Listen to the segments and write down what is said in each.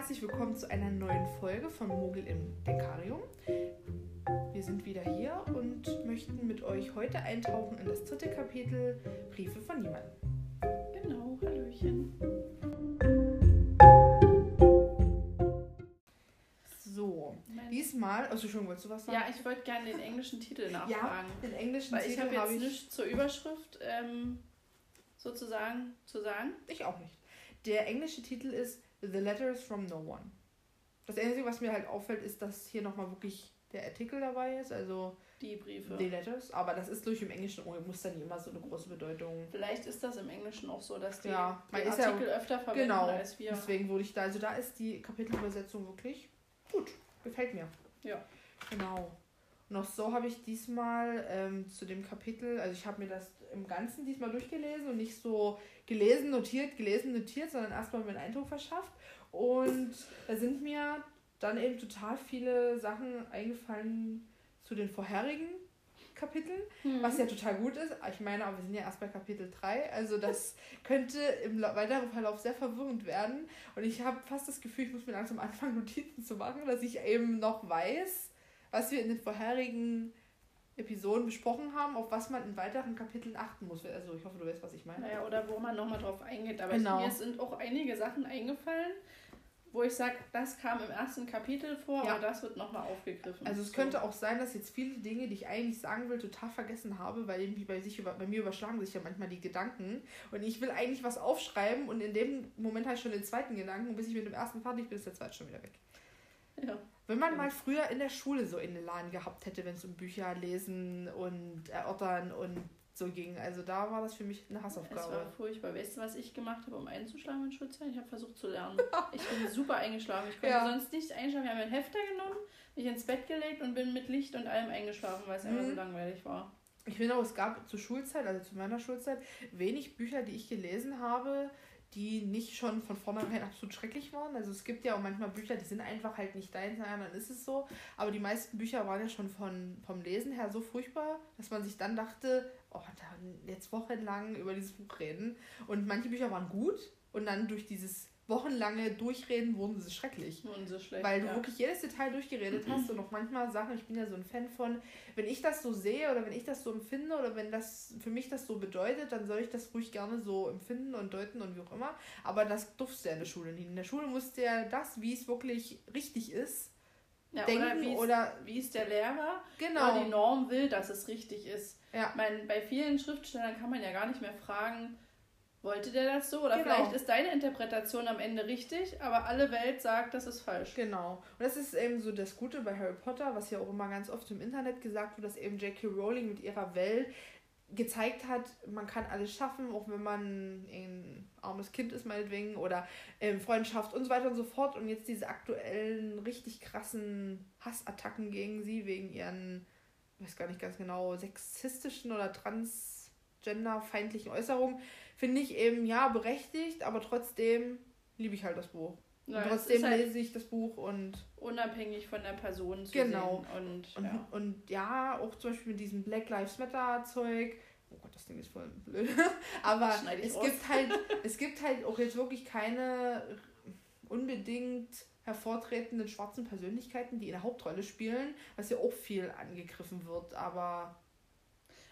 herzlich willkommen zu einer neuen Folge von Mogel im Dekarium. Wir sind wieder hier und möchten mit euch heute eintauchen in das dritte Kapitel Briefe von niemandem. Genau, Hallöchen. So, diesmal, also schon wolltest du was sagen? Ja, ich wollte gerne den englischen Titel nachfragen. Ja, den englischen weil ich Titel habe jetzt habe ich, nichts zur Überschrift ähm, sozusagen zu sagen. ich auch nicht. Der englische Titel ist The Letters from No One. Das Einzige, was mir halt auffällt, ist, dass hier nochmal wirklich der Artikel dabei ist, also Die Briefe. The Letters, aber das ist durch im Englischen oh, muss dann nicht immer so eine große Bedeutung. Vielleicht ist das im Englischen auch so, dass die Ja, den ist ja- Artikel öfter verwenden Genau, als wir. deswegen wurde ich da, also da ist die Kapitelübersetzung wirklich gut, gefällt mir. Ja. Genau. Und auch so habe ich diesmal ähm, zu dem Kapitel, also ich habe mir das im Ganzen diesmal durchgelesen und nicht so gelesen, notiert, gelesen, notiert, sondern erstmal mir einen Eindruck verschafft. Und da sind mir dann eben total viele Sachen eingefallen zu den vorherigen Kapiteln, Mhm. was ja total gut ist. Ich meine, aber wir sind ja erst bei Kapitel 3, also das könnte im weiteren Verlauf sehr verwirrend werden. Und ich habe fast das Gefühl, ich muss mir langsam anfangen, Notizen zu machen, dass ich eben noch weiß, was wir in den vorherigen Episoden besprochen haben, auf was man in weiteren Kapiteln achten muss. Also ich hoffe, du weißt, was ich meine. Naja, oder wo man nochmal drauf eingeht. Aber Genau. mir sind auch einige Sachen eingefallen, wo ich sage, das kam im ersten Kapitel vor, Ja. aber das wird nochmal aufgegriffen. Also es So. könnte auch sein, dass jetzt viele Dinge, die ich eigentlich sagen will, total vergessen habe, weil irgendwie bei, sich über, bei mir überschlagen sich ja manchmal die Gedanken. Und ich will eigentlich was aufschreiben und in dem Moment habe ich schon den zweiten Gedanken und bis ich mit dem ersten fertig bin, ist der zweite schon wieder weg. Ja. Wenn man mal früher in der Schule so in den Laden gehabt hätte, wenn es um Bücher lesen und erörtern und so ging. Also da war das für mich eine Es war Hausaufgabe. furchtbar. Weißt du, was ich gemacht habe, um einzuschlafen in Schulzeit? Ich habe versucht zu lernen. Ich bin super eingeschlafen. Ich konnte Ja. sonst nicht einschlafen. Wir haben einen Hefter genommen, mich ins Bett gelegt und bin mit Licht und allem eingeschlafen, weil es einfach Mhm. so langweilig war. Ich finde auch, es gab zur Schulzeit, also zu meiner Schulzeit, wenig Bücher, die ich gelesen habe, die nicht schon von vornherein absolut schrecklich waren. Also es gibt ja auch manchmal Bücher, die sind einfach halt nicht naja, dann ist es so. Aber die meisten Bücher waren ja schon von, vom Lesen her so furchtbar, dass man sich dann dachte, oh, dann jetzt wochenlang über dieses Buch reden. Und manche Bücher waren gut und dann durch dieses wochenlange Durchreden wurden sie schrecklich. Und so schlecht. Weil du ja. wirklich jedes Detail durchgeredet hast und auch manchmal Sachen, ich bin ja so ein Fan von, wenn ich das so sehe oder wenn ich das so empfinde oder wenn das für mich das so bedeutet, dann soll ich das ruhig gerne so empfinden und deuten und wie auch immer. Aber das durfte ja in der Schule nicht. In der Schule musste ja das, wie es wirklich richtig ist, ja, denken oder wie es- oder wie es der Lehrer genau. oder die Norm will, dass es richtig ist. Ja. Ich meine, bei vielen Schriftstellern kann man ja gar nicht mehr fragen, wollte der das so? Oder Genau. vielleicht ist deine Interpretation am Ende richtig, aber alle Welt sagt, das ist falsch. Genau. Und das ist eben so das Gute bei Harry Potter, was ja auch immer ganz oft im Internet gesagt wird, dass eben J.K. Rowling mit ihrer Welt gezeigt hat, man kann alles schaffen, auch wenn man ein armes Kind ist, meinetwegen, oder ähm, Freundschaft und so weiter und so fort. Und jetzt diese aktuellen, richtig krassen Hassattacken gegen sie wegen ihren, ich weiß gar nicht ganz genau, sexistischen oder transgenderfeindlichen Äußerungen, finde ich eben, ja, berechtigt, aber trotzdem liebe ich halt das Buch. Ja, trotzdem halt lese ich das Buch und, unabhängig von der Person zu Genau. Und, und, ja. und ja, auch zum Beispiel mit diesem Black Lives Matter Zeug. Oh Gott, das Ding ist voll blöd. Aber es raus. gibt halt, es gibt halt auch jetzt wirklich keine unbedingt hervortretenden schwarzen Persönlichkeiten, die in der Hauptrolle spielen, was ja auch viel angegriffen wird, aber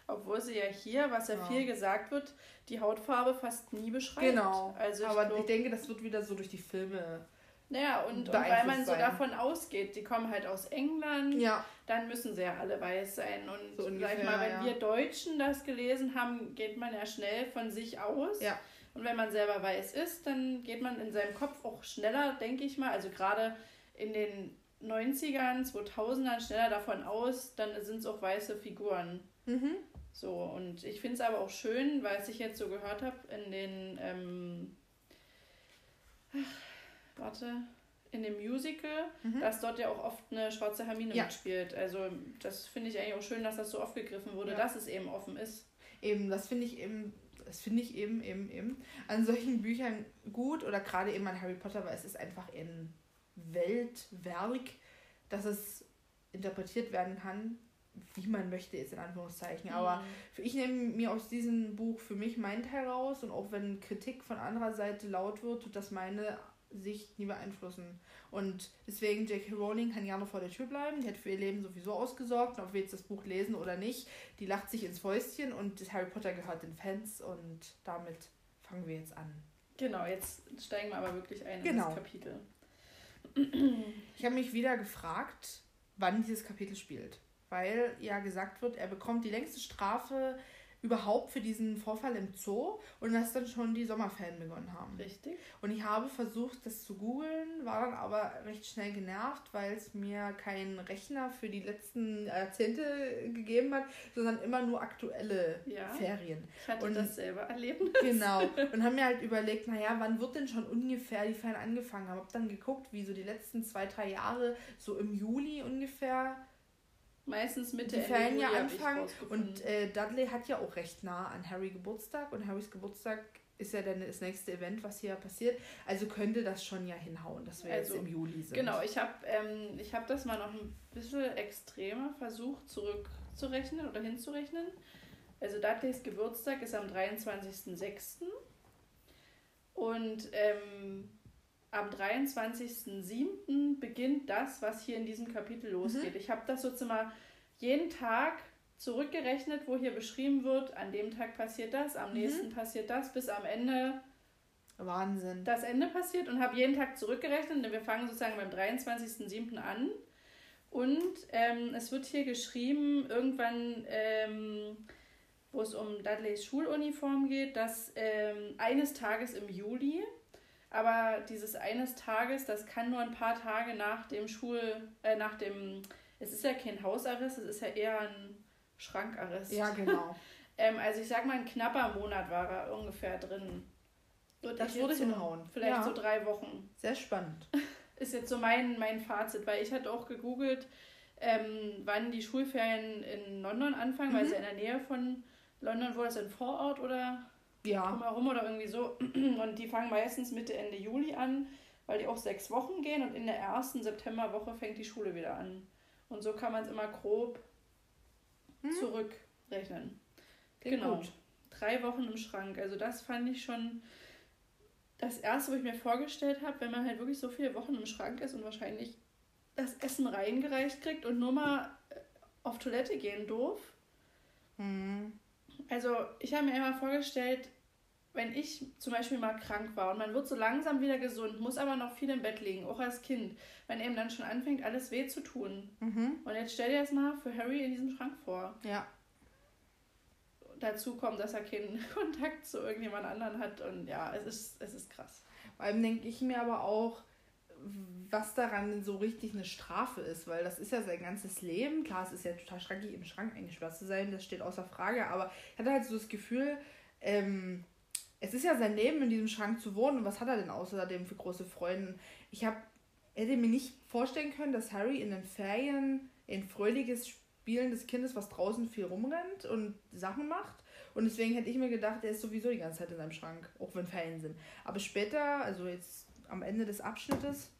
Obwohl sie ja hier, was ja, Ja. viel gesagt wird, die Hautfarbe fast nie beschreibt. genau. Also ich aber ich glaub, denke, das wird wieder so durch die Filme. naja, und, und weil man so sein. davon ausgeht, die kommen halt aus England, Ja, dann müssen sie ja alle weiß sein. Und So sag ich ungefähr, mal, wenn ja. wir Deutschen das gelesen haben, geht man ja schnell von sich aus. Ja. Und wenn man selber weiß ist, dann geht man in seinem Kopf auch schneller, denke ich mal. Also gerade in den 90ern, 2000ern schneller davon aus, dann sind es auch weiße Figuren. mhm. So, und ich finde es aber auch schön, weil ich jetzt so gehört habe in den, ähm, ach, warte, in dem Musical, Mhm. dass dort ja auch oft eine schwarze Hermine Ja. mitspielt. Also das finde ich eigentlich auch schön, dass das so aufgegriffen wurde, Ja. dass es eben offen ist. Eben, das finde ich eben, das finde ich eben, eben, eben an solchen Büchern gut oder gerade eben an Harry Potter, weil es ist einfach ein Weltwerk, dass es interpretiert werden kann, wie man möchte, jetzt in Anführungszeichen. Aber Mhm. für ich nehme mir aus diesem Buch für mich meinen Teil raus und auch wenn Kritik von anderer Seite laut wird, tut das meine Sicht nie beeinflussen. Und deswegen, J.K. Rowling kann gerne vor der Tür bleiben. Die hat für ihr Leben sowieso ausgesorgt. Und ob wir jetzt das Buch lesen oder nicht, die lacht sich ins Fäustchen. Und Harry Potter gehört den Fans. Und damit fangen wir jetzt an. Genau, jetzt steigen wir aber wirklich ein genau. in das Kapitel. Ich habe mich wieder gefragt, wann dieses Kapitel spielt. Weil ja gesagt wird, er bekommt die längste Strafe überhaupt für diesen Vorfall im Zoo und dass dann schon die Sommerferien begonnen haben. Richtig. Und ich habe versucht, das zu googeln, war dann aber recht schnell genervt, weil es mir keinen Rechner für die letzten Jahrzehnte gegeben hat, sondern immer nur aktuelle ja, Ferien. Ich hatte und, das selber erlebt. Genau. Und haben mir halt überlegt, naja, wann wird denn schon ungefähr die Ferien angefangen haben. Hab dann geguckt, wie so die letzten zwei, drei Jahre, so im Juli ungefähr, Meistens Mitte die Ferien ja anfangen. Und äh, Dudley hat ja auch recht nah an Harry Geburtstag und Harrys Geburtstag ist ja dann das nächste Event, was hier passiert. Also könnte das schon ja hinhauen, dass wir also, jetzt im Juli sind. Genau, ich habe ähm, hab das mal noch ein bisschen extremer versucht zurückzurechnen oder hinzurechnen. Also Dudleys Geburtstag ist am 23.06. Und ähm, am 23.07. beginnt das, was hier in diesem Kapitel losgeht. Mhm. Ich habe das sozusagen jeden Tag zurückgerechnet, wo hier beschrieben wird, an dem Tag passiert das, am mhm. nächsten passiert das, bis am Ende Wahnsinn. das Ende passiert und habe jeden Tag zurückgerechnet. Denn wir fangen sozusagen beim 23.07. an. Und ähm, es wird hier geschrieben, irgendwann, ähm, wo es um Dudleys Schuluniform geht, dass ähm, eines Tages im Juli aber dieses eines Tages, das kann nur ein paar Tage nach dem Schul, äh, nach dem, es ist ja kein Hausarrest, es ist ja eher ein Schrankarrest. Ja, genau. ähm, also ich sag mal, ein knapper Monat war er ungefähr drin. Und das würde so, hinhauen. Vielleicht ja. so drei Wochen. Sehr spannend. ist jetzt so mein, mein Fazit, weil ich hatte auch gegoogelt, ähm, wann die Schulferien in London anfangen, mhm. weil es ja in der Nähe von London, wo das ein Vorort oder ja. drumherum oder irgendwie so. Und die fangen meistens Mitte, Ende Juli an, weil die auch sechs Wochen gehen und in der ersten Septemberwoche fängt die Schule wieder an. Und so kann man es immer grob hm? zurückrechnen. Klingt genau. Gut. Drei Wochen im Schrank. Also das fand ich schon das erste, wo ich mir vorgestellt habe, wenn man halt wirklich so viele Wochen im Schrank ist und wahrscheinlich das Essen reingereicht kriegt und nur mal äh, auf Toilette gehen doof. Mhm. Also ich habe mir immer vorgestellt, wenn ich zum Beispiel mal krank war und man wird so langsam wieder gesund, muss aber noch viel im Bett liegen, auch als Kind, wenn eben dann schon anfängt, alles weh zu tun. Mhm. Und jetzt stell dir das mal für Harry in diesem Schrank vor. Ja. Dazu kommt, dass er keinen Kontakt zu irgendjemand anderen hat und ja, es ist, es ist krass. Vor allem denke ich mir aber auch, was daran so richtig eine Strafe ist, weil das ist ja sein ganzes Leben. Klar, es ist ja total schrecklich, im Schrank eingesperrt zu sein, das steht außer Frage, aber ich hatte halt so das Gefühl, ähm, es ist ja sein Leben, in diesem Schrank zu wohnen. Und was hat er denn außerdem für große Freunde? Ich hab, hätte mir nicht vorstellen können, dass Harry in den Ferien ein fröhliches Spielen des Kindes, was draußen viel rumrennt und Sachen macht. Und deswegen hätte ich mir gedacht, er ist sowieso die ganze Zeit in seinem Schrank, auch wenn Ferien sind. Aber später, also jetzt am Ende des Abschnittes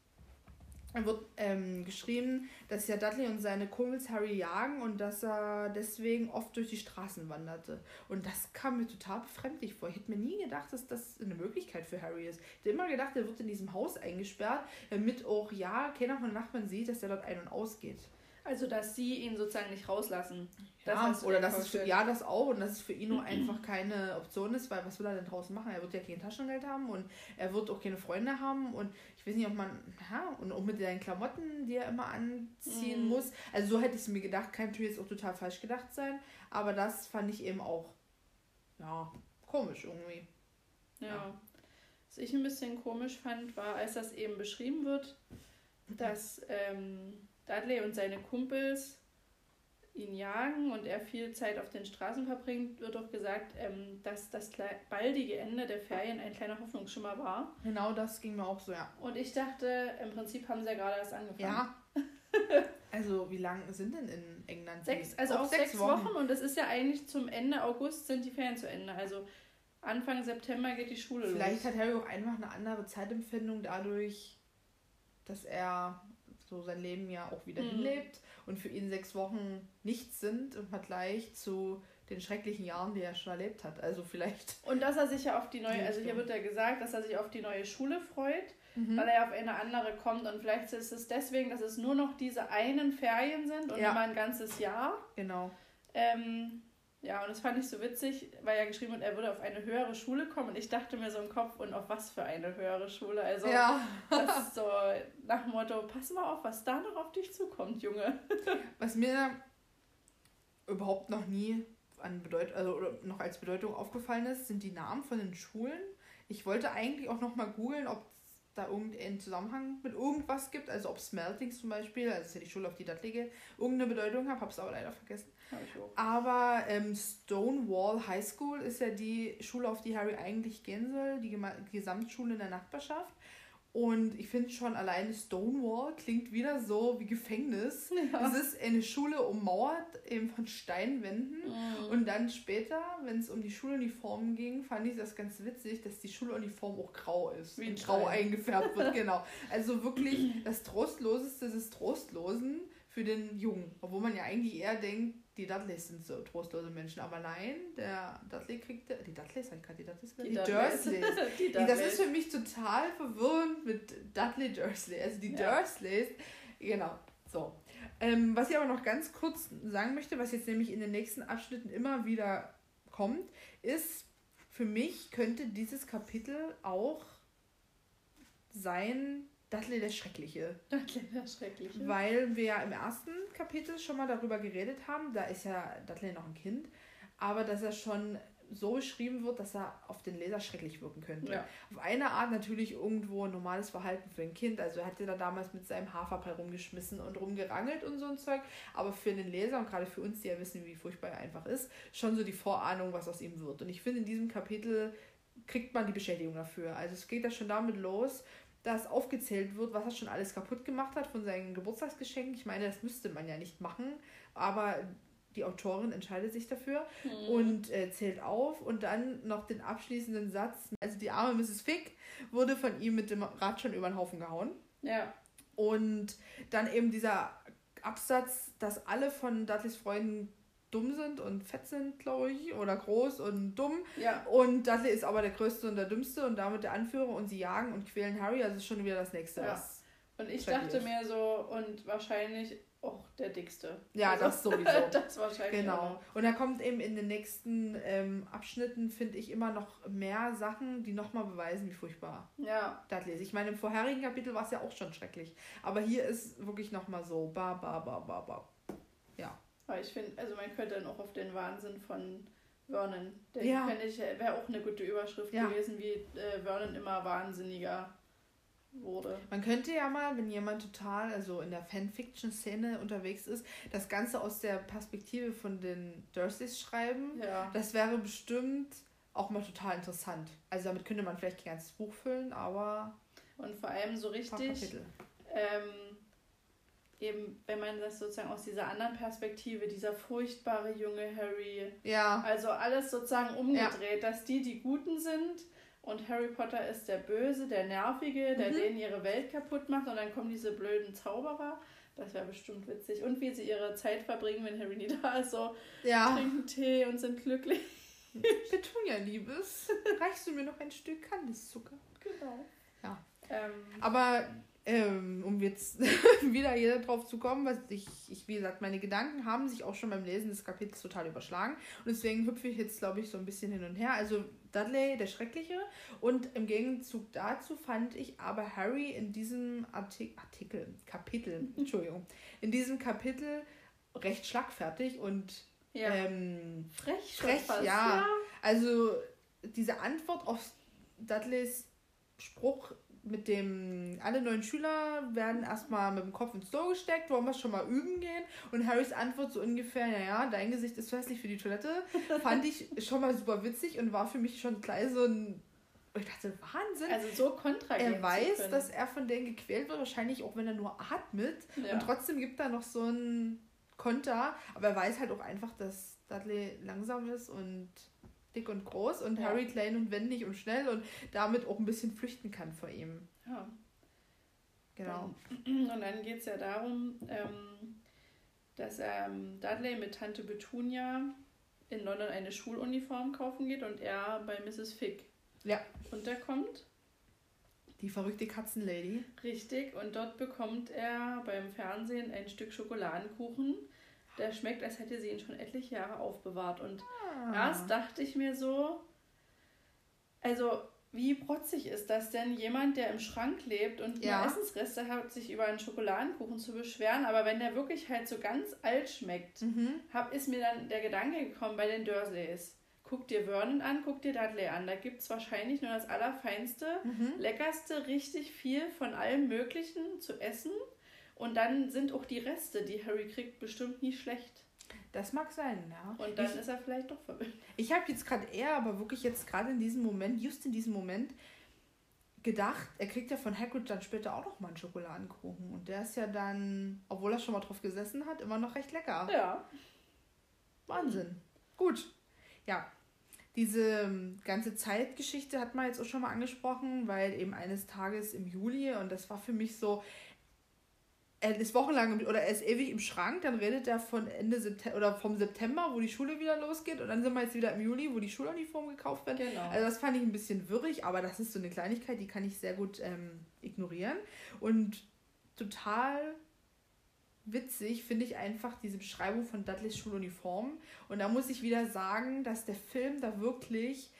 wird ähm, geschrieben, dass ja Dudley und seine Kumpels Harry jagen und dass er deswegen oft durch die Straßen wanderte. Und das kam mir total befremdlich vor. Ich hätte mir nie gedacht, dass das eine Möglichkeit für Harry ist. Ich hätte immer gedacht, er wird in diesem Haus eingesperrt, damit auch ja keiner von den Nachbarn sieht, dass er dort ein- und ausgeht. Also, dass sie ihn sozusagen nicht rauslassen. Ja, oder das ist für, ja, das auch. Und dass es für ihn nur einfach keine Option ist, weil was will er denn draußen machen? Er wird ja kein Taschengeld haben und er wird auch keine Freunde haben. Und ich weiß nicht, ob man, ja, und auch mit seinen Klamotten, die er immer anziehen mhm. muss. Also, so hätte ich es mir gedacht. Kann natürlich jetzt auch total falsch gedacht sein. Aber das fand ich eben auch, ja, komisch irgendwie. Ja. ja. Was ich ein bisschen komisch fand, war, als das eben beschrieben wird, dass. Ähm, Dudley und seine Kumpels ihn jagen und er viel Zeit auf den Straßen verbringt, wird auch gesagt, ähm, dass das baldige Ende der Ferien ein kleiner Hoffnungsschimmer war. Genau, das ging mir auch so, ja. Und ich dachte, im Prinzip haben sie ja gerade erst angefangen. Ja. also, wie lange sind denn in England? Sechs, also auch, auch sechs, sechs Wochen. Wochen. und es ist ja eigentlich zum Ende August sind die Ferien zu Ende. Also Anfang September geht die Schule Vielleicht los. Vielleicht hat Harry auch einfach eine andere Zeitempfindung dadurch, dass er so sein Leben ja auch wieder mhm. hinlebt und für ihn sechs Wochen nichts sind im Vergleich zu den schrecklichen Jahren, die er schon erlebt hat. Also vielleicht. Und dass er sich ja auf die neue, also hier wird ja gesagt, dass er sich auf die neue Schule freut, mhm. weil er auf eine andere kommt. Und vielleicht ist es deswegen, dass es nur noch diese einen Ferien sind und ja. immer ein ganzes Jahr. Genau. Ähm, ja, und das fand ich so witzig, weil er geschrieben hat, er würde auf eine höhere Schule kommen. Und ich dachte mir so im Kopf, und auf was für eine höhere Schule? Also, ja. das ist so nach dem Motto, pass mal auf, was da noch auf dich zukommt, Junge. Was mir überhaupt noch nie an Bedeutung, also oder noch als Bedeutung aufgefallen ist, sind die Namen von den Schulen. Ich wollte eigentlich auch noch mal googeln, ob es da irgendeinen Zusammenhang mit irgendwas gibt, also ob Smeltings zum Beispiel, also ist ja die Schule, auf die das liege, irgendeine Bedeutung hat, habe es aber leider vergessen. Aber ähm, Stonewall High School ist ja die Schule, auf die Harry eigentlich gehen soll, die Gesamtschule in der Nachbarschaft. Und ich finde schon alleine Stonewall klingt wieder so wie Gefängnis. Ja. Es ist eine Schule ummauert eben von Steinwänden. Mhm. Und dann später, wenn es um die Schuluniformen ging, fand ich das ganz witzig, dass die Schuluniform auch grau ist. Wie grau eingefärbt wird, genau. Also wirklich das Trostloseste des Trostlosen für den Jungen. Obwohl man ja eigentlich eher denkt, die Dudleys sind so trostlose Menschen. Aber nein, der Dudley kriegt. Die Dudleys, halt gerade die Dudleys Die, die Dursleys. die Dursleys. Das ist für mich total verwirrend mit Dudley Dursley. Also die ja. Dursleys. Genau, so. Ähm, was ich aber noch ganz kurz sagen möchte, was jetzt nämlich in den nächsten Abschnitten immer wieder kommt, ist, für mich könnte dieses Kapitel auch sein Dudley der Schreckliche. Dudley der Schreckliche. Weil wir ja im ersten Kapitel schon mal darüber geredet haben, da ist ja Dudley noch ein Kind, aber dass er schon so beschrieben wird, dass er auf den Leser schrecklich wirken könnte. Ja. Auf eine Art natürlich irgendwo ein normales Verhalten für ein Kind. Also er hatte da damals mit seinem Haferbrei rumgeschmissen und rumgerangelt und so ein Zeug. Aber für den Leser und gerade für uns, die ja wissen, wie furchtbar er einfach ist, schon so die Vorahnung, was aus ihm wird. Und ich finde, in diesem Kapitel kriegt man die Beschädigung dafür. Also es geht da schon damit los, dass aufgezählt wird, was er schon alles kaputt gemacht hat von seinen Geburtstagsgeschenken. Ich meine, das müsste man ja nicht machen, aber die Autorin entscheidet sich dafür mhm. und äh, zählt auf und dann noch den abschließenden Satz. Also die arme Mrs. Fick wurde von ihm mit dem Rad schon über den Haufen gehauen. Ja. Und dann eben dieser Absatz, dass alle von Dudleys Freunden dumm sind und fett sind, glaube ich, oder groß und dumm. Ja. Und Dudley ist aber der Größte und der Dümmste und damit der Anführer und sie jagen und quälen Harry, also ist schon wieder das Nächste. Ja. und ich dachte mir so, und wahrscheinlich auch der Dickste. Ja, also, das sowieso. das wahrscheinlich. Genau. Auch. Und da kommt eben in den nächsten ähm, Abschnitten, finde ich, immer noch mehr Sachen, die nochmal beweisen, wie furchtbar ja. Dudley ist. Ich meine, im vorherigen Kapitel war es ja auch schon schrecklich. Aber hier ist wirklich nochmal so, ba, ba, ba, ba, ba. Aber ich finde, also man könnte dann auch auf den Wahnsinn von Vernon. Der ja. ich, wäre auch eine gute Überschrift ja. gewesen, wie äh, Vernon immer wahnsinniger wurde. Man könnte ja mal, wenn jemand total, also in der Fanfiction-Szene unterwegs ist, das Ganze aus der Perspektive von den Dursleys schreiben. Ja. Das wäre bestimmt auch mal total interessant. Also damit könnte man vielleicht kein ganzes Buch füllen, aber. Und vor allem so richtig. Ähm, eben, wenn man das sozusagen aus dieser anderen Perspektive, dieser furchtbare junge Harry, ja. also alles sozusagen umgedreht, ja. dass die die Guten sind und Harry Potter ist der Böse, der Nervige, der mhm. denen ihre Welt kaputt macht und dann kommen diese blöden Zauberer. Das wäre bestimmt witzig. Und wie sie ihre Zeit verbringen, wenn Harry nie da ist, so ja. trinken Tee und sind glücklich. Petunia, Liebes, reichst du mir noch ein Stück Kandiszucker? Genau. Ja. Ähm, Aber ähm, um jetzt wieder hier drauf zu kommen, was ich, ich, wie gesagt, meine Gedanken haben sich auch schon beim Lesen des Kapitels total überschlagen. Und deswegen hüpfe ich jetzt, glaube ich, so ein bisschen hin und her. Also Dudley, der Schreckliche. Und im Gegenzug dazu fand ich aber Harry in diesem Artik Artikel, Kapitel, Entschuldigung, in diesem Kapitel recht schlagfertig und ja. ähm, frech, frech ja. ja. Also diese Antwort auf Dudleys Spruch mit dem, alle neuen Schüler werden erstmal mit dem Kopf ins Store gesteckt, wollen wir schon mal üben gehen? Und Harrys Antwort so ungefähr, naja, dein Gesicht ist hässlich für die Toilette, fand ich schon mal super witzig und war für mich schon gleich so ein ich dachte, Wahnsinn. Also so kontra Er weiß, dass er von denen gequält wird, wahrscheinlich auch wenn er nur atmet. Ja. Und trotzdem gibt er noch so ein Konter. Aber er weiß halt auch einfach, dass Dudley langsam ist und dick und groß und ja. Harry klein und wendig und schnell und damit auch ein bisschen flüchten kann vor ihm. Ja. Genau. Und dann geht es ja darum, ähm, dass ähm, Dudley mit Tante Betunia in London eine Schuluniform kaufen geht und er bei Mrs. Fick ja. unterkommt. Die verrückte Katzenlady. Richtig, und dort bekommt er beim Fernsehen ein Stück Schokoladenkuchen. Der schmeckt, als hätte sie ihn schon etliche Jahre aufbewahrt. Und ah. erst dachte ich mir so, also wie protzig ist das denn, jemand, der im Schrank lebt und ja. Essensreste hat, sich über einen Schokoladenkuchen zu beschweren, aber wenn der wirklich halt so ganz alt schmeckt, mhm. hab, ist mir dann der Gedanke gekommen bei den Dursleys. Guck dir Vernon an, guck dir Dudley an. Da gibt es wahrscheinlich nur das Allerfeinste, mhm. leckerste, richtig viel von allem Möglichen zu essen. Und dann sind auch die Reste, die Harry kriegt, bestimmt nie schlecht. Das mag sein, ja. Und dann ich, ist er vielleicht doch verwirrt. Ich habe jetzt gerade eher, aber wirklich jetzt gerade in diesem Moment, just in diesem Moment, gedacht, er kriegt ja von Hagrid dann später auch noch mal einen Schokoladenkuchen. Und der ist ja dann, obwohl er schon mal drauf gesessen hat, immer noch recht lecker. Ja. Wahnsinn. Gut. Ja. Diese ähm, ganze Zeitgeschichte hat man jetzt auch schon mal angesprochen, weil eben eines Tages im Juli, und das war für mich so, er ist wochenlang oder er ist ewig im Schrank, dann redet er von Ende September oder vom September, wo die Schule wieder losgeht und dann sind wir jetzt wieder im Juli, wo die Schuluniform gekauft wird. Genau. Also das fand ich ein bisschen wirrig, aber das ist so eine Kleinigkeit, die kann ich sehr gut ähm, ignorieren und total witzig finde ich einfach diese Beschreibung von Dudleys Schuluniform und da muss ich wieder sagen, dass der Film da wirklich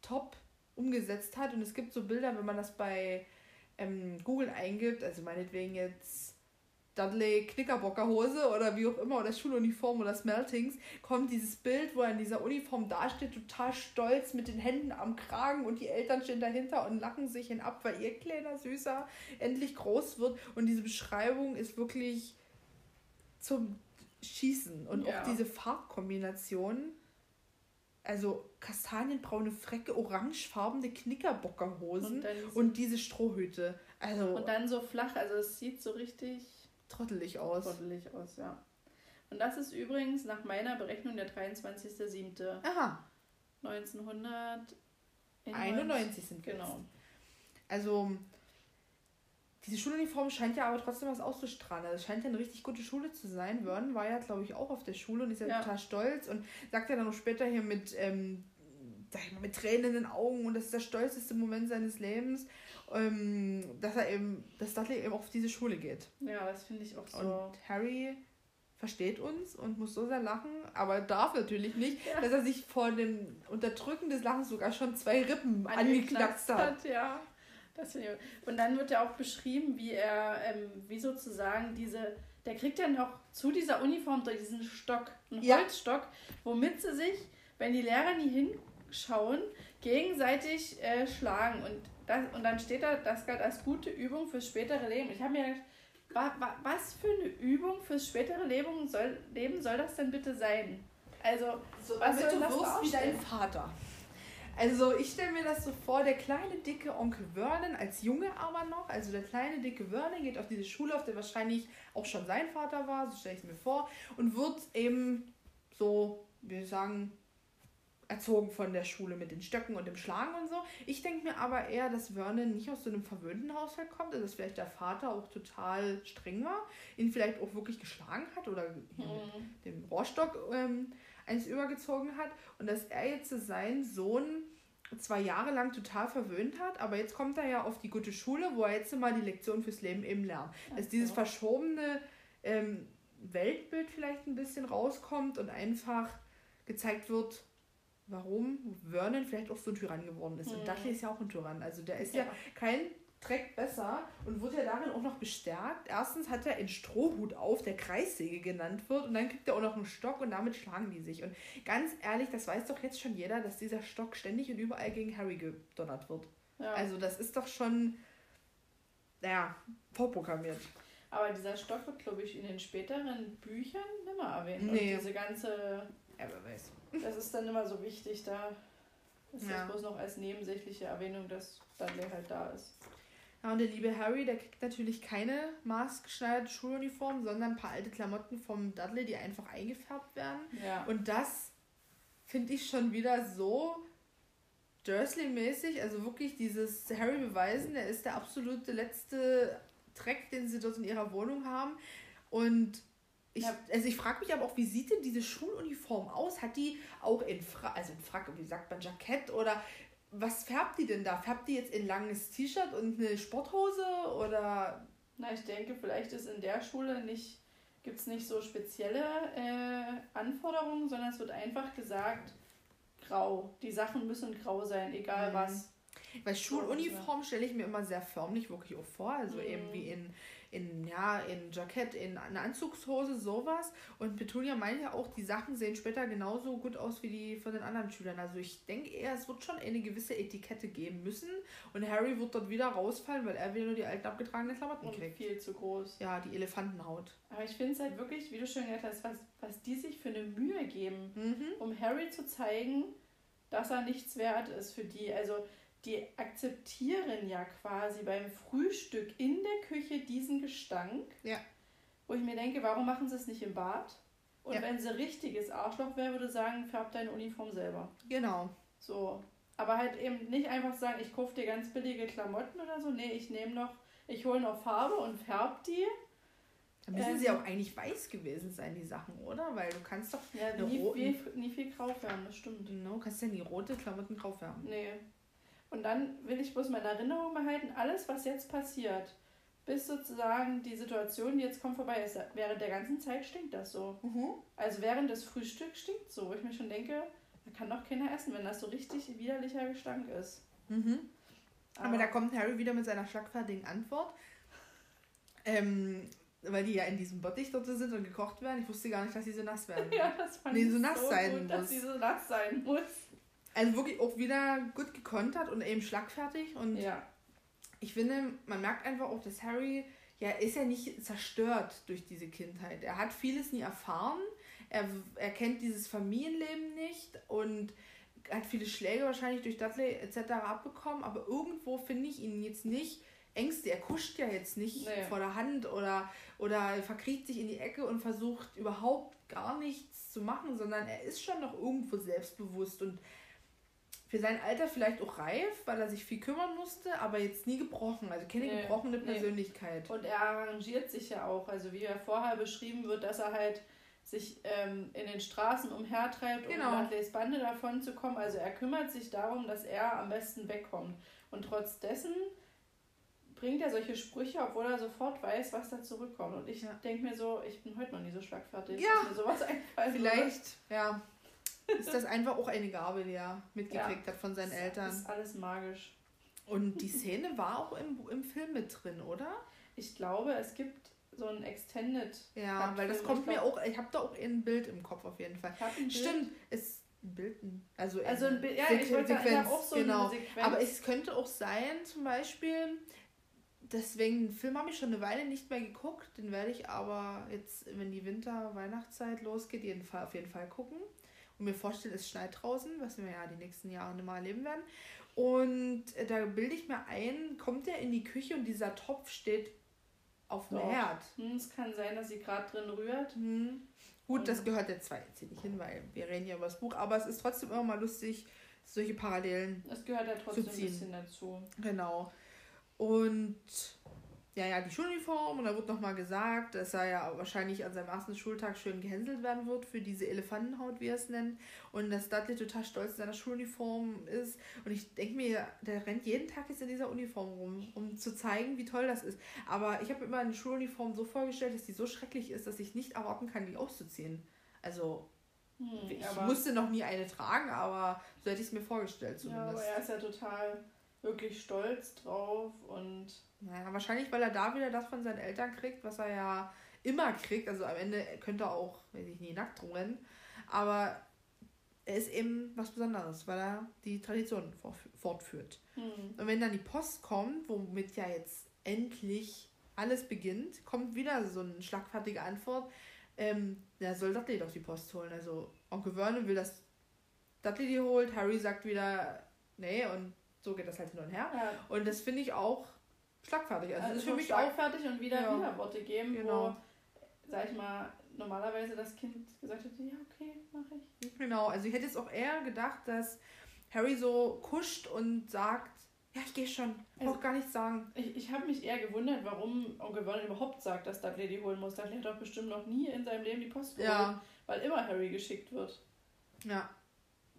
top umgesetzt hat und es gibt so Bilder, wenn man das bei ähm, Google eingibt, also meinetwegen jetzt Dudley Knickerbockerhose oder wie auch immer, oder Schuluniform oder Smeltings, kommt dieses Bild, wo er in dieser Uniform dasteht, total stolz mit den Händen am Kragen und die Eltern stehen dahinter und lachen sich ihn ab, weil ihr kleiner Süßer endlich groß wird. Und diese Beschreibung ist wirklich zum Schießen. Und ja. auch diese Farbkombination, also kastanienbraune Frecke, orangefarbene Knickerbockerhosen und, und diese Strohhüte. Also, und dann so flach, also es sieht so richtig trottelig aus. Trottelig aus, ja. Und das ist übrigens nach meiner Berechnung der 23.07. Aha. 1991 sind wir. Genau. Also, diese Schuluniform scheint ja aber trotzdem was auszustrahlen. Also, es scheint ja eine richtig gute Schule zu sein. Vernon war ja, glaube ich, auch auf der Schule und ist ja, ja. total stolz und sagt ja dann noch später hier mit, ähm, sag ich mal, mit Tränen in den Augen und das ist der stolzeste Moment seines Lebens ähm, dass er eben, dass Dudley eben auf diese Schule geht. Ja, das finde ich auch so. Und Harry versteht uns und muss so sehr lachen, aber darf natürlich nicht, ja. dass er sich vor dem Unterdrücken des Lachens sogar schon zwei Rippen angeknackst hat. hat. Ja, das ich. Und dann wird ja auch beschrieben, wie er, ähm, wie sozusagen diese, der kriegt ja noch zu dieser Uniform diesen Stock, einen ja. Holzstock, womit sie sich, wenn die Lehrer nie hinschauen, gegenseitig äh, schlagen. Und das, und dann steht da, das galt als gute Übung fürs spätere Leben. Ich habe mir gedacht, wa, wa, was für eine Übung fürs spätere Leben soll, Leben soll das denn bitte sein? Also, so, was soll du das wirst wie dein Vater. Also ich stelle mir das so vor, der kleine dicke Onkel Vernon als Junge aber noch, also der kleine dicke Vernon geht auf diese Schule, auf der wahrscheinlich auch schon sein Vater war, so stelle ich es mir vor, und wird eben so, wir sagen, erzogen von der Schule mit den Stöcken und dem Schlagen und so. Ich denke mir aber eher, dass Vernon nicht aus so einem verwöhnten Haushalt kommt, also dass vielleicht der Vater auch total streng war, ihn vielleicht auch wirklich geschlagen hat oder mhm. dem Rohrstock ähm, eins übergezogen hat und dass er jetzt seinen Sohn zwei Jahre lang total verwöhnt hat, aber jetzt kommt er ja auf die gute Schule, wo er jetzt mal die Lektion fürs Leben eben lernt. Dass dieses verschobene ähm, Weltbild vielleicht ein bisschen rauskommt und einfach gezeigt wird, warum Vernon vielleicht auch so ein Tyrann geworden ist. Mhm. Und Dudley ist ja auch ein Tyrann. Also der ist ja, ja kein Dreck besser und wird ja darin auch noch bestärkt. Erstens hat er einen Strohhut auf, der Kreissäge genannt wird, und dann kriegt er auch noch einen Stock und damit schlagen die sich. Und ganz ehrlich, das weiß doch jetzt schon jeder, dass dieser Stock ständig und überall gegen Harry gedonnert wird. Ja. Also das ist doch schon, naja, vorprogrammiert. Aber dieser Stock wird, glaube ich, in den späteren Büchern nimmer erwähnt. Nee. Und diese ganze. Ja, wer weiß. Das ist dann immer so wichtig, da ist ja. das bloß noch als nebensächliche Erwähnung, dass Dudley halt da ist. Ja, und der liebe Harry, der kriegt natürlich keine maßgeschneiderte Schuluniform, sondern ein paar alte Klamotten vom Dudley, die einfach eingefärbt werden. Ja. Und das finde ich schon wieder so Dursley-mäßig, also wirklich dieses Harry beweisen, der ist der absolute letzte Dreck, den sie dort in ihrer Wohnung haben. Und Ich. Also ich frage mich aber auch, wie sieht denn diese Schuluniform aus? Hat die auch in Frack, also in Frack, wie sagt man, Jackett oder was färbt die denn da? Färbt die jetzt in langes T-Shirt und eine Sporthose oder? Na, ich denke, vielleicht ist in der Schule nicht, gibt es nicht so spezielle äh, Anforderungen, sondern es wird einfach gesagt, grau. Die Sachen müssen grau sein, egal mhm. was. Weil Schuluniform stelle ich mir immer sehr förmlich wirklich auch vor. Also mhm. eben wie in in, ja, in Jackett, in eine Anzugshose, sowas. Und Petunia meint ja auch, die Sachen sehen später genauso gut aus wie die von den anderen Schülern. Also ich denke eher, es wird schon eine gewisse Etikette geben müssen. Und Harry wird dort wieder rausfallen, weil er wieder nur die alten abgetragenen Klamotten und kriegt. viel zu groß. Ja, die Elefantenhaut. Aber ich finde es halt wirklich, wie du schon gesagt hast, was, was die sich für eine Mühe geben, mhm. um Harry zu zeigen, dass er nichts wert ist für die. Also die akzeptieren ja quasi beim Frühstück in der Küche diesen Gestank. Ja. Wo ich mir denke, warum machen sie es nicht im Bad? Und ja. wenn sie richtiges Arschloch wäre, würde sagen, färb deine Uniform selber. Genau. So. Aber halt eben nicht einfach sagen, ich kaufe dir ganz billige Klamotten oder so. Nee, ich nehme noch, ich hole noch Farbe und färb die. Da müssen ähm, sie auch eigentlich weiß gewesen sein, die Sachen, oder? Weil du kannst doch ja, nie, viel, nie viel grau färben, das stimmt. Genau, kannst ja nie rote Klamotten grau färben. Nee. Und dann will ich bloß meine Erinnerung behalten, alles, was jetzt passiert, bis sozusagen die Situation, die jetzt kommt, vorbei ist, während der ganzen Zeit stinkt das so. Mhm. Also während des Frühstücks stinkt so, wo ich mir schon denke, da kann doch keiner essen, wenn das so richtig widerlicher Gestank ist. Mhm. Aber, Aber, da kommt Harry wieder mit seiner schlagfertigen Antwort. Ähm, weil die ja in diesem Bottich dort sind und gekocht werden. Ich wusste gar nicht, dass sie so nass werden. ja, das fand nee, so nass so sein gut, muss. dass sie so nass sein muss. Also wirklich auch wieder gut gekontert und eben schlagfertig. Und ja. ich finde, man merkt einfach auch, dass Harry ja ist ja nicht zerstört durch diese Kindheit. Er hat vieles nie erfahren. Er, er kennt dieses Familienleben nicht und hat viele Schläge wahrscheinlich durch Dudley etc. abbekommen. Aber irgendwo finde ich ihn jetzt nicht Ängste. Er kuscht ja jetzt nicht nee. vor der Hand oder, oder verkriecht sich in die Ecke und versucht überhaupt gar nichts zu machen, sondern er ist schon noch irgendwo selbstbewusst und für sein Alter vielleicht auch reif, weil er sich viel kümmern musste, aber jetzt nie gebrochen. Also keine nee, gebrochene Persönlichkeit. Nee. Und er arrangiert sich ja auch. Also wie er vorher beschrieben wird, dass er halt sich ähm, in den Straßen umhertreibt, um genau. Dudleys Bande davon zu kommen. Also er kümmert sich darum, dass er am besten wegkommt. Und trotz dessen bringt er solche Sprüche, obwohl er sofort weiß, was da zurückkommt. Und ich ja. denke mir so, ich bin heute noch nie so schlagfertig, ja. dass mir sowas einfallen Vielleicht, würde. ja ist das einfach auch eine Gabe, die er mitgekriegt ja, hat von seinen Eltern. Das ist alles magisch. Und die Szene war auch im, im Film mit drin, oder? Ich glaube, es gibt so ein Extended. Ja, weil das kommt ich mir auch, ich habe da auch ein Bild im Kopf auf jeden Fall. Stimmt, es ein Bild, also, also ein Bild, ja, Sequ ich wollte Sequenz, auch so genau. Aber es könnte auch sein, zum Beispiel, deswegen, den Film habe ich schon eine Weile nicht mehr geguckt, den werde ich aber jetzt, wenn die Winter-Weihnachtszeit losgeht, jeden Fall, auf jeden Fall gucken und mir vorstelle, es schneit draußen, was wir ja die nächsten Jahre mal erleben werden. Und äh, da bilde ich mir ein, kommt er in die Küche und dieser Topf steht auf dem Herd. Hm, es kann sein, dass sie gerade drin rührt. Hm. Gut, und das gehört jetzt zwar jetzt hier nicht hin, weil wir reden ja über das Buch, aber es ist trotzdem immer mal lustig, solche Parallelen. Es gehört ja trotzdem ein bisschen dazu. Genau. Und ja, ja, die Schuluniform und da wird nochmal gesagt, dass er ja wahrscheinlich an seinem ersten Schultag schön gehänselt werden wird für diese Elefantenhaut, wie er es nennt. Und dass Dudley total stolz in seiner Schuluniform ist. Und ich denke mir, der rennt jeden Tag jetzt in dieser Uniform rum, um zu zeigen, wie toll das ist. Aber ich habe mir immer eine Schuluniform so vorgestellt, dass die so schrecklich ist, dass ich nicht erwarten kann, die auszuziehen. Also, hm, ich musste noch nie eine tragen, aber so hätte ich es mir vorgestellt zumindest. Ja, aber er ist ja total wirklich stolz drauf und naja, wahrscheinlich, weil er da wieder das von seinen Eltern kriegt, was er ja immer kriegt. Also am Ende könnte er auch, weiß ich nicht, nackt rumrennen. Aber er ist eben was Besonderes, weil er die Tradition fortführt. Mhm. Und wenn dann die Post kommt, womit ja jetzt endlich alles beginnt, kommt wieder so eine schlagfertige Antwort. Ähm, ja, soll Dudley doch die Post holen. Also Onkel Vernon will, dass Dudley die holt. Harry sagt wieder, nee, und so geht das halt hin und her. Ja. Und das finde ich auch schlagfertig. Also, also ist für mich schlagfertig auch, und wieder ja. Widerworte geben, genau. wo, sag ich mal, normalerweise das Kind gesagt hätte, ja, okay, mache ich. Genau, also ich hätte jetzt auch eher gedacht, dass Harry so kuscht und sagt, Ja, ich gehe schon. Ich also, gar nichts sagen. Ich, ich habe mich eher gewundert, warum Onkel Vernon überhaupt sagt, dass Dudley die holen muss. Dudley hat doch bestimmt noch nie in seinem Leben die Post geholt, ja. weil immer Harry geschickt wird. Ja,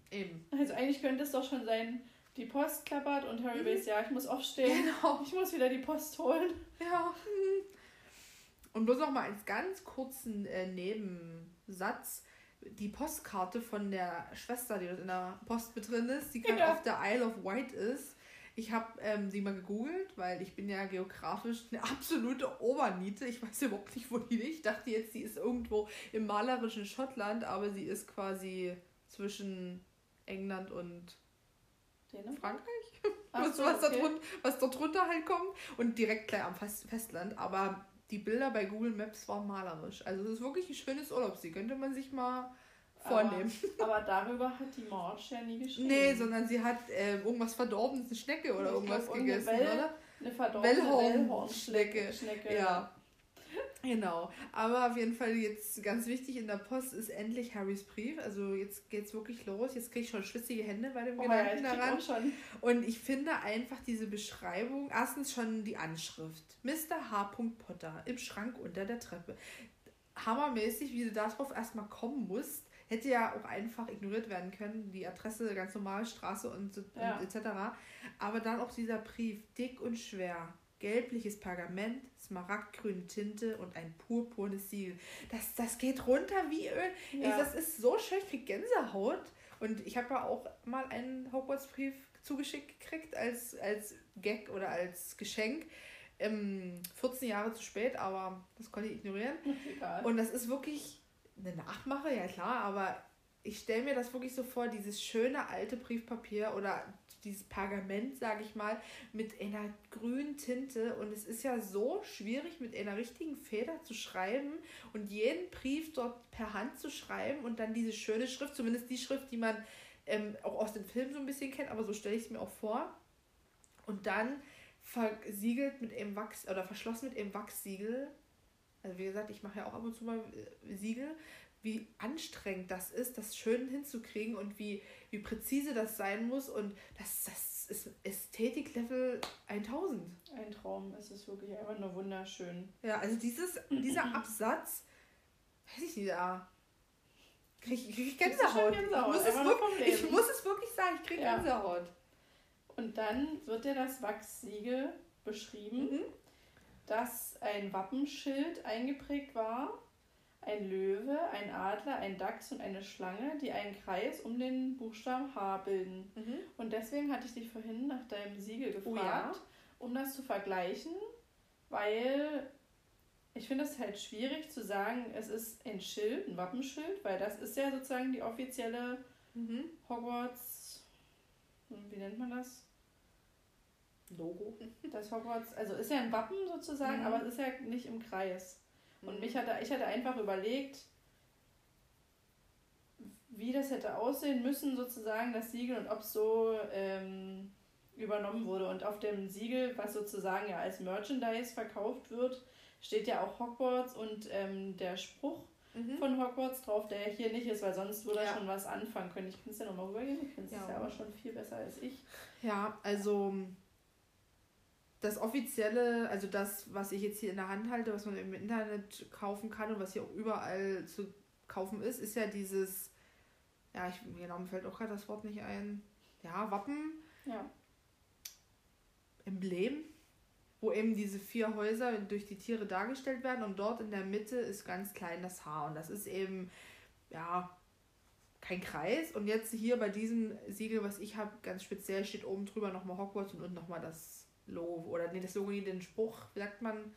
eben. Also eigentlich könnte es doch schon sein, die Post klappert und Harry mhm. weiß, ja, ich muss aufstehen. Genau. Ich muss wieder die Post holen. Ja. Und bloß noch mal als ganz kurzen äh, Nebensatz. Die Postkarte von der Schwester, die dort in der Post mit drin ist, die gerade ja. auf der Isle of Wight ist. Ich habe ähm, sie mal gegoogelt, weil ich bin ja geografisch eine absolute Oberniete. Ich weiß überhaupt nicht, wo die liegt. Ich dachte jetzt, sie ist irgendwo im malerischen Schottland, aber sie ist quasi zwischen England und Dänemark? Frankreich. was, so, was, okay. dort, was dort drunter halt kommt. Und direkt gleich am Festland. Aber die Bilder bei Google Maps waren malerisch. Also es ist wirklich ein schönes Urlaubsziel. Könnte man sich mal vornehmen. Aber, aber darüber hat die Marge ja nie geschrieben. Nee, sondern sie hat äh, irgendwas Verdorbenes, eine Schnecke oder ich irgendwas gegessen, Well, oder? Eine verdorbene Wellhornschnecke. Schnecke. Ja. Genau. Aber auf jeden Fall jetzt ganz wichtig in der Post ist endlich Harrys Brief. Also jetzt geht's wirklich los. Jetzt kriege ich schon schwitzige Hände bei dem oh, Gedanken ja, daran. Schon. Und ich finde einfach diese Beschreibung, erstens schon die Anschrift. Mr. H. Potter im Schrank unter der Treppe. Hammermäßig, wie du darauf erstmal kommen musst. Hätte ja auch einfach ignoriert werden können, die Adresse ganz normal, Straße und, ja. und etc. Aber dann auch dieser Brief, dick und schwer, gelbliches Pergament, smaragdgrüne Tinte und ein purpurnes Siegel. Das, das geht runter wie Öl. Ja. Ey, das ist so schön, ich krieg Gänsehaut. Und ich habe ja auch mal einen Hogwarts-Brief zugeschickt gekriegt als, als Gag oder als Geschenk. Ähm, 14 Jahre zu spät, aber das konnte ich ignorieren. Egal. Und das ist wirklich eine Nachmache, ja klar, aber ich stelle mir das wirklich so vor, dieses schöne alte Briefpapier oder dieses Pergament, sage ich mal, mit einer grünen Tinte. Und es ist ja so schwierig, mit einer richtigen Feder zu schreiben und jeden Brief dort per Hand zu schreiben und dann diese schöne Schrift, zumindest die Schrift, die man ähm, auch aus dem Film so ein bisschen kennt, aber so stelle ich es mir auch vor. Und dann versiegelt mit einem Wachs oder verschlossen mit einem Wachssiegel. Also wie gesagt, ich mache ja auch ab und zu mal äh, Siegel wie anstrengend das ist, das schön hinzukriegen und wie, wie präzise das sein muss. Und das, das ist Ästhetik-Level 1000. Ein Traum, es ist wirklich einfach nur wunderschön. Ja, also dieses, dieser Absatz, weiß ich nicht, da kriege ich, krieg ich Gänsehaut. Gänsehaut. Ich, muss es wirklich, ich muss es wirklich sagen, ich kriege ja. Gänsehaut. Und dann wird dir das Wachssiegel beschrieben, mhm. dass ein Wappenschild eingeprägt war ein Löwe, ein Adler, ein Dachs und eine Schlange, die einen Kreis um den Buchstaben H bilden. Mhm. Und deswegen hatte ich dich vorhin nach deinem Siegel gefragt, oh ja? um das zu vergleichen, weil ich finde es halt schwierig zu sagen, es ist ein Schild, ein Wappenschild, weil das ist ja sozusagen die offizielle mhm. Hogwarts, wie nennt man das? Logo. Das Hogwarts, also ist ja ein Wappen sozusagen, mhm. aber es ist ja nicht im Kreis. Und mich hatte, ich hatte einfach überlegt, wie das hätte aussehen müssen, sozusagen, das Siegel, und ob es so ähm, übernommen wurde. Und auf dem Siegel, was sozusagen ja als Merchandise verkauft wird, steht ja auch Hogwarts und ähm, der Spruch mhm. von Hogwarts drauf, der hier nicht ist, weil sonst würde er ja. schon was anfangen können. Ich kann es ja nochmal rübergehen, ich finde es ja. ja aber schon viel besser als ich. Ja, also das offizielle, also das, was ich jetzt hier in der Hand halte, was man im Internet kaufen kann und was hier auch überall zu kaufen ist, ist ja dieses, ja, ich, genau, mir fällt auch gerade das Wort nicht ein, ja, Wappen, ja. Emblem, wo eben diese vier Häuser durch die Tiere dargestellt werden und dort in der Mitte ist ganz klein das Haar und das ist eben, ja, kein Kreis. Und jetzt hier bei diesem Siegel, was ich habe, ganz speziell steht oben drüber nochmal Hogwarts und unten nochmal das Logo oder nee, das Logo, den Spruch, wie sagt man,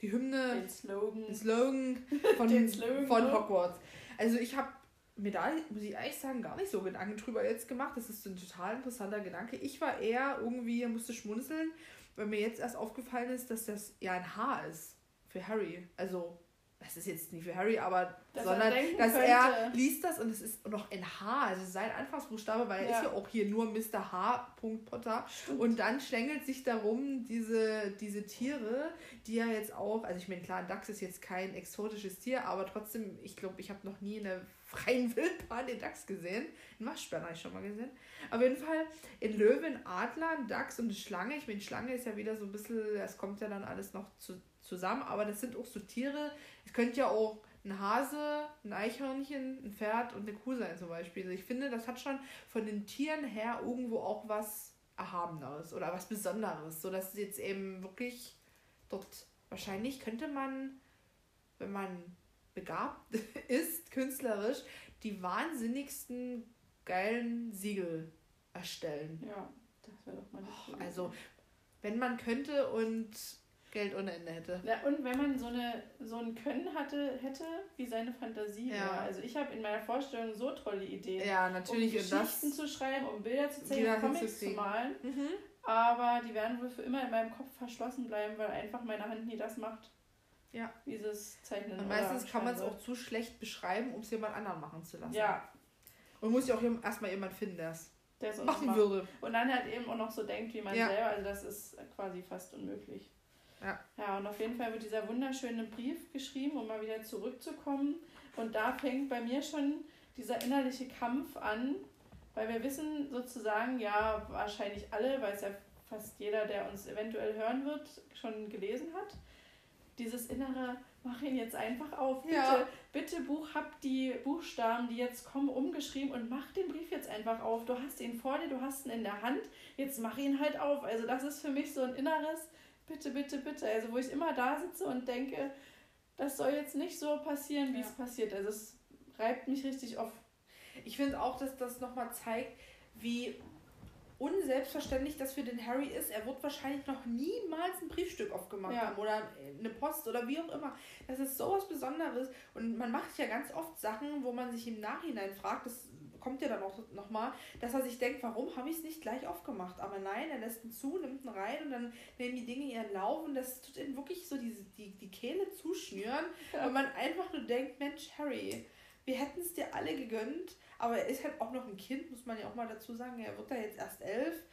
die Hymne, den Slogan, den Slogan von, den Slogan von Hogwarts. Also ich habe mir da, muss ich ehrlich sagen, gar nicht so Gedanken drüber jetzt gemacht. Das ist ein total interessanter Gedanke. Ich war eher irgendwie, musste schmunzeln, weil mir jetzt erst aufgefallen ist, dass das ja ein H ist für Harry. Also das ist jetzt nicht für Harry, aber dass sondern er dass könnte. er liest das und es ist noch in H, also sein Anfangsbuchstabe, weil er ja. ist ja auch hier nur Mr. H. Potter. Stimmt. Und dann schlängelt sich darum diese, diese Tiere, die ja jetzt auch, also ich meine, klar, ein Dachs ist jetzt kein exotisches Tier, aber trotzdem, ich glaube, ich habe noch nie eine freien Wildbahn den Dachs gesehen. Den Waschbären habe ich schon mal gesehen. Auf jeden Fall in Löwen, Adler, Dachs und eine Schlange. Ich meine, Schlange ist ja wieder so ein bisschen, das kommt ja dann alles noch zu, zusammen, aber das sind auch so Tiere. Es könnte ja auch ein Hase, ein Eichhörnchen, ein Pferd und eine Kuh sein zum Beispiel. Also ich finde, das hat schon von den Tieren her irgendwo auch was Erhabeneres oder was Besonderes, sodass es jetzt eben wirklich dort wahrscheinlich könnte man, wenn man begabt ist, künstlerisch, die wahnsinnigsten geilen Siegel erstellen. Ja, das wäre doch mal oh, Also, wenn man könnte und Geld ohne Ende hätte. Ja, und wenn man so, eine, so ein Können hatte, hätte, wie seine Fantasie ja. war. Also ich habe in meiner Vorstellung so tolle Ideen. Ja, natürlich. Um Geschichten zu schreiben, um Bilder zu zeigen, Comics zu malen. Mhm. Aber die werden wohl für immer in meinem Kopf verschlossen bleiben, weil einfach meine Hand nie das macht. Ja. Dieses Zeichnen. Und meistens kann man es auch zu schlecht beschreiben, um es jemand anderen machen zu lassen. Ja. Und muss ja auch erstmal jemand finden, der es machen macht. würde. Und dann halt eben auch noch so denkt wie man ja. selber. Also das ist quasi fast unmöglich. Ja. ja, und auf jeden Fall wird dieser wunderschöne Brief geschrieben, um mal wieder zurückzukommen. Und da fängt bei mir schon dieser innerliche Kampf an, weil wir wissen sozusagen, ja, wahrscheinlich alle, weil es ja fast jeder, der uns eventuell hören wird, schon gelesen hat. Dieses innere, mach ihn jetzt einfach auf. Bitte, ja. bitte Buch, hab die Buchstaben, die jetzt kommen, umgeschrieben und mach den Brief jetzt einfach auf. Du hast ihn vor dir, du hast ihn in der Hand, jetzt mach ihn halt auf. Also das ist für mich so ein inneres, bitte, bitte, bitte. Also wo ich immer da sitze und denke, das soll jetzt nicht so passieren, wie ja. es passiert. Also es reibt mich richtig auf. Ich finde auch, dass das nochmal zeigt, wie unselbstverständlich das für den Harry ist. Er wird wahrscheinlich noch niemals ein Briefstück aufgemacht ja. haben oder eine Post oder wie auch immer. Das ist sowas Besonderes und man macht ja ganz oft Sachen, wo man sich im Nachhinein fragt, das kommt ja dann auch nochmal, dass er sich denkt, warum habe ich es nicht gleich aufgemacht? Aber nein, er lässt ihn zu, nimmt ihn rein und dann nehmen die Dinge ihren Lauf und das tut ihm wirklich so die, die, die Kehle zuschnüren ja. und man einfach nur denkt, Mensch, Harry, wir hätten es dir alle gegönnt, aber er ist halt auch noch ein Kind, muss man ja auch mal dazu sagen. Er wird da jetzt erst elf.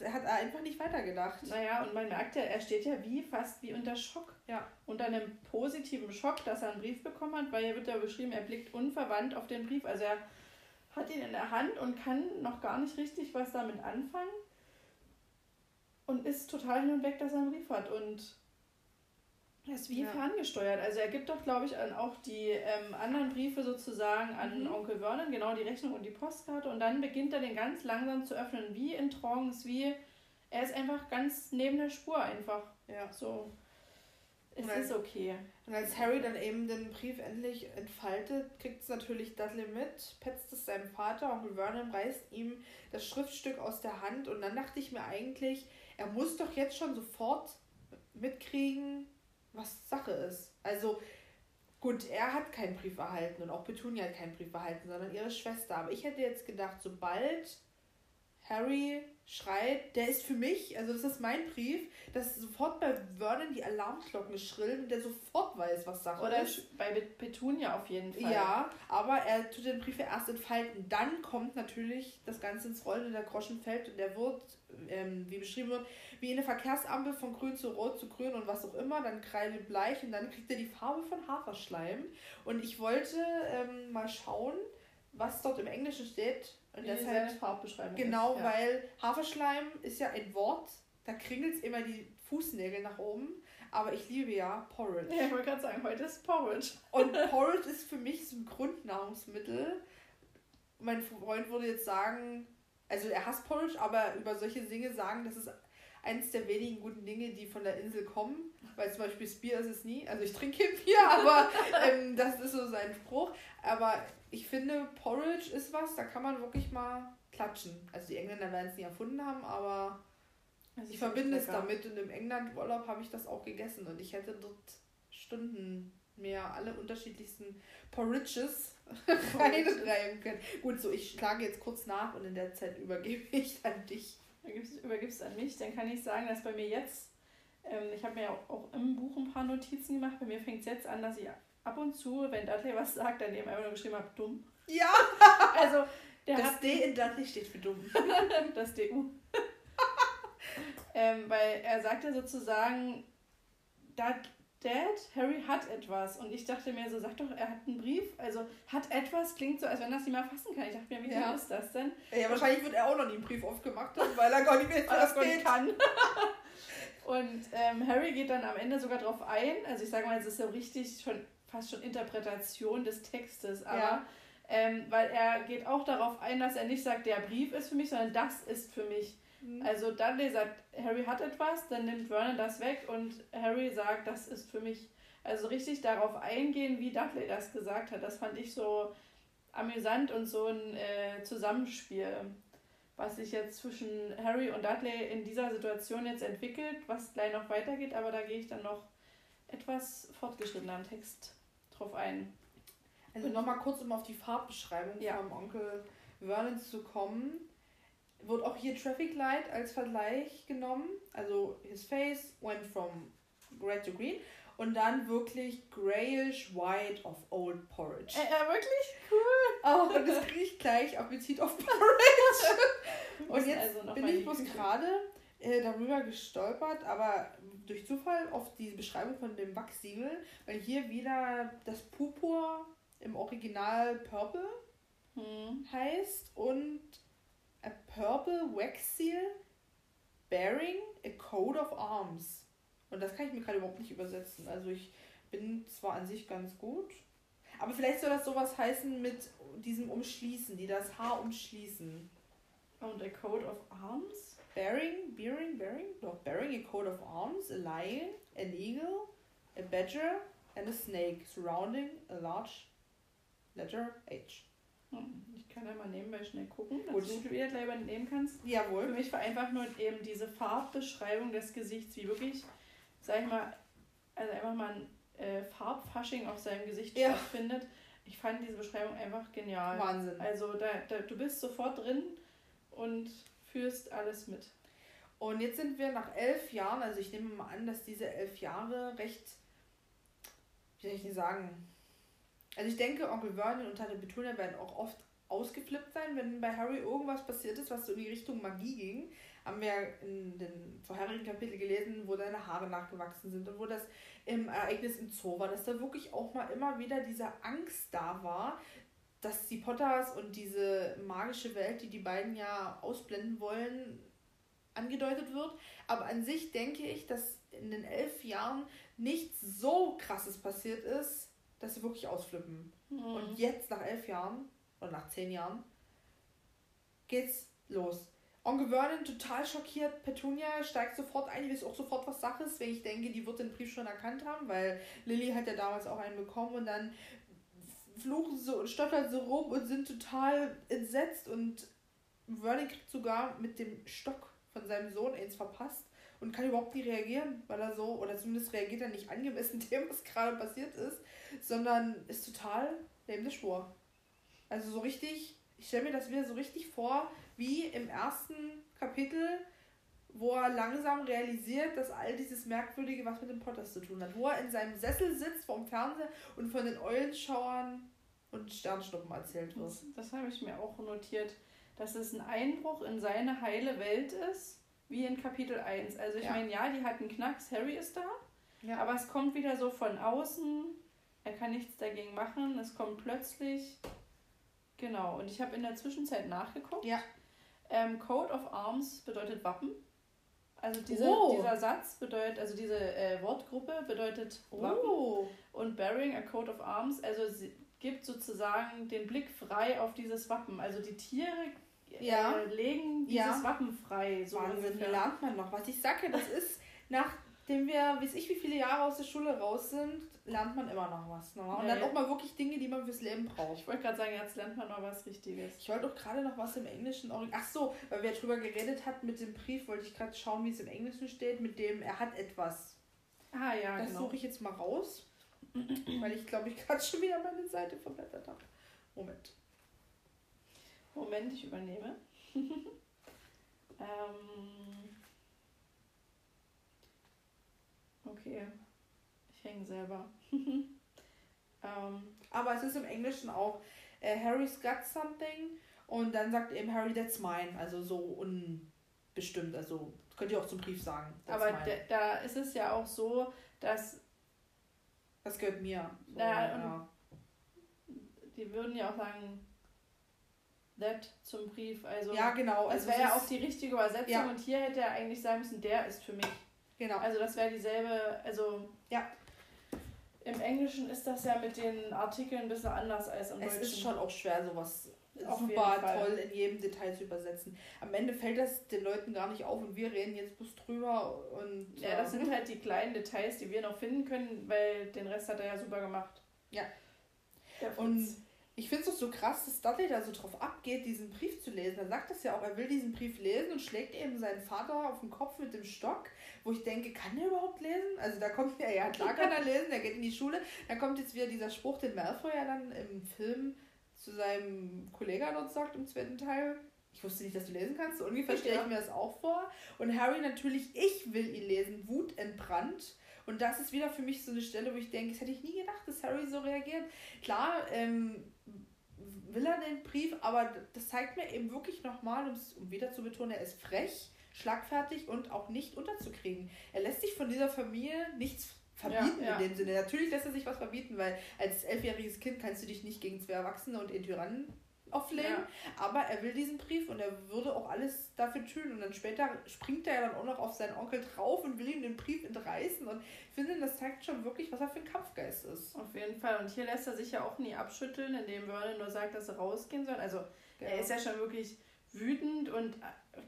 Er hat einfach nicht weitergedacht. Naja, und man merkt ja, er steht ja wie fast wie unter Schock. Ja. Unter einem positiven Schock, dass er einen Brief bekommen hat, weil hier wird ja beschrieben, er blickt unverwandt auf den Brief. Also er hat ihn in der Hand und kann noch gar nicht richtig was damit anfangen und ist total hin und weg, dass er einen Brief hat. Und er ist wie ja. ferngesteuert. Also er gibt doch, glaube ich, auch die ähm, anderen Briefe sozusagen an mhm. Onkel Vernon, genau die Rechnung und die Postkarte. Und dann beginnt er den ganz langsam zu öffnen, wie in Trance, wie er ist einfach ganz neben der Spur einfach. Ja. So. Es als, ist okay. Und als Harry dann eben den Brief endlich entfaltet, kriegt es natürlich Dudley mit, petzt es seinem Vater, Onkel Vernon reißt ihm das Schriftstück aus der Hand und dann dachte ich mir eigentlich, er muss doch jetzt schon sofort mitkriegen, was Sache ist. Also, gut, er hat keinen Brief erhalten und auch Petunia hat keinen Brief erhalten, sondern ihre Schwester. Aber ich hätte jetzt gedacht, sobald Harry schreit, der ist für mich, also das ist mein Brief, dass sofort bei Vernon die Alarmglocken schrillen und der sofort weiß, was Sache Oder ist. bei Petunia auf jeden Fall. Ja, aber er tut den Brief ja erst entfalten. Dann kommt natürlich das Ganze ins Rollen und der Groschen fällt und der wird, ähm, wie beschrieben wird, wie eine Verkehrsampel von grün zu rot zu grün und was auch immer, dann kreidebleich und dann kriegt er die Farbe von Haferschleim. Und ich wollte ähm, mal schauen, was dort im Englischen steht und Wie deshalb Farbbeschreibung. Genau, ist, ja. weil Haferschleim ist ja ein Wort, da kringelt es immer die Fußnägel nach oben. Aber ich liebe ja Porridge. Ja, ich wollte gerade sagen, heute ist Porridge. Und Porridge ist für mich so ein Grundnahrungsmittel. Mein Freund würde jetzt sagen, also er hasst Porridge, aber über solche Dinge sagen, das ist eins der wenigen guten Dinge, die von der Insel kommen. Weil zum Beispiel das Bier ist es nie. Also ich trinke Bier, aber ähm, das ist so sein Spruch. Aber ich finde, Porridge ist was, da kann man wirklich mal klatschen. Also die Engländer werden es nie erfunden haben, aber ich verbinde es damit. Und im England-Urlaub habe ich das auch gegessen und ich hätte dort Stunden mehr alle unterschiedlichsten Porridges reinreiben können. Gut, so ich schlage jetzt kurz nach und in der Zeit übergebe ich an dich. Übergibst du an mich, dann kann ich sagen, dass bei mir jetzt, ähm, ich habe mir auch, auch im Buch ein paar Notizen gemacht, bei mir fängt es jetzt an, dass ich ab und zu, wenn Dudley was sagt, dann eben einfach nur geschrieben habe, dumm. Ja! also, das D in Dudley steht für dumm. das DU. ähm, weil er sagte sozusagen, da Dad, Harry hat etwas. Und ich dachte mir so, sag doch, er hat einen Brief. Also hat etwas, klingt so, als wenn das niemand fassen kann. Ich dachte mir, wie ja. ist das denn? Ja, wahrscheinlich wird er auch noch nie einen Brief aufgemacht haben, weil er gar nicht mehr was geht. kann. Und ähm, Harry geht dann am Ende sogar drauf ein. Also ich sage mal, es ist so richtig schon fast schon Interpretation des Textes, aber ja. ähm, weil er geht auch darauf ein, dass er nicht sagt, der Brief ist für mich, sondern das ist für mich. Mhm. Also Dudley sagt, Harry hat etwas, dann nimmt Vernon das weg und Harry sagt, das ist für mich. Also richtig darauf eingehen, wie Dudley das gesagt hat, das fand ich so amüsant und so ein äh, Zusammenspiel, was sich jetzt zwischen Harry und Dudley in dieser Situation jetzt entwickelt, was gleich noch weitergeht, aber da gehe ich dann noch etwas fortgeschrittener am Text drauf ein. Also nochmal kurz, um auf die Farbbeschreibung ja. vom Onkel Vernon zu kommen wird auch hier Traffic Light als Vergleich genommen. Also his face went from red to green. Und dann wirklich grayish white of old porridge. Äh, äh wirklich? Cool. Oh, und das kriege ich gleich Appetit auf Porridge. und jetzt also bin ich bloß gerade äh, darüber gestolpert, aber durch Zufall auf die Beschreibung von dem Wachsiegel, weil hier wieder das Purpur im Original Purple hm. heißt und a purple wax seal bearing a coat of arms. Und das kann ich mir gerade überhaupt nicht übersetzen. Also ich bin zwar an sich ganz gut, aber vielleicht soll das sowas heißen mit diesem Umschließen, die das Haar umschließen. Und a coat of arms? Bearing, bearing, bearing? Doch, bearing a coat of arms, a lion, an eagle, a badger and a snake surrounding a large letter H. Hm, ich kann ja mal nebenbei schnell gucken, dass du wieder gleich nehmen kannst. Jawohl. Für mich war einfach nur eben diese Farbbeschreibung des Gesichts, wie wirklich, sag ich mal, also einfach mal ein äh, Farbfasching auf seinem Gesicht ja. stattfindet. Ich fand diese Beschreibung einfach genial. Wahnsinn. Also da, da, du bist sofort drin und führst alles mit. Und jetzt sind wir nach elf Jahren, also ich nehme mal an, dass diese elf Jahre recht, wie soll ich denn sagen, also ich denke, Onkel Vernon und Tante Petunia werden auch oft ausgeflippt sein, wenn bei Harry irgendwas passiert ist, was so in die Richtung Magie ging. Haben wir in den vorherigen Kapitel gelesen, wo seine Haare nachgewachsen sind und wo das im Ereignis im Zoo war, dass da wirklich auch mal immer wieder diese Angst da war, dass die Potters und diese magische Welt, die die beiden ja ausblenden wollen, angedeutet wird. Aber an sich denke ich, dass in den elf Jahren nichts so krasses passiert ist, dass sie wirklich ausflippen. Mhm. Und jetzt, nach elf Jahren, oder nach zehn Jahren, geht's los. Onkel Vernon total schockiert. Petunia steigt sofort ein, die weiß auch sofort, was Sache ist, wenn ich denke, die wird den Brief schon erkannt haben, weil Lilly hat ja damals auch einen bekommen und dann fluchen sie und stottern sie rum und sind total entsetzt und Vernon kriegt sogar mit dem Stock von seinem Sohn eins verpasst und kann überhaupt nicht reagieren, weil er so, oder zumindest reagiert er nicht angemessen dem, was gerade passiert ist, sondern ist total neben der Spur. Also so richtig, ich stelle mir das wieder so richtig vor, wie im ersten Kapitel, wo er langsam realisiert, dass all dieses Merkwürdige was mit dem Potters zu tun hat. Wo er in seinem Sessel sitzt vorm Fernseher und von den Eulenschauern und Sternschnuppen erzählt wird. Das, das habe ich mir auch notiert, dass es ein Einbruch in seine heile Welt ist wie in Kapitel 1. Also ich ja. meine, ja, die hat einen Knacks, Harry ist da, ja. aber es kommt wieder so von außen, er kann nichts dagegen machen, es kommt plötzlich. Genau, und ich habe in der Zwischenzeit nachgeguckt. Ja. Ähm, Code of Arms bedeutet Wappen. Also diese, oh. dieser Satz bedeutet, also diese äh, Wortgruppe bedeutet Wappen. Oh. Und Bearing a Code of Arms, also sie gibt sozusagen den Blick frei auf dieses Wappen. Also die Tiere ja. äh, legen dieses ja. Wappen frei. So Wahnsinn, ungefähr. lernt man noch was. Ich sage, das ist, nachdem wir, weiß ich, wie viele Jahre aus der Schule raus sind, lernt man immer noch was. Ne? Und ja, dann auch mal wirklich Dinge, die man fürs Leben braucht. Ich wollte gerade sagen, jetzt lernt man noch was Richtiges. Ich wollte auch gerade noch was im Englischen. Ach so, weil wir drüber geredet hatten mit dem Brief, wollte ich gerade schauen, wie es im Englischen steht, mit dem er hat etwas. Ah ja, das genau. Das suche ich jetzt mal raus, weil ich glaube, ich gerade schon wieder meine Seite verblättert habe. Moment. Moment, ich übernehme. ähm, okay, ich hänge selber. ähm, Aber es ist im Englischen auch äh, Harry's got something und dann sagt eben Harry, that's mine. Also so unbestimmt. Also könnt ihr auch zum Brief sagen. Aber da ist es ja auch so, dass Das gehört mir. So, naja, ja. Die würden ja auch sagen, that zum Brief. Also, ja, genau. Also das wäre ja auch die richtige Übersetzung ja. und hier hätte er eigentlich sagen müssen, der ist für mich. Genau. Also das wäre dieselbe, also ja. Im Englischen ist das ja mit den Artikeln ein bisschen anders als im es Deutschen. Es ist schon auch schwer, sowas super toll in jedem Detail zu übersetzen. Am Ende fällt das den Leuten gar nicht auf und wir reden jetzt bloß drüber und. Ja, das sind halt die kleinen Details, die wir noch finden können, weil den Rest hat er ja super gemacht. Ja. Und ich finde es auch so krass, dass Dudley da so drauf abgeht, diesen Brief zu lesen. Er sagt das ja auch, er will diesen Brief lesen und schlägt eben seinen Vater auf den Kopf mit dem Stock, wo ich denke, kann er überhaupt lesen? Also da kommt ja, ja klar kann er lesen, er geht in die Schule. Da kommt jetzt wieder dieser Spruch, den Malfoy ja dann im Film zu seinem Kollegen dort sagt im zweiten Teil. Ich wusste nicht, dass du lesen kannst. So ungefähr stelle ich mir das auch vor. Und Harry natürlich, ich will ihn lesen, Wut entbrannt. Und das ist wieder für mich so eine Stelle, wo ich denke, das hätte ich nie gedacht, dass Harry so reagiert. Klar, ähm, will er den Brief, aber das zeigt mir eben wirklich nochmal, um wieder zu betonen, er ist frech, schlagfertig und auch nicht unterzukriegen. Er lässt sich von dieser Familie nichts verbieten ja, ja. in dem Sinne. Natürlich lässt er sich was verbieten, weil als elfjähriges Kind kannst du dich nicht gegen zwei Erwachsene und den Tyrannen auflehnen. Ja. Aber er will diesen Brief und er würde auch alles dafür tun. Und dann später springt er ja dann auch noch auf seinen Onkel drauf und will ihm den Brief entreißen. Und ich finde, das zeigt schon wirklich, was er für ein Kampfgeist ist. Auf jeden Fall. Und hier lässt er sich ja auch nie abschütteln, indem Vernon nur sagt, dass er rausgehen soll. Also genau. er ist ja schon wirklich wütend und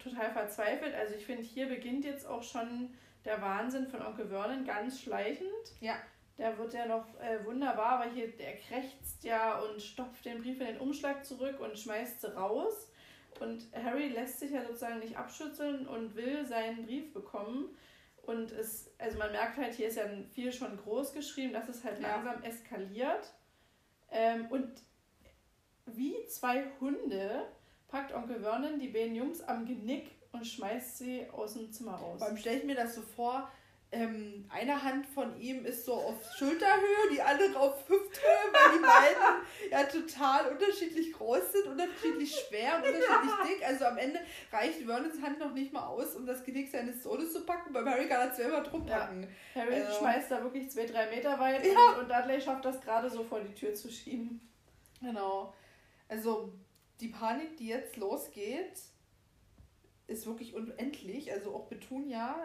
total verzweifelt. Also ich finde, hier beginnt jetzt auch schon der Wahnsinn von Onkel Vernon ganz schleichend. Ja. Der wird ja noch äh, wunderbar, aber hier, der krächzt ja und stopft den Brief in den Umschlag zurück und schmeißt sie raus. Und Harry lässt sich ja sozusagen nicht abschütteln und will seinen Brief bekommen. Und es, also man merkt halt, hier ist ja viel schon groß geschrieben, dass es halt ja. langsam eskaliert. Ähm, und wie zwei Hunde packt Onkel Vernon die beiden Jungs am Genick und schmeißt sie aus dem Zimmer raus. Allem stelle ich mir das so vor, ähm, eine Hand von ihm ist so auf Schulterhöhe, die andere auf Hüfthöhe, weil die beiden ja total unterschiedlich groß sind, unterschiedlich schwer und unterschiedlich dick. Also am Ende reicht Vernons Hand noch nicht mal aus, um das Genick seines Sohnes zu packen. Beim Harry kann er zweimal drum packen. Ja. Harry also, schmeißt da wirklich zwei, drei Meter weit ja. und, und Dudley schafft das gerade so vor die Tür zu schieben. Genau. Also die Panik, die jetzt losgeht, ist wirklich unendlich. Also auch Betunia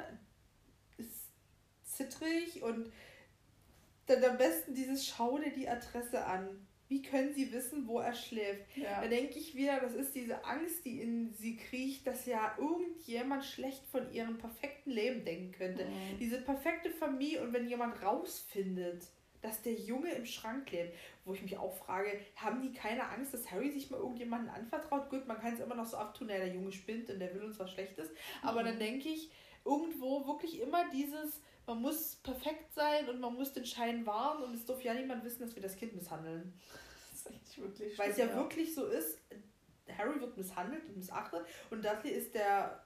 zittrig und dann am besten dieses Schau dir die Adresse an. Wie können sie wissen, wo er schläft? Ja. Da denke ich wieder, das ist diese Angst, die in sie kriecht, dass ja irgendjemand schlecht von ihrem perfekten Leben denken könnte. Mhm. Diese perfekte Familie und wenn jemand rausfindet, dass der Junge im Schrank lebt. Wo ich mich auch frage, haben die keine Angst, dass Harry sich mal irgendjemanden anvertraut? Gut, man kann es immer noch so abtun, ja, der Junge spinnt und der will uns was Schlechtes. Aber mhm. dann denke ich, irgendwo wirklich immer dieses, man muss perfekt sein und man muss den Schein wahren und es darf ja niemand wissen, dass wir das Kind misshandeln. Das ist eigentlich wirklich Weil es ja, ja wirklich so ist, Harry wird misshandelt und missachtet und Dudley ist der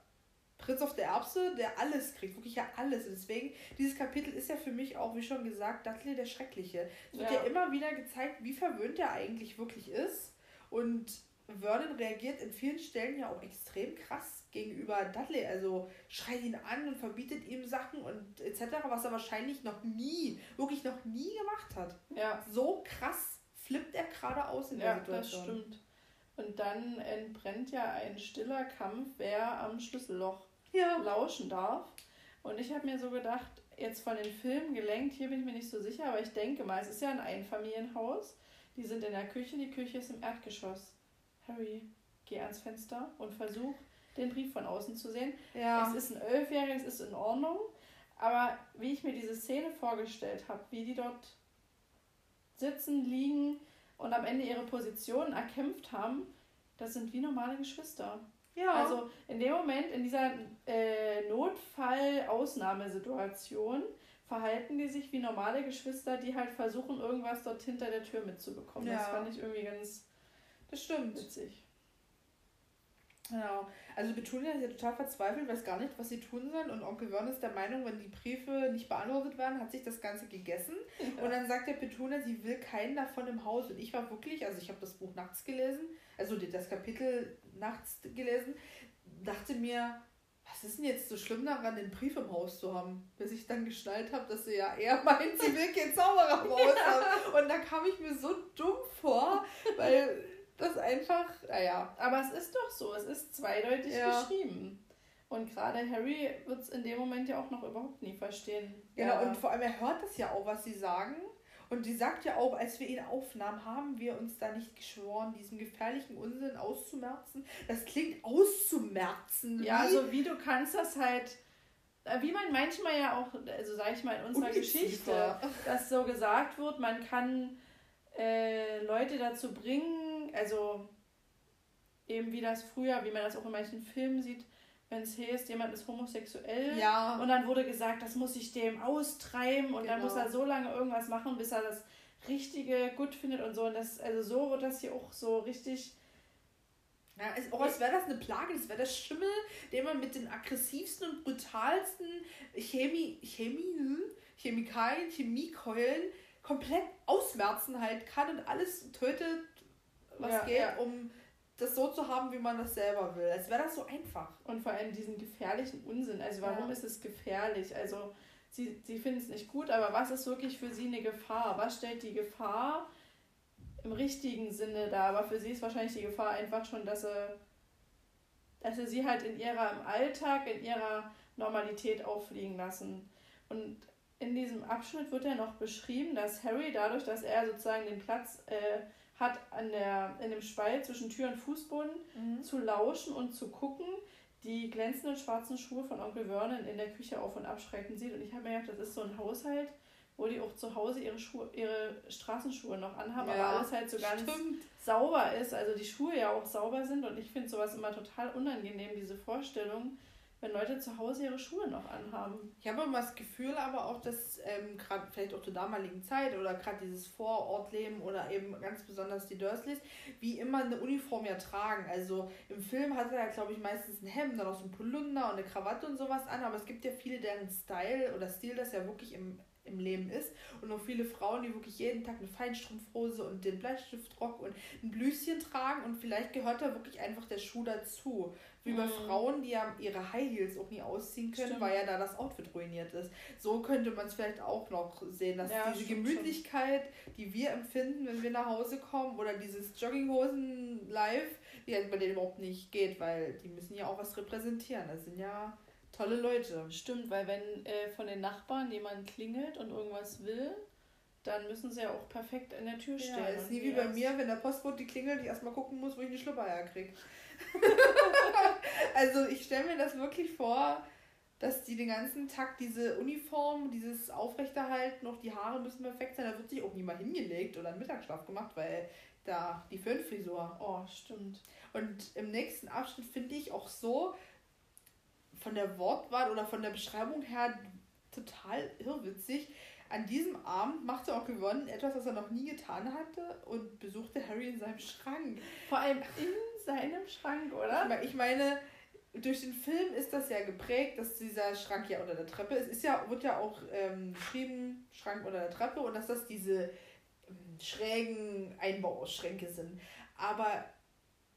Prinz auf der Erbse, der alles kriegt, wirklich ja alles. Und deswegen, dieses Kapitel ist ja für mich auch, wie schon gesagt, Dudley der Schreckliche. Es wird ja. ja immer wieder gezeigt, wie verwöhnt er eigentlich wirklich ist. Und Vernon reagiert in vielen Stellen ja auch extrem krass gegenüber Dudley. Also schreit ihn an und verbietet ihm Sachen und etc., was er wahrscheinlich noch nie, wirklich noch nie gemacht hat. Ja. So krass flippt er gerade aus in der ja, Situation. Das stimmt. Und dann entbrennt ja ein stiller Kampf, wer am Schlüsselloch ja. lauschen darf. Und ich habe mir so gedacht, jetzt von den Filmen gelenkt, hier bin ich mir nicht so sicher, aber ich denke mal, es ist ja ein Einfamilienhaus. Die sind in der Küche, die Küche ist im Erdgeschoss. Harry, geh ans Fenster und versuch, den Brief von außen zu sehen. Ja. Es ist ein Elfjähriger, es ist in Ordnung. Aber wie ich mir diese Szene vorgestellt habe, wie die dort sitzen, liegen und am Ende ihre Position erkämpft haben, das sind wie normale Geschwister. Ja. Also in dem Moment, in dieser äh, Notfall-Ausnahmesituation, verhalten die sich wie normale Geschwister, die halt versuchen, irgendwas dort hinter der Tür mitzubekommen. Ja. Das fand ich irgendwie ganz das stimmt. witzig. Genau. Also Betulia ist ja total verzweifelt, weiß gar nicht, was sie tun sollen. Und Onkel Vernon ist der Meinung, wenn die Briefe nicht beantwortet werden, hat sich das Ganze gegessen. Ja. Und dann sagt der Petunia, sie will keinen davon im Haus. Und ich war wirklich, also ich habe das Buch nachts gelesen, also das Kapitel nachts gelesen, dachte mir, was ist denn jetzt so schlimm daran, den Brief im Haus zu haben? Bis ich dann geschnallt habe, dass sie ja eher meint, sie will keinen Zauberer im Haus haben. Und da kam ich mir so dumm vor, weil das einfach, naja. Aber es ist doch so, es ist zweideutig ja. geschrieben. Und gerade Harry wird es in dem Moment ja auch noch überhaupt nie verstehen. Genau, ja. und vor allem er hört das ja auch, was sie sagen. Und die sagt ja auch, als wir ihn aufnahmen, haben wir uns da nicht geschworen, diesen gefährlichen Unsinn auszumerzen. Das klingt auszumerzen. Ja, also wie du kannst das halt, äh, wie man manchmal ja auch, also sag ich mal in unserer Geschichte, dass so gesagt wird, man kann äh, Leute dazu bringen, also eben wie das früher, wie man das auch in manchen Filmen sieht, wenn es heißt, jemand ist homosexuell ja. und dann wurde gesagt, das muss ich dem austreiben und genau. dann muss er so lange irgendwas machen, bis er das Richtige gut findet und so. Und das, also so wird das hier auch so richtig. Ja, es, oh, als wäre das eine Plage, es wäre der Schimmel, den man mit den aggressivsten und brutalsten Chemie, Chemie, hm, Chemikalien, Chemiekeulen komplett ausmerzen halt kann und alles tötet, was ja, geht, ja. um das so zu haben, wie man das selber will. Als wäre das so einfach. Und vor allem diesen gefährlichen Unsinn. Also warum ja. ist es gefährlich? Also sie, sie finden es nicht gut, aber was ist wirklich für sie eine Gefahr? Was stellt die Gefahr im richtigen Sinne dar? Aber für sie ist wahrscheinlich die Gefahr einfach schon, dass sie, dass sie sie halt in ihrer im Alltag, in ihrer Normalität auffliegen lassen. Und in diesem Abschnitt wird ja noch beschrieben, dass Harry dadurch, dass er sozusagen den Platz äh, hat an der, in dem Spalt zwischen Tür und Fußboden mhm. zu lauschen und zu gucken, die glänzenden schwarzen Schuhe von Onkel Vernon in der Küche auf und abschrecken sieht. Und ich habe mir gedacht, das ist so ein Haushalt, wo die auch zu Hause ihre Schuhe, ihre Straßenschuhe noch anhaben, ja, aber alles halt so ganz stimmt. sauber ist, also die Schuhe ja auch sauber sind und ich finde sowas immer total unangenehm, diese Vorstellung, wenn Leute zu Hause ihre Schuhe noch anhaben. Ich habe immer das Gefühl aber auch, dass ähm, gerade vielleicht auch zur damaligen Zeit oder gerade dieses Vorortleben oder eben ganz besonders die Dursleys, wie immer eine Uniform ja tragen. Also im Film hat er ja, glaube ich, meistens ein Hemd, dann auch so ein Polunder und eine Krawatte und sowas an, aber es gibt ja viele, deren Style oder Stil das ja wirklich im im Leben ist. Und auch viele Frauen, die wirklich jeden Tag eine Feinstrumpfhose und den Bleistiftrock und ein Blüschen tragen und vielleicht gehört da wirklich einfach der Schuh dazu. Wie bei mhm. Frauen, die ja ihre High Heels auch nie ausziehen können, Stimmt. weil ja da das Outfit ruiniert ist. So könnte man es vielleicht auch noch sehen, dass ja, diese Gemütlichkeit, schon. die wir empfinden, wenn wir nach Hause kommen, oder dieses Jogginghosen live, die halt bei denen überhaupt nicht geht, weil die müssen ja auch was repräsentieren. Das sind ja tolle Leute. Stimmt, weil wenn äh, von den Nachbarn jemand klingelt und irgendwas will, dann müssen sie ja auch perfekt an der Tür stehen. Ja, ist nie wie bei mir, wenn der Postbote klingelt, ich erstmal gucken muss, wo ich eine Schlüpper herkriege. also ich stelle mir das wirklich vor, dass die den ganzen Tag diese Uniform, dieses Aufrechterhalten, auch die Haare müssen perfekt sein, da wird sich auch niemand hingelegt oder einen Mittagsschlaf gemacht, weil da die Föhnfrisur. Oh, stimmt. Und im nächsten Abschnitt finde ich auch so von der Wortwahl oder von der Beschreibung her total irrwitzig. An diesem Abend machte Onkel Ron etwas, was er noch nie getan hatte und besuchte Harry in seinem Schrank. Vor allem in seinem Schrank, oder? Ich meine, durch den Film ist das ja geprägt, dass dieser Schrank ja unter der Treppe ist. Ist ja, wird ja auch ähm, geschrieben, Schrank unter der Treppe und dass das diese ähm, schrägen Einbauschränke sind. Aber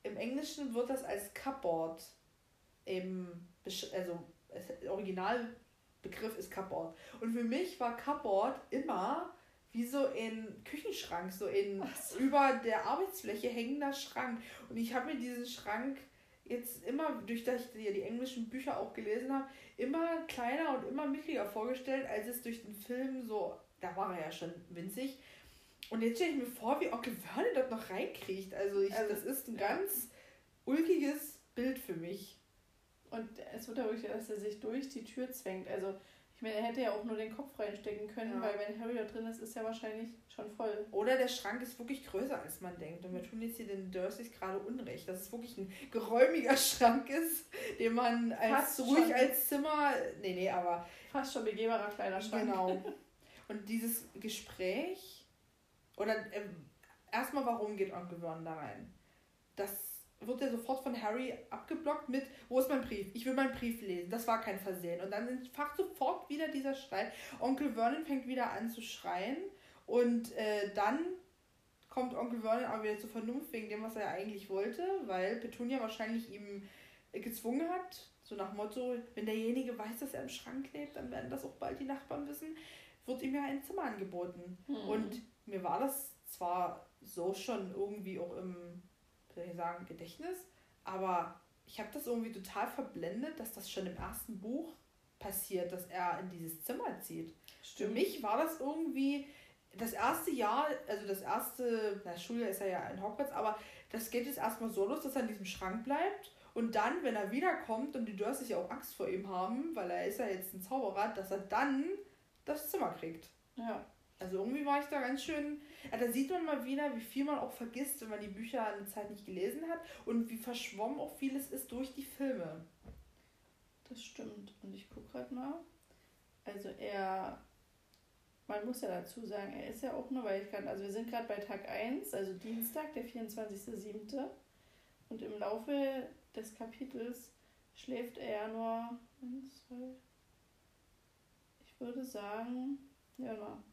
im Englischen wird das als Cupboard eben, also Originalbegriff ist Cupboard. Und für mich war Cupboard immer wie so ein Küchenschrank, so in so. über der Arbeitsfläche hängender Schrank. Und ich habe mir diesen Schrank jetzt immer, durch das ich ja die englischen Bücher auch gelesen habe, immer kleiner und immer mickriger vorgestellt, als es durch den Film so, da war er ja schon winzig. Und jetzt stelle ich mir vor, wie Onkel Vernon dort noch reinkriegt. Also, ich, also das ist ein ganz ulkiges Bild für mich. Und es wird wirklich, dass er sich durch die Tür zwängt. Also ich meine, er hätte ja auch nur den Kopf reinstecken können, ja. weil wenn Harry da drin ist, ist er wahrscheinlich schon voll. Oder der Schrank ist wirklich größer, als man denkt. Und wir tun jetzt hier den Dursleys gerade Unrecht, dass es wirklich ein geräumiger Schrank ist, den man als ruhig als Zimmer. Nee, nee, aber. Fast schon begehbarer kleiner Schrank. Genau. Und dieses Gespräch. Oder äh, erstmal, warum geht Onkel Vernon da rein? Das wird er sofort von Harry abgeblockt mit, wo ist mein Brief? Ich will meinen Brief lesen. Das war kein Versehen. Und dann entfacht sofort wieder dieser Streit. Onkel Vernon fängt wieder an zu schreien. Und äh, dann kommt Onkel Vernon aber wieder zur Vernunft wegen dem, was er eigentlich wollte, weil Petunia wahrscheinlich ihm gezwungen hat, So nach Motto, wenn derjenige weiß, dass er im Schrank lebt, dann werden das auch bald die Nachbarn wissen, wird ihm ja ein Zimmer angeboten. Mhm. Und mir war das zwar so schon irgendwie auch im, soll ich sagen, Gedächtnis, aber ich habe das irgendwie total verblendet, dass das schon im ersten Buch passiert, dass er in dieses Zimmer zieht. Stimmt. Für mich war das irgendwie das erste Jahr, also das erste, na, Schuljahr ist er ja in Hogwarts, aber das geht jetzt erstmal so los, dass er in diesem Schrank bleibt und dann, wenn er wiederkommt und die Dursleys ja auch Angst vor ihm haben, weil er ist ja jetzt ein Zauberer, dass er dann das Zimmer kriegt. Ja. Also irgendwie war ich da ganz schön. Ja, da sieht man mal wieder, wie viel man auch vergisst, wenn man die Bücher eine Zeit nicht gelesen hat und wie verschwommen auch vieles ist durch die Filme. Das stimmt. Und ich gucke gerade mal. Also er, man muss ja dazu sagen, er ist ja auch nur, weil ich kann, also wir sind gerade bei Tag 1, also Dienstag, der 24.07. Und im Laufe des Kapitels schläft er ja nur, ich würde sagen, ja,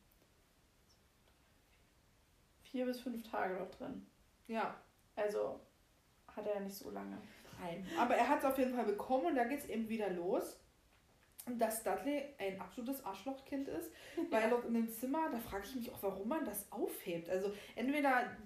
vier bis fünf Tage noch drin. Ja. Also hat er ja nicht so lange. Nein. Aber er hat es auf jeden Fall bekommen und da geht es eben wieder los. Dass Dudley ein absolutes Arschlochkind ist, weil dort in dem Zimmer, da frage ich mich auch, warum man das aufhebt. Also entweder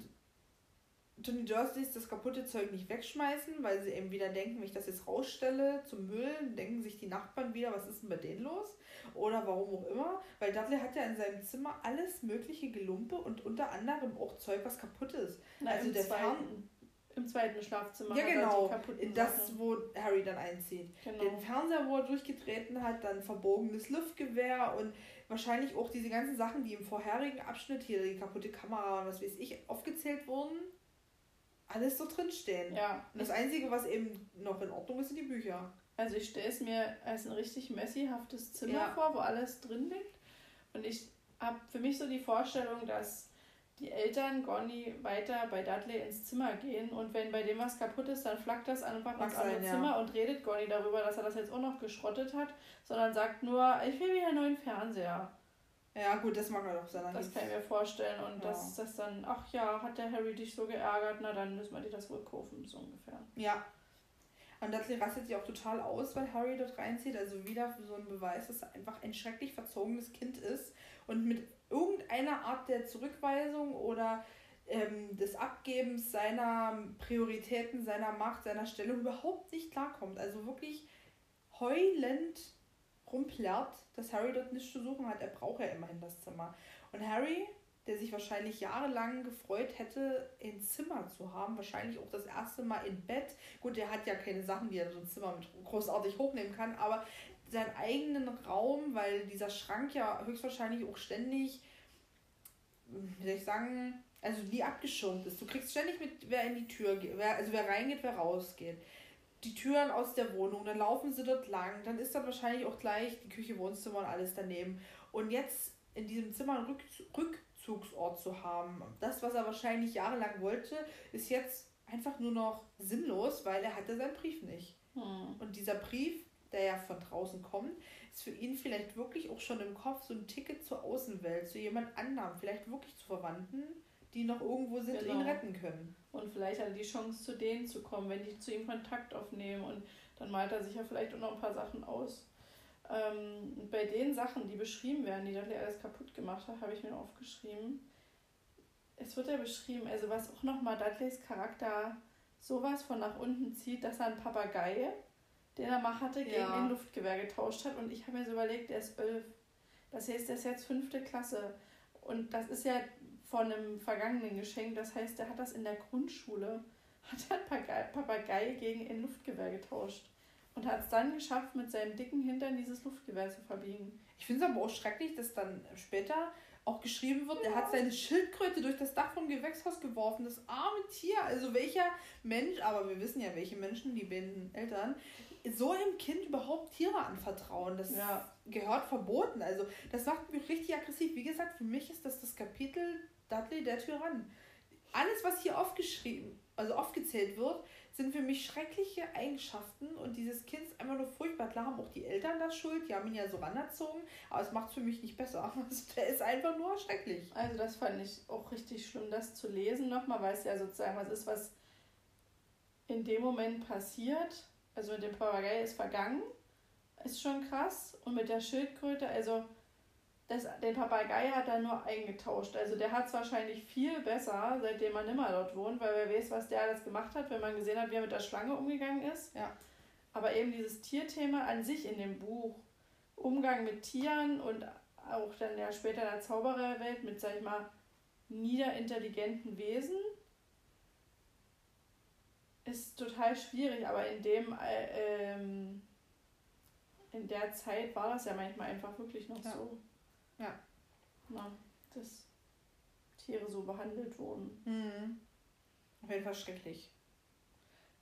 Tony Dursleys das kaputte Zeug nicht wegschmeißen, weil sie eben wieder denken, wenn ich das jetzt rausstelle zum Müll, denken sich die Nachbarn wieder, was ist denn bei denen los? Oder warum auch immer. Weil Dudley hat ja in seinem Zimmer alles mögliche Gelumpe und unter anderem auch Zeug, was kaputt ist. Na, also der zweiten, Im zweiten Schlafzimmer. Ja, genau. Das, wo Harry dann einzieht. Genau. Den Fernseher, wo er durchgetreten hat, dann verbogenes Luftgewehr und wahrscheinlich auch diese ganzen Sachen, die im vorherigen Abschnitt, hier die kaputte Kamera und was weiß ich, aufgezählt wurden alles so drinstehen. Ja. Und das Einzige, was eben noch in Ordnung ist, sind die Bücher. Also ich stelle es mir als ein richtig messihaftes Zimmer ja. vor, wo alles drin liegt. Und ich habe für mich so die Vorstellung, dass die Eltern Gonny weiter bei Dudley ins Zimmer gehen und wenn bei dem was kaputt ist, dann flackt das einfach ins andere ja. Zimmer und redet Gonny darüber, dass er das jetzt auch noch geschrottet hat, sondern sagt nur, ich will wieder einen neuen Fernseher. Ja, gut, das mag er doch sein. Das kann ich mir vorstellen. Und ja. dass das dann, ach ja, hat der Harry dich so geärgert, na dann müssen wir dir das wohl kaufen, so ungefähr. Ja. Und Dudley rastet sich auch total aus, weil Harry dort reinzieht. Also wieder so ein Beweis, dass er einfach ein schrecklich verzogenes Kind ist und mit irgendeiner Art der Zurückweisung oder ähm, des Abgebens seiner Prioritäten, seiner Macht, seiner Stellung überhaupt nicht klarkommt. Also wirklich heulend rumplärrt, dass Harry dort nichts zu suchen hat. Er braucht ja immerhin das Zimmer. Und Harry, der sich wahrscheinlich jahrelang gefreut hätte, ein Zimmer zu haben, wahrscheinlich auch das erste Mal im Bett. Gut, der hat ja keine Sachen, die er so ein Zimmer mit großartig hochnehmen kann, aber seinen eigenen Raum, weil dieser Schrank ja höchstwahrscheinlich auch ständig, wie soll ich sagen, also nie abgeschirmt ist. Du kriegst ständig mit, wer in die Tür geht, wer, also wer reingeht, wer rausgeht die Türen aus der Wohnung, dann laufen sie dort lang, dann ist dann wahrscheinlich auch gleich die Küche, Wohnzimmer und alles daneben. Und jetzt in diesem Zimmer einen Rückzugsort zu haben, das, was er wahrscheinlich jahrelang wollte, ist jetzt einfach nur noch sinnlos, weil er hatte seinen Brief nicht. Hm. Und dieser Brief, der ja von draußen kommt, ist für ihn vielleicht wirklich auch schon im Kopf so ein Ticket zur Außenwelt, zu jemand anderem, vielleicht wirklich zu Verwandten, die noch irgendwo sind genau. und ihn retten können. Und vielleicht hat er die Chance, zu denen zu kommen, wenn die zu ihm Kontakt aufnehmen. Und dann malt er sich ja vielleicht auch noch ein paar Sachen aus. Ähm, bei den Sachen, die beschrieben werden, die Dudley alles kaputt gemacht hat, habe ich mir aufgeschrieben. Es wird ja beschrieben, also was auch nochmal Dudleys Charakter sowas von nach unten zieht, dass er einen Papagei, den er mal hatte, gegen ja. ein Luftgewehr getauscht hat. Und ich habe mir so überlegt, er ist elf. Das heißt, er ist jetzt fünfte Klasse. Und das ist ja von einem vergangenen Geschenk. Das heißt, er hat das in der Grundschule, hat er Papagei, Papagei gegen ein Luftgewehr getauscht. Und hat es dann geschafft, mit seinem dicken Hintern dieses Luftgewehr zu verbiegen. Ich finde es aber auch schrecklich, dass dann später auch geschrieben wird, ja. er hat seine Schildkröte durch das Dach vom Gewächshaus geworfen. Das arme Tier. Also welcher Mensch, aber wir wissen ja, welche Menschen, die beiden Eltern, so einem Kind überhaupt Tiere anvertrauen. Das ja. gehört verboten. Also das macht mich richtig aggressiv. Wie gesagt, für mich ist das das Kapitel Dudley der Tyrann. Alles, was hier aufgeschrieben, also aufgezählt wird, sind für mich schreckliche Eigenschaften und dieses Kind ist einfach nur furchtbar. Klar haben auch die Eltern das Schuld, die haben ihn ja so ranerzogen, aber es macht es für mich nicht besser. Also, der ist einfach nur schrecklich. Also das fand ich auch richtig schlimm, das zu lesen nochmal, weil es ja sozusagen was ist, was in dem Moment passiert. Also mit dem Papagei ist vergangen, ist schon krass. Und mit der Schildkröte, also das, den Papagei hat er nur eingetauscht. Also der hat es wahrscheinlich viel besser, seitdem man nimmer dort wohnt, weil wer weiß, was der alles gemacht hat, wenn man gesehen hat, wie er mit der Schlange umgegangen ist. Ja. Aber eben dieses Tierthema an sich in dem Buch, Umgang mit Tieren und auch dann ja später in der Zaubererwelt mit, sag ich mal, niederintelligenten Wesen, ist total schwierig, aber in dem äh, ähm, in der Zeit war das ja manchmal einfach wirklich noch ja. so. Ja. Na, dass Tiere so behandelt wurden. Mhm. Auf jeden Fall schrecklich.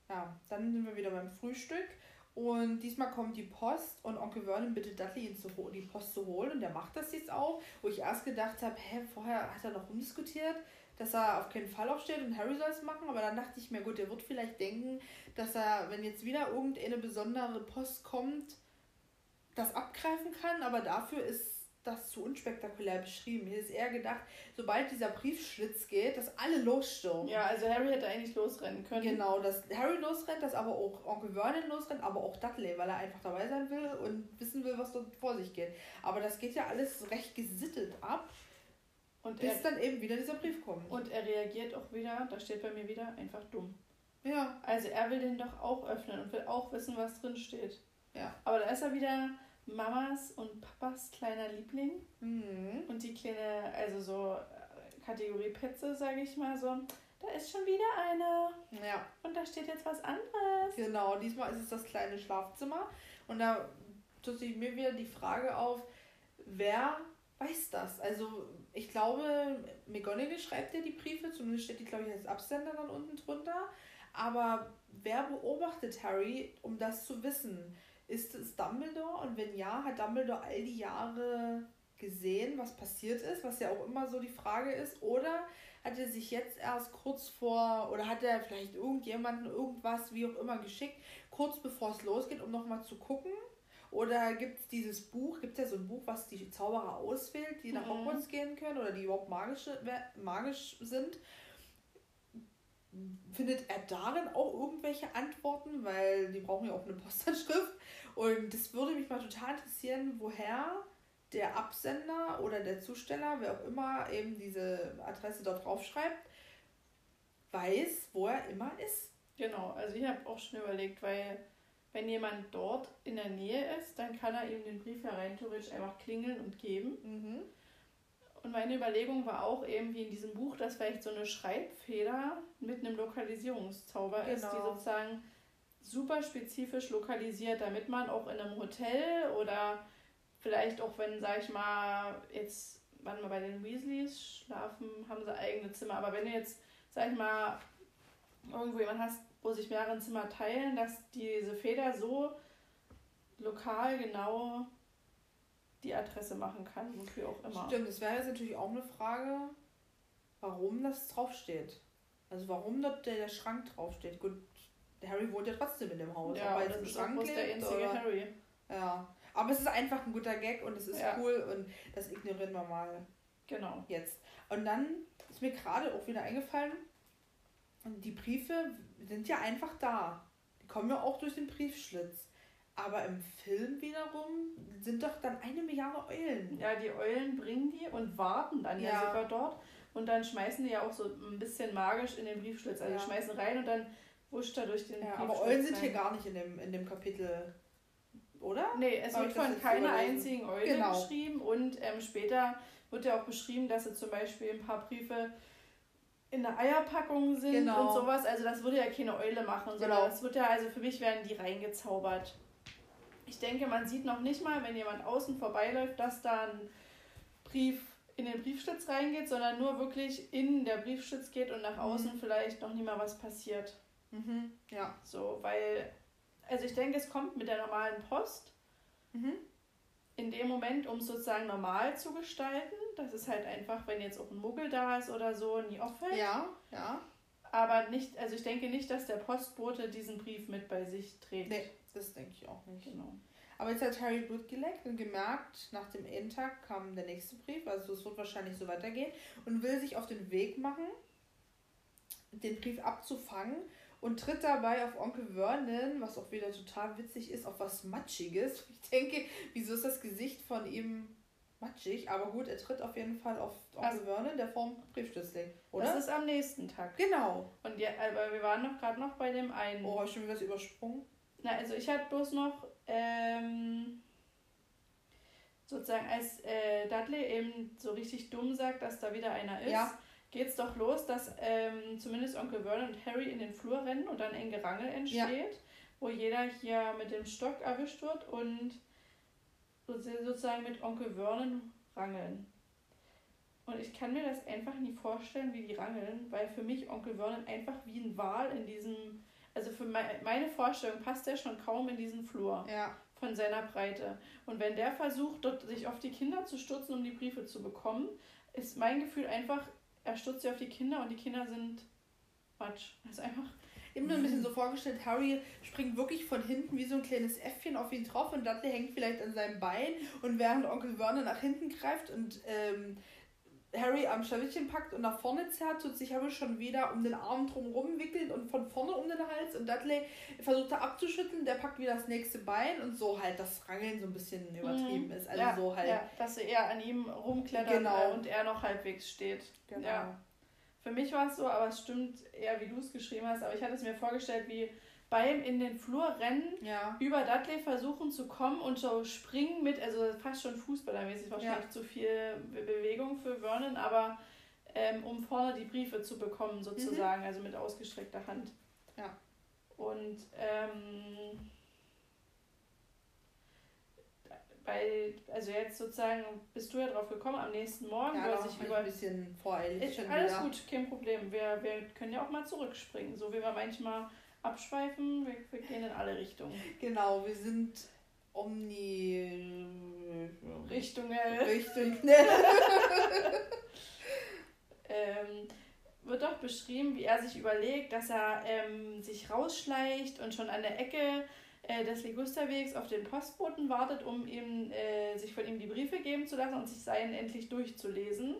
Ja, dann sind wir wieder beim Frühstück. Und diesmal kommt die Post und Onkel Vernon bittet Dudley, ihn zu die Post zu holen. Und der macht das jetzt auch. Wo ich erst gedacht habe, hä, vorher hat er noch rumdiskutiert, dass er auf keinen Fall aufsteht und Harry soll es machen. Aber dann dachte ich mir, gut, der wird vielleicht denken, dass er, wenn jetzt wieder irgendeine besondere Post kommt, das abgreifen kann. Aber dafür ist das zu unspektakulär beschrieben. Hier ist eher gedacht, sobald dieser Briefschlitz geht, dass alle losstürmen. Ja, also Harry hätte eigentlich losrennen können. Genau, dass Harry losrennt, dass aber auch Onkel Vernon losrennt, aber auch Dudley, weil er einfach dabei sein will und wissen will, was dort vor sich geht. Aber das geht ja alles recht gesittet ab. Und bis dann eben wieder dieser Brief kommt. Und er reagiert auch wieder, da steht bei mir wieder, einfach dumm. Ja. Also er will den doch auch öffnen und will auch wissen, was drin steht. Ja. Aber da ist er wieder Mamas und Papas kleiner Liebling. Mhm. Und die kleine, also so äh, Kategorie Petze, sage ich mal so. Da ist schon wieder eine. Ja. Und da steht jetzt was anderes. Genau, diesmal ist es das kleine Schlafzimmer. Und da tut sich mir wieder die Frage auf, wer weiß das? Also, ich glaube, McGonagall schreibt ja die Briefe, zumindest steht die, glaube ich, als Absender dann unten drunter. Aber wer beobachtet Harry, um das zu wissen? Ist es Dumbledore? Und wenn ja, hat Dumbledore all die Jahre gesehen, was passiert ist, was ja auch immer so die Frage ist? Oder hat er sich jetzt erst kurz vor, oder hat er vielleicht irgendjemanden irgendwas, wie auch immer, geschickt, kurz bevor es losgeht, um nochmal zu gucken? Oder gibt es dieses Buch, gibt es ja so ein Buch, was die Zauberer auswählt, die nach mhm. Hogwarts gehen können oder die überhaupt magisch, magisch sind? Findet er darin auch irgendwelche Antworten? Weil die brauchen ja auch eine Postanschrift. Und das würde mich mal total interessieren, woher der Absender oder der Zusteller, wer auch immer eben diese Adresse dort draufschreibt, weiß, wo er immer ist. Genau, also ich habe auch schon überlegt, weil wenn jemand dort in der Nähe ist, dann kann er ihm den Brief ja rein theoretisch einfach klingeln und geben. Mhm. Und meine Überlegung war auch eben wie in diesem Buch, dass vielleicht so eine Schreibfeder mit einem Lokalisierungszauber genau. ist, die genau. sozusagen super spezifisch lokalisiert, damit man auch in einem Hotel oder vielleicht auch wenn, sag ich mal, jetzt, wann mal bei den Weasleys schlafen, haben sie eigene Zimmer, aber wenn du jetzt, sag ich mal, irgendwo jemand hast, wo sich mehrere Zimmer teilen, dass diese Feder so lokal genau die Adresse machen kann, wofür auch immer. Stimmt, das wäre jetzt natürlich auch eine Frage, warum das draufsteht. Also warum dort der, der Schrank draufsteht. Gut, der Harry wohnt ja trotzdem in dem Haus. Ja, aber das ist Schrank lebt, der einzige oder? Harry. Ja. Aber es ist einfach ein guter Gag und es ist ja. cool und das ignorieren wir mal. Genau. Jetzt. Und dann ist mir gerade auch wieder eingefallen, die Briefe sind ja einfach da. Die kommen ja auch durch den Briefschlitz. Aber im Film wiederum sind doch dann eine Milliarde Eulen. Ja, die Eulen bringen die und warten dann ja, ja sogar dort. Und dann schmeißen die ja auch so ein bisschen magisch in den Briefschlitz. Also ja. schmeißen rein und dann wurscht da durch den ja, Aber Eulen sind hier gar nicht in dem, in dem Kapitel, oder? Nee, es wird von keiner einzigen Eule genau. beschrieben und ähm, später wird ja auch beschrieben, dass sie zum Beispiel ein paar Briefe in der Eierpackung sind genau. und sowas. Also das würde ja keine Eule machen, sondern genau. das wird ja, also für mich werden die reingezaubert. Ich denke, man sieht noch nicht mal, wenn jemand außen vorbeiläuft, dass da ein Brief in den Briefschlitz reingeht, sondern nur wirklich in der Briefschlitz geht und nach außen mhm. vielleicht noch nie mal was passiert. Mhm, ja. So, weil, also ich denke, es kommt mit der normalen Post. Mhm. In dem Moment, um es sozusagen normal zu gestalten. Das ist halt einfach, wenn jetzt auch ein Muggel da ist oder so, nie auffällt. Ja, ja. Aber nicht, also ich denke nicht, dass der Postbote diesen Brief mit bei sich trägt. Nee, das denke ich auch nicht. Genau. Aber jetzt hat Harry Blut geleckt und gemerkt, nach dem Endtag kam der nächste Brief, also es wird wahrscheinlich so weitergehen, und will sich auf den Weg machen, den Brief abzufangen und tritt dabei auf Onkel Vernon, was auch wieder total witzig ist, auf was Matschiges. Ich denke, wieso ist das Gesicht von ihm matschig? Aber gut, er tritt auf jeden Fall auf Onkel also, Vernon, der Form Briefschlüssel, oder? Das ist am nächsten Tag. Genau. Und ja, aber wir waren noch gerade noch bei dem einen. Oh, hab ich schon wieder übersprungen? Na, also ich hatte bloß noch ähm, sozusagen, als äh, Dudley eben so richtig dumm sagt, dass da wieder einer ist. Ja geht es doch los, dass ähm, zumindest Onkel Vernon und Harry in den Flur rennen und dann ein Gerangel entsteht, ja. wo jeder hier mit dem Stock erwischt wird und sozusagen mit Onkel Vernon rangeln. Und ich kann mir das einfach nie vorstellen, wie die rangeln, weil für mich Onkel Vernon einfach wie ein Wal in diesem, also für meine Vorstellung passt er schon kaum in diesen Flur. Ja. Von seiner Breite. Und wenn der versucht, dort sich auf die Kinder zu stürzen, um die Briefe zu bekommen, ist mein Gefühl einfach, er stürzt sich auf die Kinder und die Kinder sind Matsch. Das ist einfach. Ich habe mir ein bisschen so vorgestellt, Harry springt wirklich von hinten wie so ein kleines Äffchen auf ihn drauf und Dudley hängt vielleicht an seinem Bein und während Onkel Vernon nach hinten greift und ähm, Harry am Schlawittchen packt und nach vorne zerrt, tut sich Harry schon wieder um den Arm drumherum wickeln und von vorne um den Hals und Dudley versucht er abzuschütteln, der packt wieder das nächste Bein und so halt das Rangeln so ein bisschen übertrieben mhm. ist. Also ja, so halt. Ja, dass eher an ihm rumklettert genau. und er noch halbwegs steht. Genau. Ja. Für mich war es so, aber es stimmt eher, wie du es geschrieben hast, aber ich hatte es mir vorgestellt, wie beim in den Flur rennen, ja. über Dudley versuchen zu kommen und so springen mit, also fast schon fußballermäßig, wahrscheinlich ja. zu viel Bewegung für Vernon, aber ähm, um vorne die Briefe zu bekommen sozusagen, mhm. also mit ausgestreckter Hand. Ja. Und ähm, bei, also jetzt sozusagen bist du ja drauf gekommen am nächsten Morgen, ja, wo er sich über. ein bisschen voreilig. Alles wieder. gut, kein Problem. Wir, wir können ja auch mal zurückspringen, so wie wir manchmal abschweifen, wir, wir gehen in alle Richtungen. Genau, wir sind omni Richtungen. Richtungen. ähm, wird doch beschrieben, wie er sich überlegt, dass er ähm, sich rausschleicht und schon an der Ecke äh, des Ligusterwegs auf den Postboten wartet, um ihm, äh, sich von ihm die Briefe geben zu lassen und sich seinen endlich durchzulesen.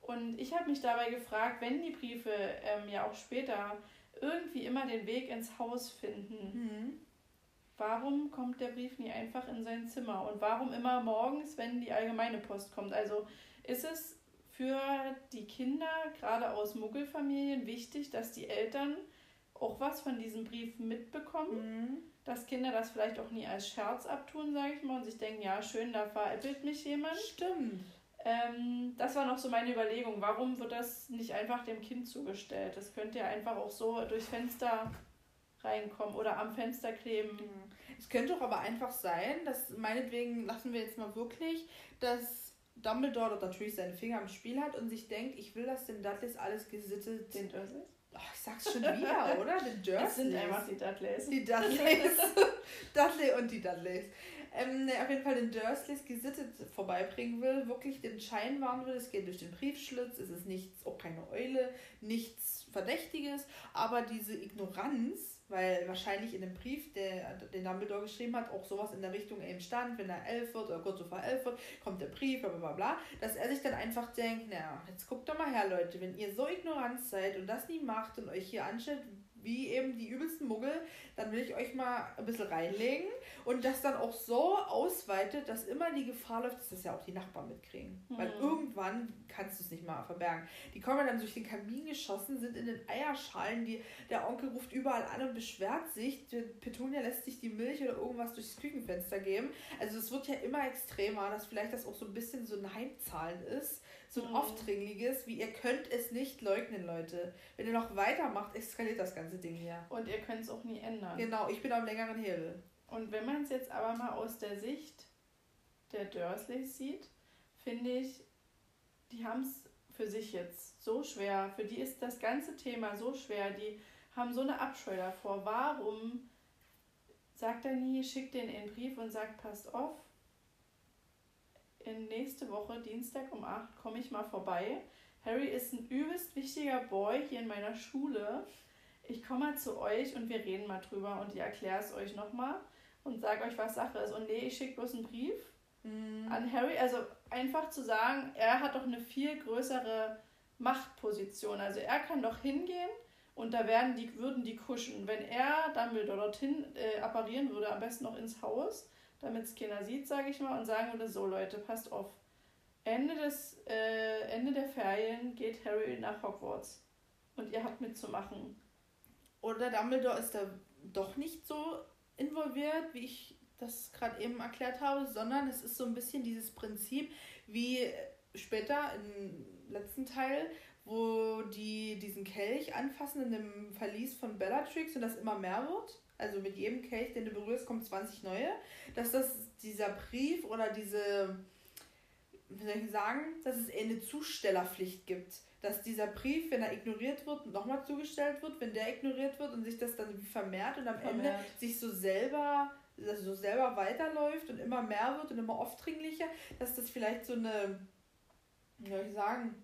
Und ich habe mich dabei gefragt, wenn die Briefe ähm, ja auch später irgendwie immer den Weg ins Haus finden. Mhm. Warum kommt der Brief nie einfach in sein Zimmer? Und warum immer morgens, wenn die allgemeine Post kommt? Also ist es für die Kinder, gerade aus Muggelfamilien, wichtig, dass die Eltern auch was von diesem Brief mitbekommen? Mhm. Dass Kinder das vielleicht auch nie als Scherz abtun, sage ich mal, und sich denken, ja, schön, da veräppelt mich jemand. Stimmt. Ähm, das war noch so meine Überlegung. Warum wird das nicht einfach dem Kind zugestellt? Das könnte ja einfach auch so durchs Fenster reinkommen oder am Fenster kleben. Mhm. Es könnte doch aber einfach sein, dass meinetwegen lassen wir jetzt mal wirklich, dass Dumbledore dort natürlich seine Finger im Spiel hat und sich denkt, ich will, dass den Dudleys alles gesittet. Den Dursleys? Oh, ich sag's schon wieder, oder? Den Dursleys. Das sind einfach die Dudleys. Die Dudleys. Dudley und die Dudleys ähm, auf jeden Fall den Dursleys gesittet vorbeibringen will, wirklich den Schein wahren will. Es geht durch den Briefschlitz, es ist nichts, auch keine Eule, nichts Verdächtiges, aber diese Ignoranz, weil wahrscheinlich in dem Brief, der, den Dumbledore geschrieben hat, auch sowas in der Richtung eben stand, wenn er elf wird oder kurz vor elf wird, kommt der Brief, bla bla bla, dass er sich dann einfach denkt, naja, jetzt guckt doch mal her, Leute, wenn ihr so ignorant seid und das nie macht und euch hier anstellt, wie eben die übelsten Muggel, dann will ich euch mal ein bisschen reinlegen und das dann auch so ausweitet, dass immer die Gefahr läuft, dass das ja auch die Nachbarn mitkriegen. Mhm. Weil irgendwann kannst du es nicht mal verbergen. Die kommen dann durch den Kamin geschossen, sind in den Eierschalen, die, der Onkel ruft überall an und beschwert sich, Petunia lässt sich die Milch oder irgendwas durchs Küchenfenster geben. Also es wird ja immer extremer, dass vielleicht das auch so ein bisschen so ein Heimzahlen ist so ein mhm. aufdringliches, wie ihr könnt es nicht leugnen, Leute. Wenn ihr noch weitermacht, eskaliert das ganze Ding hier. Und ihr könnt es auch nie ändern. Genau, ich bin am längeren Hebel. Und wenn man es jetzt aber mal aus der Sicht der Dursleys sieht, finde ich, die haben es für sich jetzt so schwer. Für die ist das ganze Thema so schwer. Die haben so eine Abscheu davor. Warum sagt er nie, schickt den in den Brief und sagt, passt auf, in nächste Woche, Dienstag um 8, komme ich mal vorbei. Harry ist ein übelst wichtiger Boy hier in meiner Schule. Ich komme mal zu euch und wir reden mal drüber und ich erkläre es euch nochmal und sage euch, was Sache ist. Und nee, ich schicke bloß einen Brief mhm. an Harry. Also einfach zu sagen, er hat doch eine viel größere Machtposition. Also er kann doch hingehen Und da werden die, würden die kuschen. Wenn er Dumbledore dorthin äh, apparieren würde, am besten noch ins Haus, damit es keiner sieht, sage ich mal, und sagen würde, so Leute, passt auf. Ende, des, äh, Ende der Ferien geht Harry nach Hogwarts. Und ihr habt mitzumachen. Oder Dumbledore ist da doch nicht so involviert, wie ich das gerade eben erklärt habe, sondern es ist so ein bisschen dieses Prinzip wie später im letzten Teil, wo die diesen Kelch anfassen in dem Verlies von Bellatrix und das immer mehr wird. Also mit jedem Kelch, den du berührst, kommen 20 neue. Dass das dieser Brief oder diese, wie soll ich sagen, dass es eine Zustellerpflicht gibt. Dass dieser Brief, wenn er ignoriert wird, nochmal zugestellt wird, wenn der ignoriert wird und sich das dann vermehrt und am vermehrt. Ende sich so selber dass so selber weiterläuft und immer mehr wird und immer aufdringlicher, dass das vielleicht so eine, wie soll ich sagen,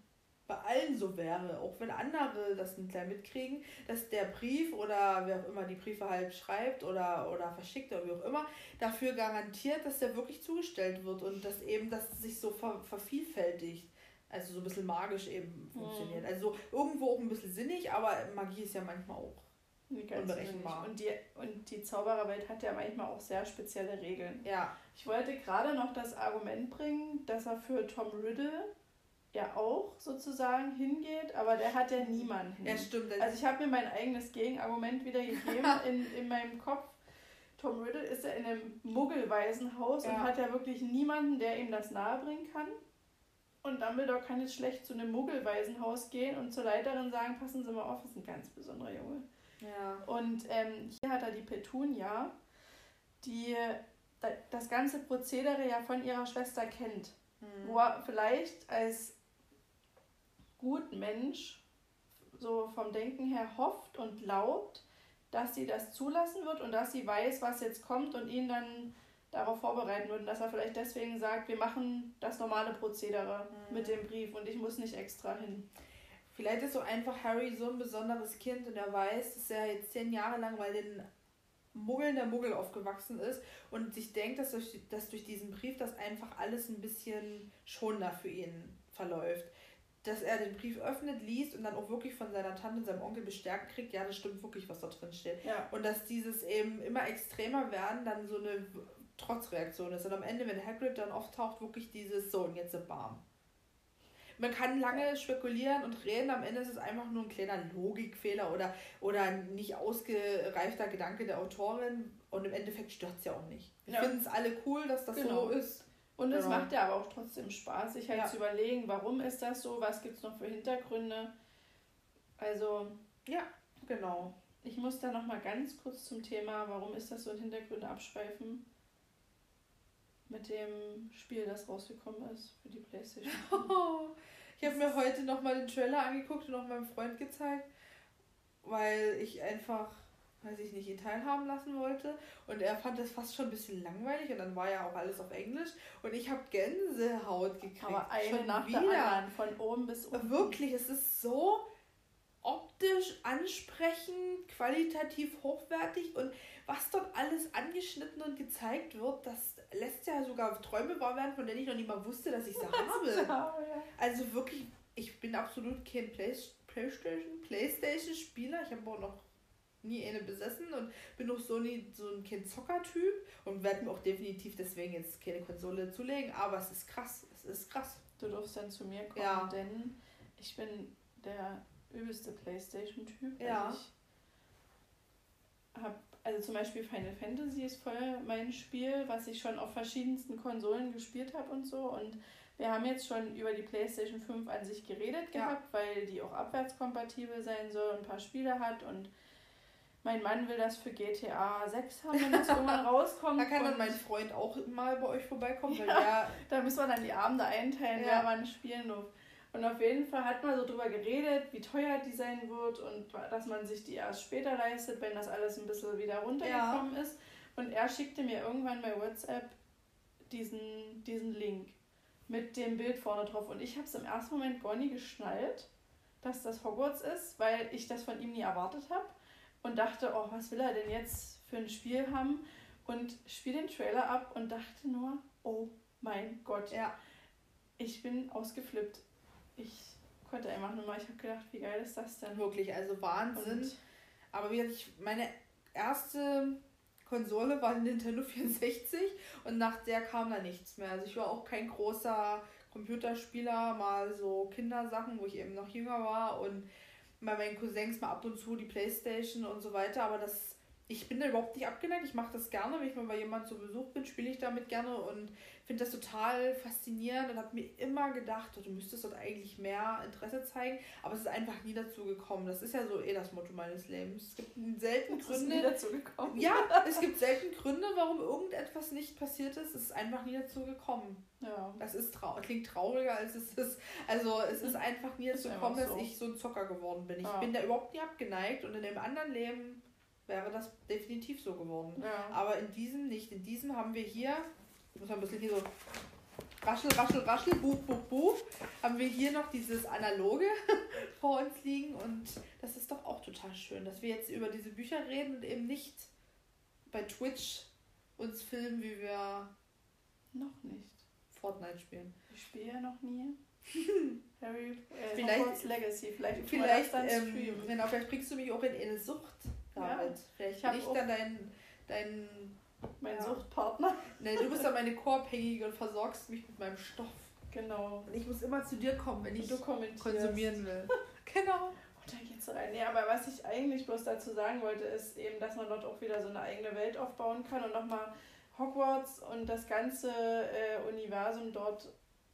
bei allen so wäre, auch wenn andere das nicht mitkriegen, dass der Brief oder wer auch immer die Briefe halt schreibt oder, oder verschickt oder wie auch immer, dafür garantiert, dass der wirklich zugestellt wird und dass eben das sich so ver vervielfältigt. Also so ein bisschen magisch eben funktioniert. Mhm. Also irgendwo auch ein bisschen sinnig, aber Magie ist ja manchmal auch unberechenbar. Und die, und die Zaubererwelt hat ja manchmal auch sehr spezielle Regeln. Ja. Ich wollte gerade noch das Argument bringen, dass er für Tom Riddle ja auch sozusagen hingeht, aber der hat ja niemanden. Ja, stimmt. Also ich habe mir mein eigenes Gegenargument wieder gegeben in, in meinem Kopf. Tom Riddle ist ja in einem Muggelwaisenhaus ja. und hat ja wirklich niemanden, der ihm das nahebringen kann. Und Dumbledore kann jetzt schlecht zu einem Muggelwaisenhaus gehen und zur Leiterin sagen, passen Sie mal auf, das ist ein ganz besonderer Junge. Ja. Und ähm, hier hat er die Petunia, die das ganze Prozedere ja von ihrer Schwester kennt. Mhm. Wo er vielleicht als gut Mensch so vom Denken her hofft und glaubt, dass sie das zulassen wird und dass sie weiß, was jetzt kommt und ihn dann darauf vorbereiten würden, dass er vielleicht deswegen sagt, wir machen das normale Prozedere mhm. mit dem Brief und ich muss nicht extra hin. Vielleicht ist so einfach Harry so ein besonderes Kind und er weiß, dass er jetzt zehn Jahre lang bei den Muggeln der Muggel aufgewachsen ist und sich denkt, dass durch, dass durch diesen Brief das einfach alles ein bisschen schonender für ihn verläuft. Dass er den Brief öffnet, liest und dann auch wirklich von seiner Tante und seinem Onkel bestärkt kriegt, ja, das stimmt wirklich, was da drin steht. Ja. Und dass dieses eben immer extremer werden dann so eine Trotzreaktion ist. Und am Ende, wenn Hagrid dann auftaucht, wirklich dieses so und jetzt ein Barm man kann lange spekulieren und reden, am Ende ist es einfach nur ein kleiner Logikfehler oder, oder ein nicht ausgereifter Gedanke der Autorin und im Endeffekt stört es ja auch nicht. Wir ja. finden es alle cool, dass das genau. so ist. Und es genau. macht ja aber auch trotzdem Spaß, sich halt ja. zu überlegen, warum ist das so, was gibt es noch für Hintergründe. Also. Ja, genau. Ich muss da nochmal ganz kurz zum Thema, warum ist das so in Hintergründe abschweifen mit dem Spiel, das rausgekommen ist für die Playstation. ich habe mir heute nochmal den Trailer angeguckt und auch meinem Freund gezeigt, weil ich einfach, weiß ich nicht, ihn teilhaben lassen wollte. Und er fand das fast schon ein bisschen langweilig und dann war ja auch alles auf Englisch. Und ich habe Gänsehaut gekriegt. Aber eine schon nach wieder. der anderen, von oben bis unten. Wirklich, es ist so optisch ansprechend, qualitativ hochwertig und was dort alles angeschnitten und gezeigt wird, das lässt ja sogar Träume wahr werden, von denen ich noch nicht mal wusste, dass ich sie habe. Also wirklich, ich bin absolut kein Play Playstation, Playstation-Spieler. Ich habe auch noch nie eine besessen und bin auch so nie so ein Kind Zocker-Typ und werde mir auch definitiv deswegen jetzt keine Konsole zulegen, aber es ist krass, es ist krass. Du darfst dann zu mir kommen, ja. denn ich bin der übelste Playstation-Typ. Ja. Ich habe also zum Beispiel Final Fantasy ist voll mein Spiel, was ich schon auf verschiedensten Konsolen gespielt habe und so. Und wir haben jetzt schon über die PlayStation 5 an sich geredet ja. gehabt, weil die auch abwärtskompatibel sein soll und ein paar Spiele hat. Und mein Mann will das für GTA 6 haben, wenn das irgendwann rauskommt. Da kann dann mein Freund auch mal bei euch vorbeikommen. Ja, der, da müssen wir dann die Abende einteilen, ja. wer wann spielen darf. Und auf jeden Fall hat man so drüber geredet, wie teuer die sein wird und dass man sich die erst später leistet, wenn das alles ein bisschen wieder runtergekommen ja. ist. Und er schickte mir irgendwann bei WhatsApp diesen, diesen Link mit dem Bild vorne drauf. Und ich habe es im ersten Moment gar nie geschnallt, dass das Hogwarts ist, weil ich das von ihm nie erwartet habe. Und dachte, oh, was will er denn jetzt für ein Spiel haben? Und spiel den Trailer ab und dachte nur, oh mein Gott. Ja. Ich bin ausgeflippt ich konnte einfach nur mal, ich habe gedacht, wie geil ist das denn? Wirklich, also Wahnsinn. Und Aber wie ich, meine erste Konsole war Nintendo 64 und nach der kam da nichts mehr. Also ich war auch kein großer Computerspieler, mal so Kindersachen, wo ich eben noch jünger war und bei meinen Cousins mal ab und zu die Playstation und so weiter, aber das ich bin da überhaupt nicht abgeneigt. Ich mache das gerne, wenn ich mal bei jemandem zu Besuch bin, spiele ich damit gerne und finde das total faszinierend und habe mir immer gedacht, du müsstest dort eigentlich mehr Interesse zeigen, aber es ist einfach nie dazu gekommen. Das ist ja so eh das Motto meines Lebens. Es gibt selten Gründe. Ist nie dazu gekommen. Ja, es gibt selten Gründe, warum irgendetwas nicht passiert ist. Es ist einfach nie dazu gekommen. Ja. Das ist trau klingt trauriger als es ist. Also es ist einfach nie dazu gekommen, so. dass ich so ein Zocker geworden bin. Ich ja. bin da überhaupt nie abgeneigt und in dem anderen Leben wäre das definitiv so geworden. Ja. Aber in diesem nicht. In diesem haben wir hier, ich muss mal ein bisschen hier so raschel, raschel, raschel, buch, buch, buch, haben wir hier noch dieses analoge vor uns liegen und das ist doch auch total schön, dass wir jetzt über diese Bücher reden und eben nicht bei Twitch uns filmen, wie wir noch nicht Fortnite spielen. Ich spiele ja noch nie. Harry äh, vielleicht, Hogwarts Legacy, vielleicht, vielleicht, ähm, genau, vielleicht bringst du mich auch in eine Sucht damit. Ja. Vielleicht ich dann dein, dein mein ja. Suchtpartner. Nee, du bist dann meine Korbhängige und versorgst mich mit meinem Stoff. Genau. Und ich muss immer zu dir kommen, wenn ich konsumieren will. genau. Und dann geht's rein. Nee, aber was ich eigentlich bloß dazu sagen wollte, ist eben, dass man dort auch wieder so eine eigene Welt aufbauen kann und nochmal Hogwarts und das ganze äh, Universum dort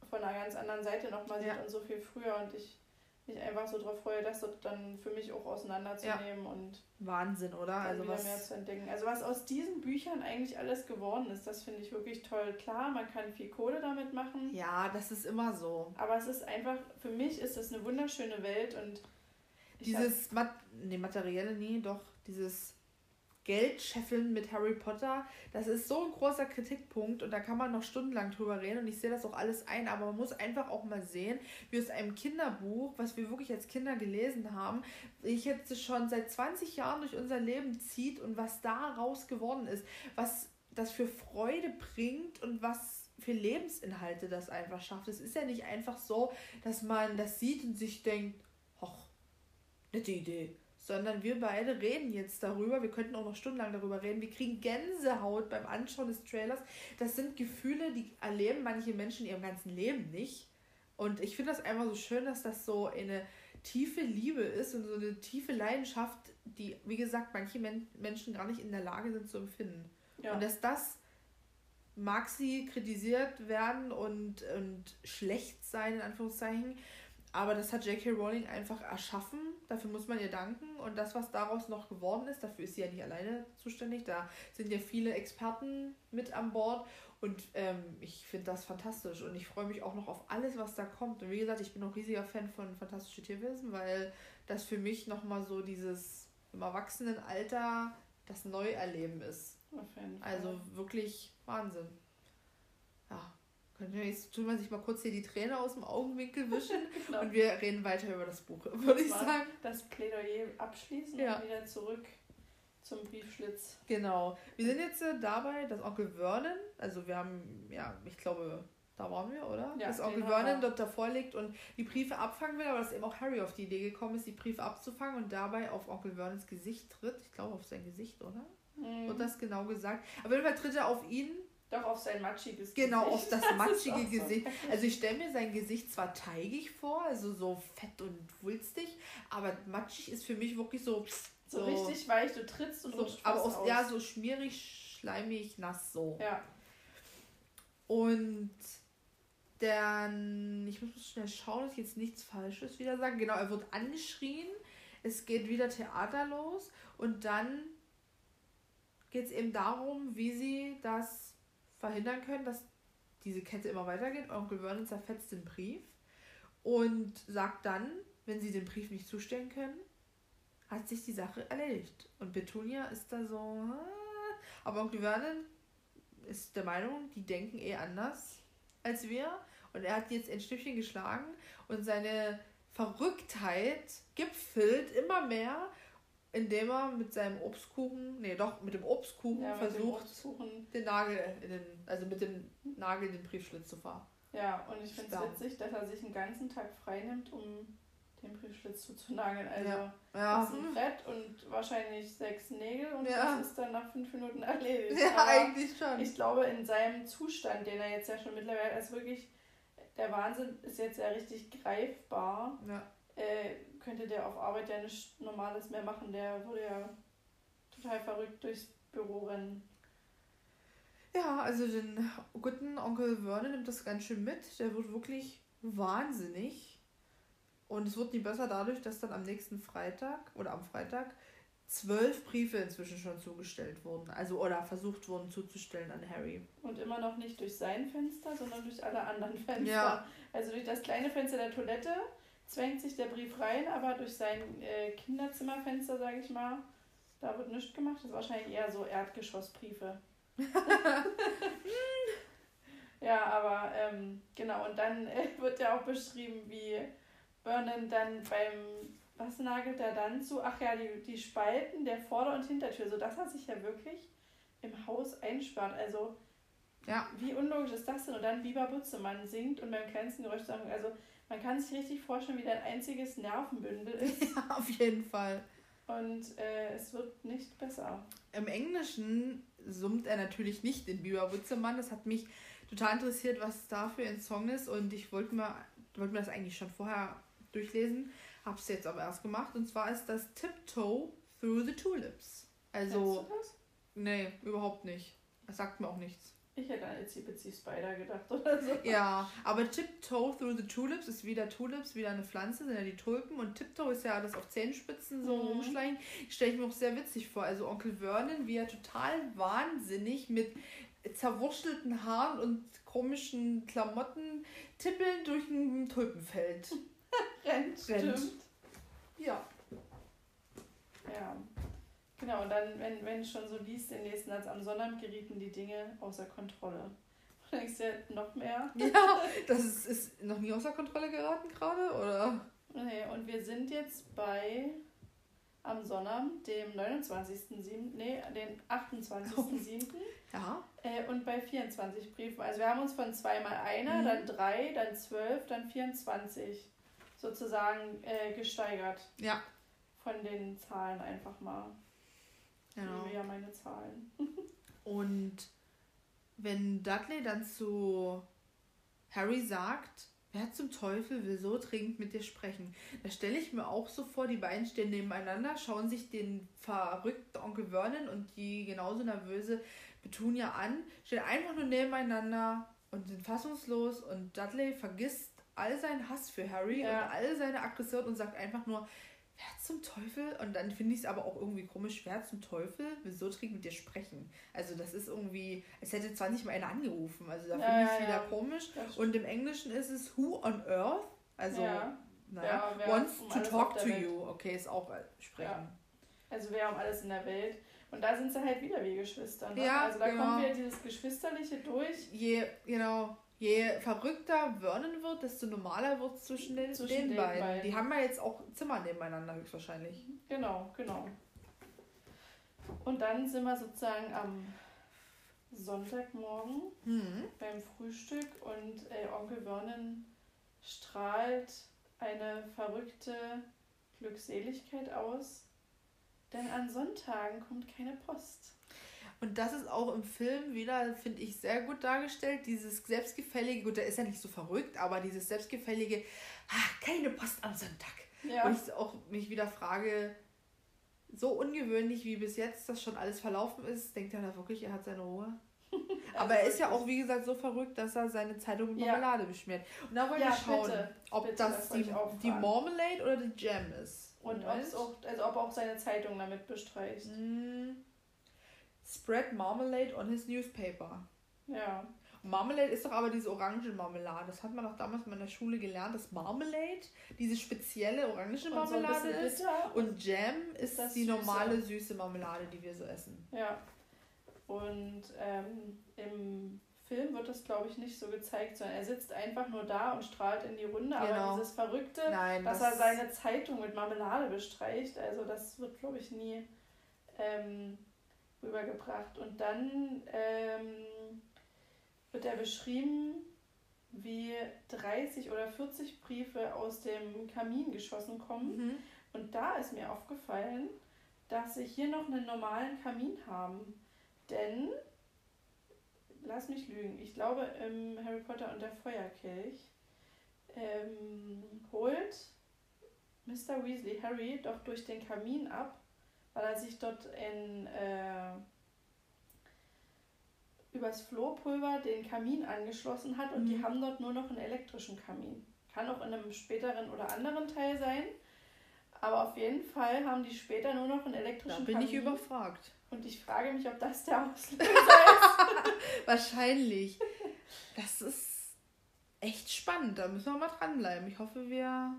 von einer ganz anderen Seite nochmal sieht ja. und so viel früher. Und ich mich einfach so drauf freue, das dann für mich auch auseinanderzunehmen ja. und Wahnsinn, oder? Also was mehr zu entdecken. Also was aus diesen Büchern eigentlich alles geworden ist, das finde ich wirklich toll. Klar, man kann viel Kohle damit machen. Ja, das ist immer so. Aber es ist einfach, für mich ist es eine wunderschöne Welt und dieses Mat nee, materielle, nee, doch, dieses Geld scheffeln mit Harry Potter, das ist so ein großer Kritikpunkt und da kann man noch stundenlang drüber reden und ich sehe das auch alles ein, aber man muss einfach auch mal sehen, wie aus einem Kinderbuch, was wir wirklich als Kinder gelesen haben, ich jetzt schon seit 20 Jahren durch unser Leben zieht und was daraus geworden ist, was das für Freude bringt und was für Lebensinhalte das einfach schafft. Es ist ja nicht einfach so, dass man das sieht und sich denkt, hoch, nette Idee sondern wir beide reden jetzt darüber. Wir könnten auch noch stundenlang darüber reden. Wir kriegen Gänsehaut beim Anschauen des Trailers. Das sind Gefühle, die erleben manche Menschen in ihrem ganzen Leben nicht. Und ich finde das einfach so schön, dass das so eine tiefe Liebe ist und so eine tiefe Leidenschaft, die, wie gesagt, manche Men Menschen gar nicht in der Lage sind zu empfinden. Ja. Und dass das mag sie kritisiert werden und, und schlecht sein, in Anführungszeichen, aber das hat J.K. Rowling einfach erschaffen. Dafür muss man ihr danken. Und das, was daraus noch geworden ist, dafür ist sie ja nicht alleine zuständig. Da sind ja viele Experten mit an Bord. Und ähm, ich finde das fantastisch. Und ich freue mich auch noch auf alles, was da kommt. Und wie gesagt, ich bin auch riesiger Fan von Fantastische Tierwesen, weil das für mich nochmal so dieses im Erwachsenenalter das Neuerleben ist. Also wirklich Wahnsinn. Ja, Jetzt tun wir sich mal kurz hier die Träne aus dem Augenwinkel wischen genau. und wir reden weiter über das Buch, würde ich sagen. Das Plädoyer abschließen ja. und wieder zurück zum Briefschlitz. Genau. Wir sind jetzt äh, dabei, dass Onkel Vernon, also wir haben, ja, ich glaube, da waren wir, oder? Ja, dass Onkel Vernon dort davor liegt und die Briefe abfangen will, aber dass eben auch Harry auf die Idee gekommen ist, die Briefe abzufangen und dabei auf Onkel Vernons Gesicht tritt. Ich glaube, auf sein Gesicht, oder? Mhm. Wird das genau gesagt? Aber jeden Fall tritt er auf ihn doch, auf sein matschiges Gesicht. Genau, auf das matschige das Gesicht. Also ich stelle mir sein Gesicht zwar teigig vor, also so fett und wulstig, aber matschig ist für mich wirklich so... So, so richtig weich, du trittst und so, Aber aus, aus. ja, so schmierig, schleimig, nass so. Ja. Und dann, ich muss schnell schauen, dass ich jetzt nichts Falsches wieder sagen. Genau, er wird angeschrien, es geht wieder Theater los und dann geht es eben darum, wie sie das verhindern können, dass diese Kette immer weitergeht. Onkel Vernon zerfetzt den Brief und sagt dann, wenn sie den Brief nicht zustellen können, hat sich die Sache erledigt. Und Petunia ist da so, aber Onkel Vernon ist der Meinung, die denken eh anders als wir. Und er hat jetzt ein Stückchen geschlagen und seine Verrücktheit gipfelt immer mehr indem er mit seinem Obstkuchen, nee, doch, mit dem Obstkuchen ja, versucht, Obstkuchen. den Nagel, in den, also mit dem Nagel in den Briefschlitz zu fahren. Ja, und ich finde es witzig, dass er sich einen ganzen Tag frei nimmt, um den Briefschlitz zuzunageln. Also ja. Ja. das ist ein Brett und wahrscheinlich sechs Nägel und ja. das ist dann nach fünf Minuten erledigt. Ja, Aber eigentlich schon. Ich glaube, in seinem Zustand, den er jetzt ja schon mittlerweile ist wirklich, der Wahnsinn ist jetzt ja richtig greifbar. Ja. Äh, könnte der auf Arbeit ja nichts Normales mehr machen. Der würde ja total verrückt durchs Büro rennen. Ja, also den guten Onkel Vernon nimmt das ganz schön mit. Der wird wirklich wahnsinnig. Und es wird nie besser dadurch, dass dann am nächsten Freitag oder am Freitag zwölf Briefe inzwischen schon zugestellt wurden. Also oder versucht wurden zuzustellen an Harry. Und immer noch nicht durch sein Fenster, sondern durch alle anderen Fenster. Ja. Also durch das kleine Fenster der Toilette zwängt sich der Brief rein, aber durch sein äh, Kinderzimmerfenster, sage ich mal, da wird nichts gemacht. Das ist wahrscheinlich eher so Erdgeschossbriefe. ja, aber ähm, genau, und dann äh, wird ja auch beschrieben, wie Vernon dann beim, was nagelt er dann zu? Ach ja, die, die Spalten der Vorder- und Hintertür, so dass er sich ja wirklich im Haus einsperrt. Also, ja. wie unlogisch ist das denn? Und dann Biber Butzemann singt und beim kleinsten Geräusch sagen, also man kann sich richtig vorstellen, wie dein einziges Nervenbündel ist. Ja, auf jeden Fall. Und äh, es wird nicht besser. Im Englischen summt er natürlich nicht in Biber Butzemann. Das hat mich total interessiert, was da für ein Song ist. Und ich wollte mir, wollte mir das eigentlich schon vorher durchlesen. Habe es jetzt aber erst gemacht. Und zwar ist das Tiptoe Through the Tulips. Also. Kennst du das? Nee, überhaupt nicht. Das sagt mir auch nichts. Ich hätte an Itsy Bitsy Spider gedacht oder so. Ja, aber Tiptoe Through the Tulips ist wieder Tulips, wieder eine Pflanze, sind ja die Tulpen. Und Tiptoe ist ja das auf Zehenspitzen so mhm. rumschleichen. Stelle ich mir auch sehr witzig vor. Also Onkel Vernon, wie er total wahnsinnig mit zerwurschtelten Haaren und komischen Klamotten tippeln durch ein Tulpenfeld rennt. rennt. Ja. Ja. Genau, und dann, wenn, wenn du schon so liest, den nächsten Satz, am Sonnabend gerieten die Dinge außer Kontrolle. Du denkst ja noch mehr. Ja, das ist, ist noch nie außer Kontrolle geraten gerade, oder? Nee, und wir sind jetzt bei am Sonnabend, dem 29.07., nee, den 28.07. ja. Äh, und bei 24 Briefen. Also wir haben uns von zweimal einer, mhm. dann drei, dann zwölf, dann 24 sozusagen äh, gesteigert. Ja. Von den Zahlen einfach mal. Genau. Ich liebe ja meine Zahlen. Und wenn Dudley dann zu Harry sagt, wer zum Teufel will so dringend mit dir sprechen, da stelle ich mir auch so vor, die beiden stehen nebeneinander, schauen sich den verrückten Onkel Vernon und die genauso nervöse Betunia an, stehen einfach nur nebeneinander und sind fassungslos und Dudley vergisst all seinen Hass für Harry ja. und all seine Aggression und sagt einfach nur, wer zum Teufel? Und dann finde ich es aber auch irgendwie komisch, wer zum Teufel will so dringend mit dir sprechen? Also das ist irgendwie, als hätte 20 Mal einer angerufen. Also da finde ich es ja, wieder komisch. Und im Englischen ist es Who on Earth? Also, naja, wants um to talk to you. Okay, ist auch äh, sprechen. Also wer um alles in der Welt. Und da sind sie halt wieder wie Geschwister. Ne? Ja, also da genau. kommen wir dieses Geschwisterliche durch. Je, genau je verrückter Vernon wird, desto normaler wird es zwischen den, zwischen den, den beiden. beiden. Die haben ja jetzt auch Zimmer nebeneinander höchstwahrscheinlich. Genau, genau. Und dann sind wir sozusagen am Sonntagmorgen mhm. beim Frühstück und äh, Onkel Vernon strahlt eine verrückte Glückseligkeit aus, denn an Sonntagen kommt keine Post. Und das ist auch im Film wieder, finde ich, sehr gut dargestellt. Dieses selbstgefällige, gut, der ist ja nicht so verrückt, aber dieses selbstgefällige, ach, keine Post am Sonntag. Ja. Und ich auch mich wieder frage, so ungewöhnlich wie bis jetzt das schon alles verlaufen ist, denkt er da wirklich, er hat seine Ruhe? Aber er ist ja auch, wie gesagt, so verrückt, dass er seine Zeitung mit Marmelade ja. beschmiert. Und da wollte ja, ich schauen, bitte, ob bitte, das, das die, die Marmalade oder die Jam ist. Und auch, also ob er auch seine Zeitung damit bestreicht. Mm spread marmalade on his newspaper. Ja. Marmalade ist doch aber diese orange Marmelade. Das hat man doch damals in der Schule gelernt, dass Marmalade diese spezielle orange Marmelade so ist. Und Jam ist die süße. normale süße Marmelade, die wir so essen. Ja. Und ähm, im Film wird das, glaube ich, nicht so gezeigt, sondern er sitzt einfach nur da und strahlt in die Runde. Genau. Aber dieses Verrückte, Nein, dass das er seine Zeitung mit Marmelade bestreicht, also das wird, glaube ich, nie ähm, rübergebracht. Und dann ähm, wird er beschrieben, wie 30 oder 40 Briefe aus dem Kamin geschossen kommen. Mhm. Und da ist mir aufgefallen, dass sie hier noch einen normalen Kamin haben. Denn, lass mich lügen, ich glaube im Harry Potter und der Feuerkelch ähm, holt Mr. Weasley Harry doch durch den Kamin ab, weil er sich dort in äh, übers Flohpulver den Kamin angeschlossen hat und mhm. die haben dort nur noch einen elektrischen Kamin. Kann auch in einem späteren oder anderen Teil sein. Aber auf jeden Fall haben die später nur noch einen elektrischen Kamin. Da bin Kamin. ich überfragt. Und ich frage mich, ob das der Auslöser ist. Wahrscheinlich. Das ist echt spannend. Da müssen wir mal dranbleiben. Ich hoffe, wir.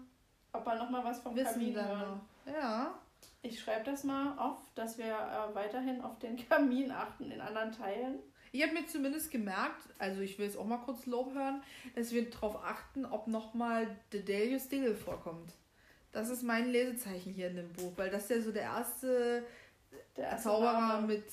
Ob wir nochmal was vom wissen Kamin hören. Ja. Ich schreibe das mal auf, dass wir äh, weiterhin auf den Kamin achten in anderen Teilen. Ich habe mir zumindest gemerkt, also ich will jetzt auch mal kurz Lob hören, dass wir darauf achten, ob nochmal Dedelius Dingle vorkommt. Das ist mein Lesezeichen hier in dem Buch, weil das ist ja so der erste, der erste Zauberer Name. mit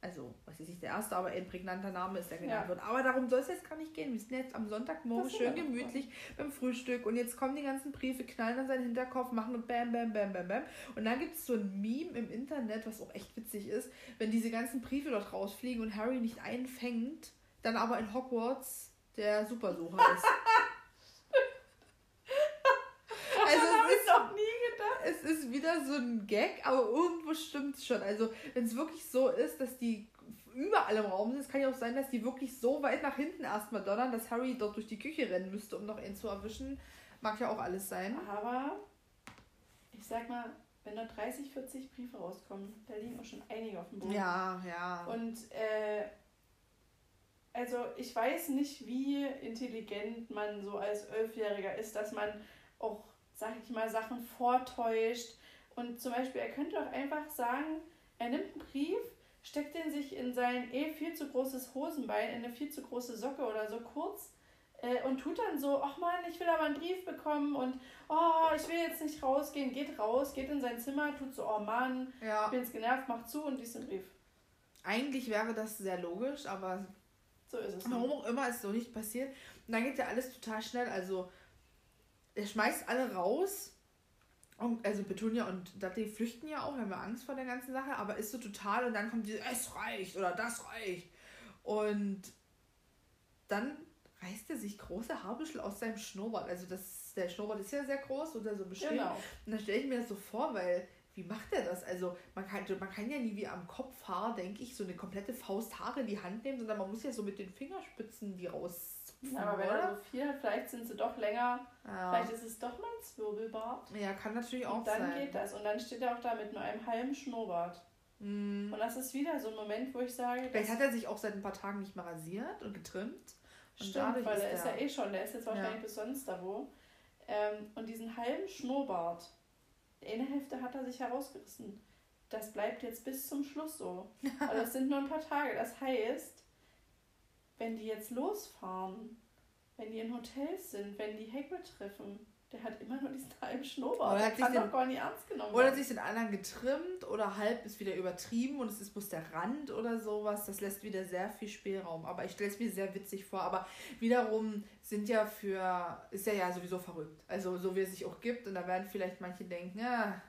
also, was ist nicht der erste, aber ein prägnanter Name ist, der genannt ja. wird. Aber darum soll es jetzt gar nicht gehen. Wir sind jetzt am Sonntagmorgen schön gemütlich cool. beim Frühstück und jetzt kommen die ganzen Briefe, knallen an seinen Hinterkopf, machen und bam, bam, bam, bam, bam. Und dann gibt es so ein Meme im Internet, was auch echt witzig ist, wenn diese ganzen Briefe dort rausfliegen und Harry nicht einfängt, dann aber in Hogwarts der Supersucher ist. also es ist, noch nie gedacht. Es ist wieder so ein Gag, aber irgendwo stimmt es schon. Also wenn es wirklich so ist, dass die überall im Raum sind, es kann ja auch sein, dass die wirklich so weit nach hinten erstmal donnern, dass Harry dort durch die Küche rennen müsste, um noch einen zu erwischen. Mag ja auch alles sein. Aber ich sag mal, wenn da 30, 40 Briefe rauskommen, da liegen auch schon einige auf dem Boden. Ja, ja. Und äh, also ich weiß nicht, wie intelligent man so als Elfjähriger ist, dass man auch sag ich mal, Sachen vortäuscht. Und zum Beispiel, er könnte auch einfach sagen, er nimmt einen Brief, steckt den sich in sein eh viel zu großes Hosenbein, in eine viel zu große Socke oder so kurz äh, und tut dann so, ach man, ich will aber einen Brief bekommen und oh, ich will jetzt nicht rausgehen, geht raus, geht in sein Zimmer, tut so, oh Mann, ja. ich bin jetzt genervt, macht zu und liest den Brief. Eigentlich wäre das sehr logisch, aber so ist es. Warum auch immer ist so nicht passiert. Und dann geht ja alles total schnell. Also er schmeißt alle raus. Und, also Petunia und Dudley flüchten ja auch, haben wir Angst vor der ganzen Sache, aber ist so total und dann kommt diese, es reicht oder das reicht. Und dann reißt er sich große Haarbüschel aus seinem Schnurrbart. Also das, der Schnurrbart ist ja sehr groß oder so beschrieben. Genau. Und dann stelle ich mir das so vor, weil wie macht er das? Also man kann, man kann ja nie wie am Kopfhaar, denke ich, so eine komplette Faust Haare in die Hand nehmen, sondern man muss ja so mit den Fingerspitzen die raus aber wenn er so viel hat, vielleicht sind sie doch länger. Ja. Vielleicht ist es doch mal ein Zwirbelbart. Ja, kann natürlich auch sein. Und dann sein. geht das. Und dann steht er auch da mit nur einem halben Schnurrbart. Mm. Und das ist wieder so ein Moment, wo ich sage. Vielleicht hat er sich auch seit ein paar Tagen nicht mehr rasiert und getrimmt. Und Stimmt, weil er ist ja eh schon, der ist jetzt wahrscheinlich ja. bis sonst da wo. Ähm, und diesen halben Schnurrbart, eine Hälfte hat er sich herausgerissen. Das bleibt jetzt bis zum Schluss so. Weil das sind nur ein paar Tage. Das heißt, wenn die jetzt losfahren, wenn die in Hotels sind, wenn die Hagrid treffen, der hat immer nur diesen halben Schnurrbart. Oder der kann doch gar nicht ernst genommen Oder hat sich den anderen getrimmt oder halb ist wieder übertrieben und es ist bloß der Rand oder sowas. Das lässt wieder sehr viel Spielraum. Aber ich stelle es mir sehr witzig vor. Aber wiederum sind ja für, ist ja ja sowieso verrückt. Also so wie es sich auch gibt. Und da werden vielleicht manche denken, ja,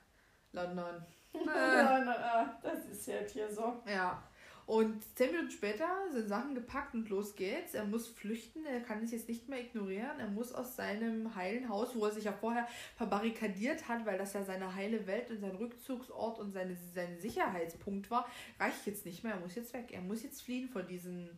London. Äh. das ist ja hier so. Ja. Und zehn Minuten später sind Sachen gepackt und los geht's. Er muss flüchten, er kann es jetzt nicht mehr ignorieren. Er muss aus seinem heilen Haus, wo er sich ja vorher verbarrikadiert hat, weil das ja seine heile Welt und sein Rückzugsort und seine, sein Sicherheitspunkt war, reicht jetzt nicht mehr. Er muss jetzt weg. Er muss jetzt fliehen von diesen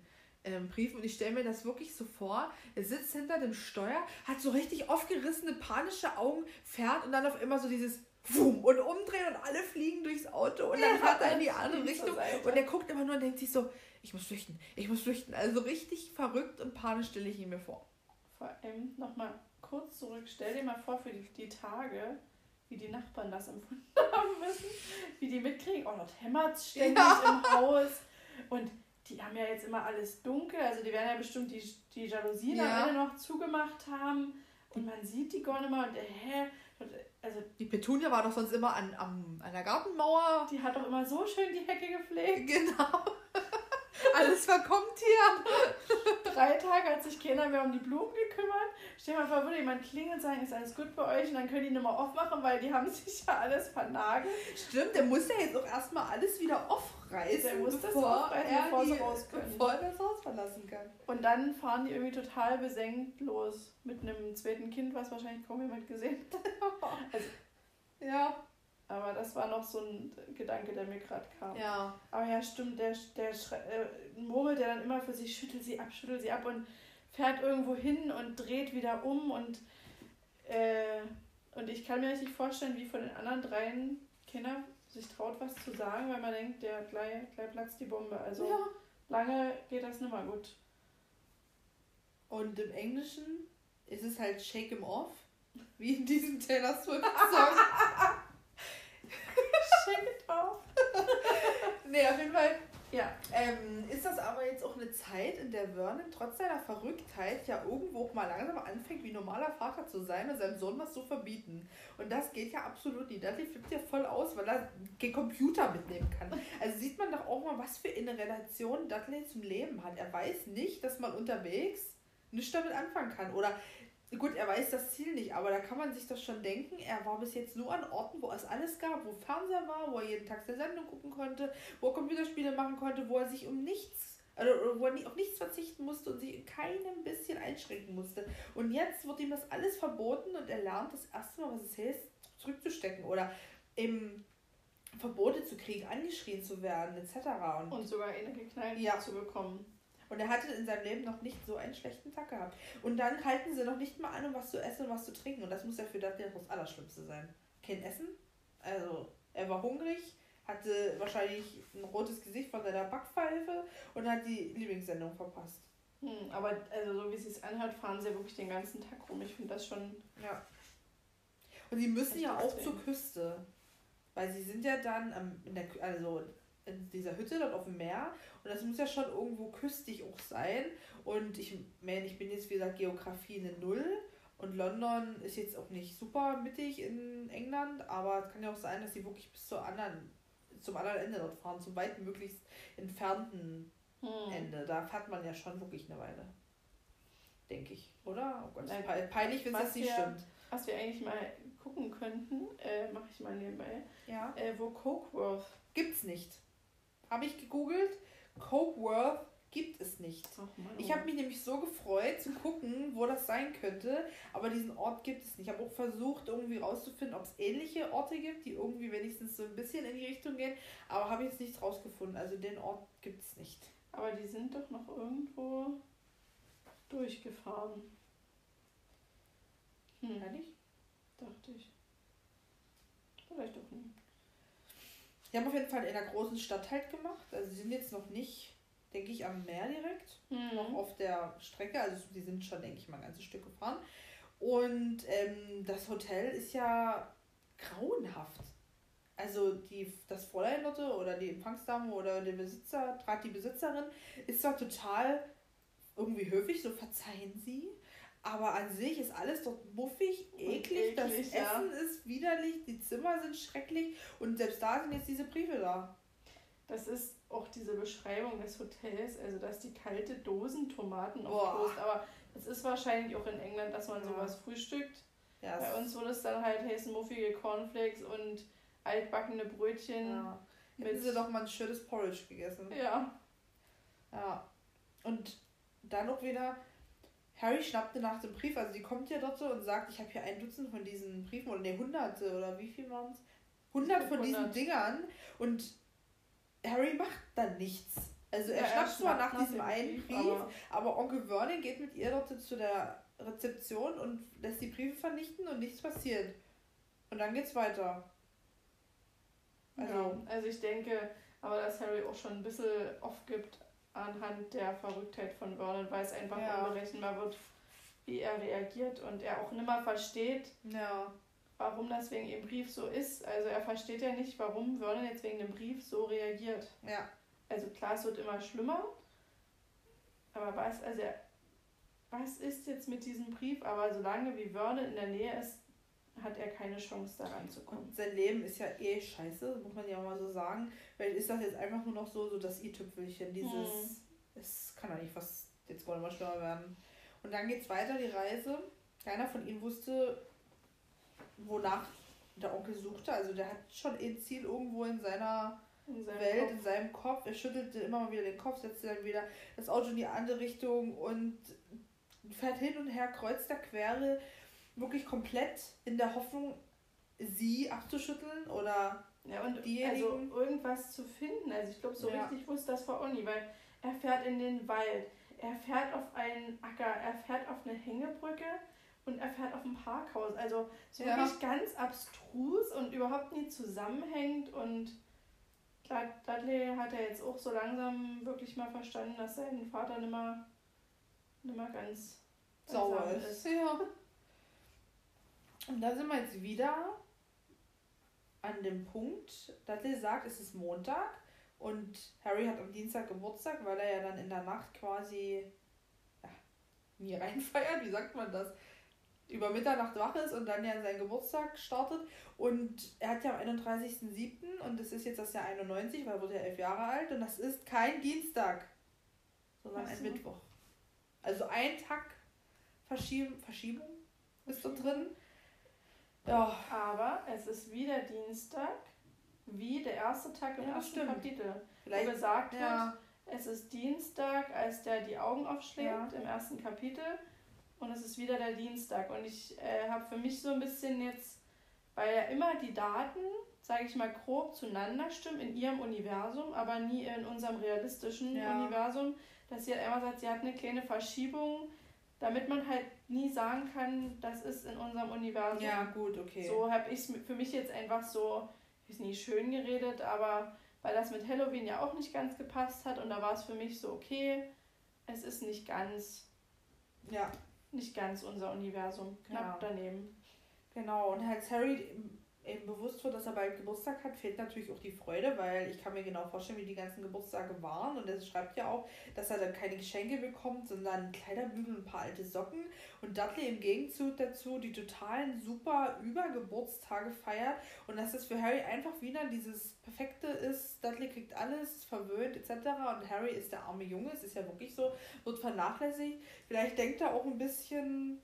ähm, Briefen. Und ich stelle mir das wirklich so vor. Er sitzt hinter dem Steuer, hat so richtig aufgerissene, panische Augen, fährt und dann auf immer so dieses Wum, und umdrehen und alle fliegen durchs Auto und dann ja, fährt er in die andere Richtung. und er guckt immer nur und denkt sich so, ich muss flüchten, ich muss flüchten. Also richtig verrückt und panisch stelle ich ihn mir vor. Vor allem nochmal kurz zurück, stell dir mal vor für die, die Tage, wie die Nachbarn das empfunden haben müssen, wie die mitkriegen, oh, dort hämmert es ständig ja. im Haus. Und die haben ja jetzt immer alles dunkel, also die werden ja bestimmt die, die Jalousien ja. alle noch zugemacht haben. Und man sieht die gar nicht mehr. Und hä, also die Petunia war doch sonst immer an, an, an der Gartenmauer. Die hat doch immer so schön die Hecke gepflegt. Genau. Alles verkommt hier. Drei Tage hat sich keiner mehr um die Blumen gekümmert. Stell dir mal vor, würde jemand klingeln und sagen, ist alles gut bei euch? Und dann können die nicht mehr aufmachen, weil die haben sich ja alles vernagelt. Stimmt, der muss ja jetzt auch erstmal alles wieder aufreißen, der muss bevor, das aufreißen, er bevor, die, raus können. bevor er das Haus verlassen kann. Und dann fahren die irgendwie total besenkt los. Mit einem zweiten Kind, was wahrscheinlich kaum jemand gesehen hat. also, ja, aber das war noch so ein Gedanke, der mir gerade kam. Ja. Aber ja, stimmt, der, der äh, murmelt ja dann immer für sich, schüttelt sie ab, schüttelt sie ab und fährt irgendwo hin und dreht wieder um und, äh, und ich kann mir richtig vorstellen, wie von den anderen dreien Kinder sich traut, was zu sagen, weil man denkt, der gleich, gleich platzt die Bombe. Also ja. lange geht das nicht mal gut. Und im Englischen ist es halt Shake him off, wie in diesem Taylor Swift-Song. Schenke drauf. nee, auf jeden Fall. Ja. Ähm, ist das aber jetzt auch eine Zeit, in der Vernon trotz seiner Verrücktheit ja irgendwo auch mal langsam anfängt, wie normaler Vater zu sein und seinem Sohn was zu verbieten. Und das geht ja absolut nicht. Dudley flippt ja voll aus, weil er den Computer mitnehmen kann. Also sieht man doch auch mal, was für eine Relation Dudley zum Leben hat. Er weiß nicht, dass man unterwegs nichts damit anfangen kann. Oder Gut, er weiß das Ziel nicht, aber da kann man sich das schon denken. Er war bis jetzt nur an Orten, wo es alles gab, wo Fernseher war, wo er jeden Tag seine Sendung gucken konnte, wo er Computerspiele machen konnte, wo er sich um nichts, also wo er auf nichts verzichten musste und sich in keinem bisschen einschränken musste. Und jetzt wird ihm das alles verboten und er lernt das erste Mal, was es heißt, zurückzustecken oder eben Verbote zu kriegen, angeschrien zu werden, etc. Und, und sogar eine geknallt ja. zu bekommen. Und er hatte in seinem Leben noch nicht so einen schlechten Tag gehabt. Und dann halten sie noch nicht mal an, um was zu essen und was zu trinken. Und das muss ja für das das Allerschlimmste sein. Kein Essen. Also, er war hungrig, hatte wahrscheinlich ein rotes Gesicht von seiner Backpfeife und hat die Lieblingssendung verpasst. Hm, aber also so wie es sich anhört, fahren sie wirklich den ganzen Tag rum. Ich finde das schon. Ja. Und sie müssen ja auch zur Küste. Weil sie sind ja dann am, in der, also in dieser Hütte dort auf dem Meer und das muss ja schon irgendwo küstig auch sein. Und ich meine, ich bin jetzt wie gesagt Geografie eine Null und London ist jetzt auch nicht super mittig in England, aber es kann ja auch sein, dass sie wirklich bis zur anderen, zum anderen Ende dort fahren, zum weit möglichst entfernten hm. Ende. Da fährt man ja schon wirklich eine Weile. Denke ich, oder? Oh Gott, Nein, peinlich, wenn das nicht stimmt. Was wir eigentlich mal gucken könnten, äh, mache ich mal nebenbei, ja. äh, wo Cokeworth. Gibt's nicht. Habe ich gegoogelt. Cokeworth gibt es nicht. Ich habe mich nämlich so gefreut zu gucken, wo das sein könnte, aber diesen Ort gibt es nicht. Ich habe auch versucht, irgendwie rauszufinden, ob es ähnliche Orte gibt, die irgendwie wenigstens so ein bisschen in die Richtung gehen, aber habe jetzt nichts rausgefunden. Also den Ort gibt es nicht. Aber die sind doch noch irgendwo durchgefahren. Hm. Ehrlich? Dachte ich. Vielleicht doch nicht. Die haben auf jeden Fall in einer großen Stadt halt gemacht. Also sie sind jetzt noch nicht, denke ich, am Meer direkt. Mhm. Noch auf der Strecke. Also die sind schon, denke ich, mal ein ganzes Stück gefahren. Und ähm, das Hotel ist ja grauenhaft. Also die, das Fräulein dort oder die Empfangsdame oder der Besitzer, gerade die Besitzerin, ist zwar total irgendwie höflich, so verzeihen sie. Aber an sich ist alles doch muffig, eklig, eklig das ja. Essen ist widerlich, die Zimmer sind schrecklich und selbst da sind jetzt diese Briefe da. Das ist auch diese Beschreibung des Hotels, also dass die kalte Dosentomaten auf Toast, aber das ist wahrscheinlich auch in England, dass man ja. sowas frühstückt. Ja, Bei uns wurde es dann halt heißen muffige Cornflakes und altbackene Brötchen. Ja. Hätten sie doch mal ein schönes Porridge gegessen. Ja. Ja. Und dann noch wieder Harry schnappte nach dem Brief, also die kommt ja dort so und sagt, ich habe hier ein Dutzend von diesen Briefen, oder ne, hunderte, oder wie viel waren es? Hundert von 100. diesen Dingern und Harry macht dann nichts. Also er ja, schnappt zwar nach, nach diesem einen Brief, aber, aber, Onkel Vernon geht mit ihr dort zu der Rezeption und lässt die Briefe vernichten und nichts passiert. Und dann geht's weiter. Also, ja, also ich denke, aber dass Harry auch schon ein bisschen aufgibt, anhand der Verrücktheit von Vernon, weil es einfach ja. unberechenbar wird, wie er reagiert und er auch nimmer versteht, ja. warum das wegen dem Brief so ist. Also er versteht ja nicht, warum Vernon jetzt wegen dem Brief so reagiert. Ja. Also klar, es wird immer schlimmer, aber was, also was ist jetzt mit diesem Brief? Aber solange wie Vernon in der Nähe ist, hat er keine Chance daran zu kommen. Und sein Leben ist ja eh scheiße, muss man ja mal so sagen. Weil ist das jetzt einfach nur noch so, so das i-Tüpfelchen, dieses, hm. es kann doch nicht fast jetzt wollen wir schlimmer werden. Und dann geht's weiter, die Reise. Keiner von ihnen wusste, wonach der Onkel suchte. Also der hat schon ein Ziel irgendwo in seiner in Welt, Kopf. in seinem Kopf. Er schüttelte immer mal wieder den Kopf, setzte dann wieder das Auto in die andere Richtung und fährt hin und her, kreuzt der Quere, wirklich komplett in der Hoffnung, sie abzuschütteln oder ja, und diejenigen. Also irgendwas zu finden. Also ich glaube, so ja. richtig wusste das vor Onni, weil er fährt in den Wald, er fährt auf einen Acker, er fährt auf eine Hängebrücke und er fährt auf ein Parkhaus. Also so ja. wirklich ganz abstrus und überhaupt nie zusammenhängt. Und klar, Dudley hat ja jetzt auch so langsam wirklich mal verstanden, dass sein Vater nicht mehr, nicht mehr ganz sauer ist. ist. Ja. Und da sind wir jetzt wieder an dem Punkt, Dudley sagt, es ist Montag und Harry hat am Dienstag Geburtstag, weil er ja dann in der Nacht quasi ja, nie reinfeiert, wie sagt man das? Über Mitternacht wach ist und dann ja seinen Geburtstag startet. Und er hat ja am 31.07. und das ist jetzt das Jahr 91, weil er wurde ja elf Jahre alt und das ist kein Dienstag, sondern ein Mittwoch. Also ein Tag Verschieb Verschiebung ist da drin. Ja. Aber es ist wieder Dienstag wie der erste Tag im ja, ersten stimmt. Kapitel. Vielleicht, wo gesagt ja. wird, es ist Dienstag, als der die Augen aufschlägt ja. im ersten Kapitel und es ist wieder der Dienstag. Und ich äh, habe für mich so ein bisschen jetzt, weil ja immer die Daten, sage ich mal, grob zueinander stimmen in ihrem Universum, aber nie in unserem realistischen Universum, dass sie halt einmal sagt, sie hat eine kleine Verschiebung, damit man halt nie sagen kann, das ist in unserem Universum. Ja, gut, okay. So habe ich es für mich jetzt einfach so ist nie schön geredet, aber weil das mit Halloween ja auch nicht ganz gepasst hat und da war es für mich so, okay, es ist nicht ganz, ja, nicht ganz unser Universum, knapp ja. daneben. Genau, und als Harry eben bewusst wird, dass er bald Geburtstag hat, fehlt natürlich auch die Freude, weil ich kann mir genau vorstellen, wie die ganzen Geburtstage waren. Und er schreibt ja auch, dass er dann keine Geschenke bekommt, sondern Kleiderbügel und ein paar alte Socken. Und Dudley im Gegenzug dazu die totalen super Übergeburtstage feiert. Und dass das für Harry einfach wieder dieses Perfekte ist. Dudley kriegt alles, verwöhnt etc. Und Harry ist der arme Junge, es ist ja wirklich so, wird vernachlässigt. Vielleicht denkt er auch ein bisschen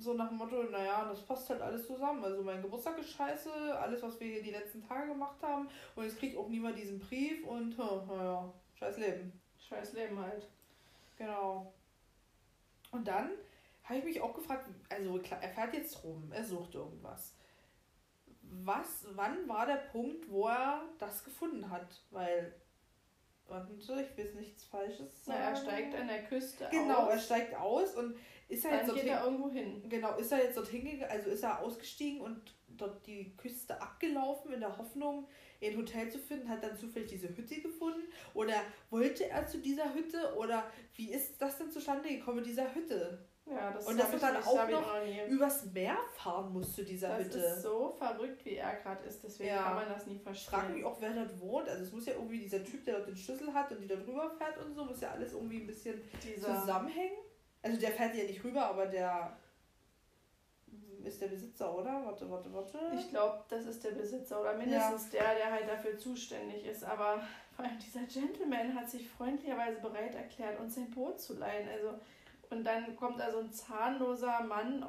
so nach dem Motto, naja, das passt halt alles zusammen. Also mein Geburtstag ist scheiße, alles, was wir hier die letzten Tage gemacht haben. Und jetzt kriegt auch niemand diesen Brief und naja, scheiß Leben. Scheiß Leben halt. Genau. Und dann habe ich mich auch gefragt, also klar, er fährt jetzt rum, er sucht irgendwas. Was, wann war der Punkt, wo er das gefunden hat? Weil Warte, ich will nichts Falsches sagen. Na, er steigt an der Küste genau, aus. Genau, er steigt aus und ist er Dann jetzt geht er irgendwo hin. Genau, ist er jetzt dorthin gegangen, also ist er ausgestiegen und dort die Küste abgelaufen in der Hoffnung, ein Hotel zu finden, hat dann zufällig diese Hütte gefunden oder wollte er zu dieser Hütte oder wie ist das denn zustande gekommen mit dieser Hütte? Ja, das und dass er dann auch noch übers Meer fahren muss zu dieser das Hütte. Das ist so verrückt, wie er gerade ist, deswegen ja. kann man das nie verstehen. Ich frage mich auch, wer dort wohnt. Also es muss ja irgendwie dieser Typ, der dort den Schlüssel hat und die da drüber fährt und so, muss ja alles irgendwie ein bisschen dieser, zusammenhängen. Also der fährt ja nicht rüber, aber der ist der Besitzer, oder? Warte, warte, warte. Ich glaube, das ist der Besitzer oder mindestens ja. der, der halt dafür zuständig ist. Aber vor allem dieser Gentleman hat sich freundlicherweise bereit erklärt, uns sein Boot zu leihen. Also, und dann kommt da so ein zahnloser Mann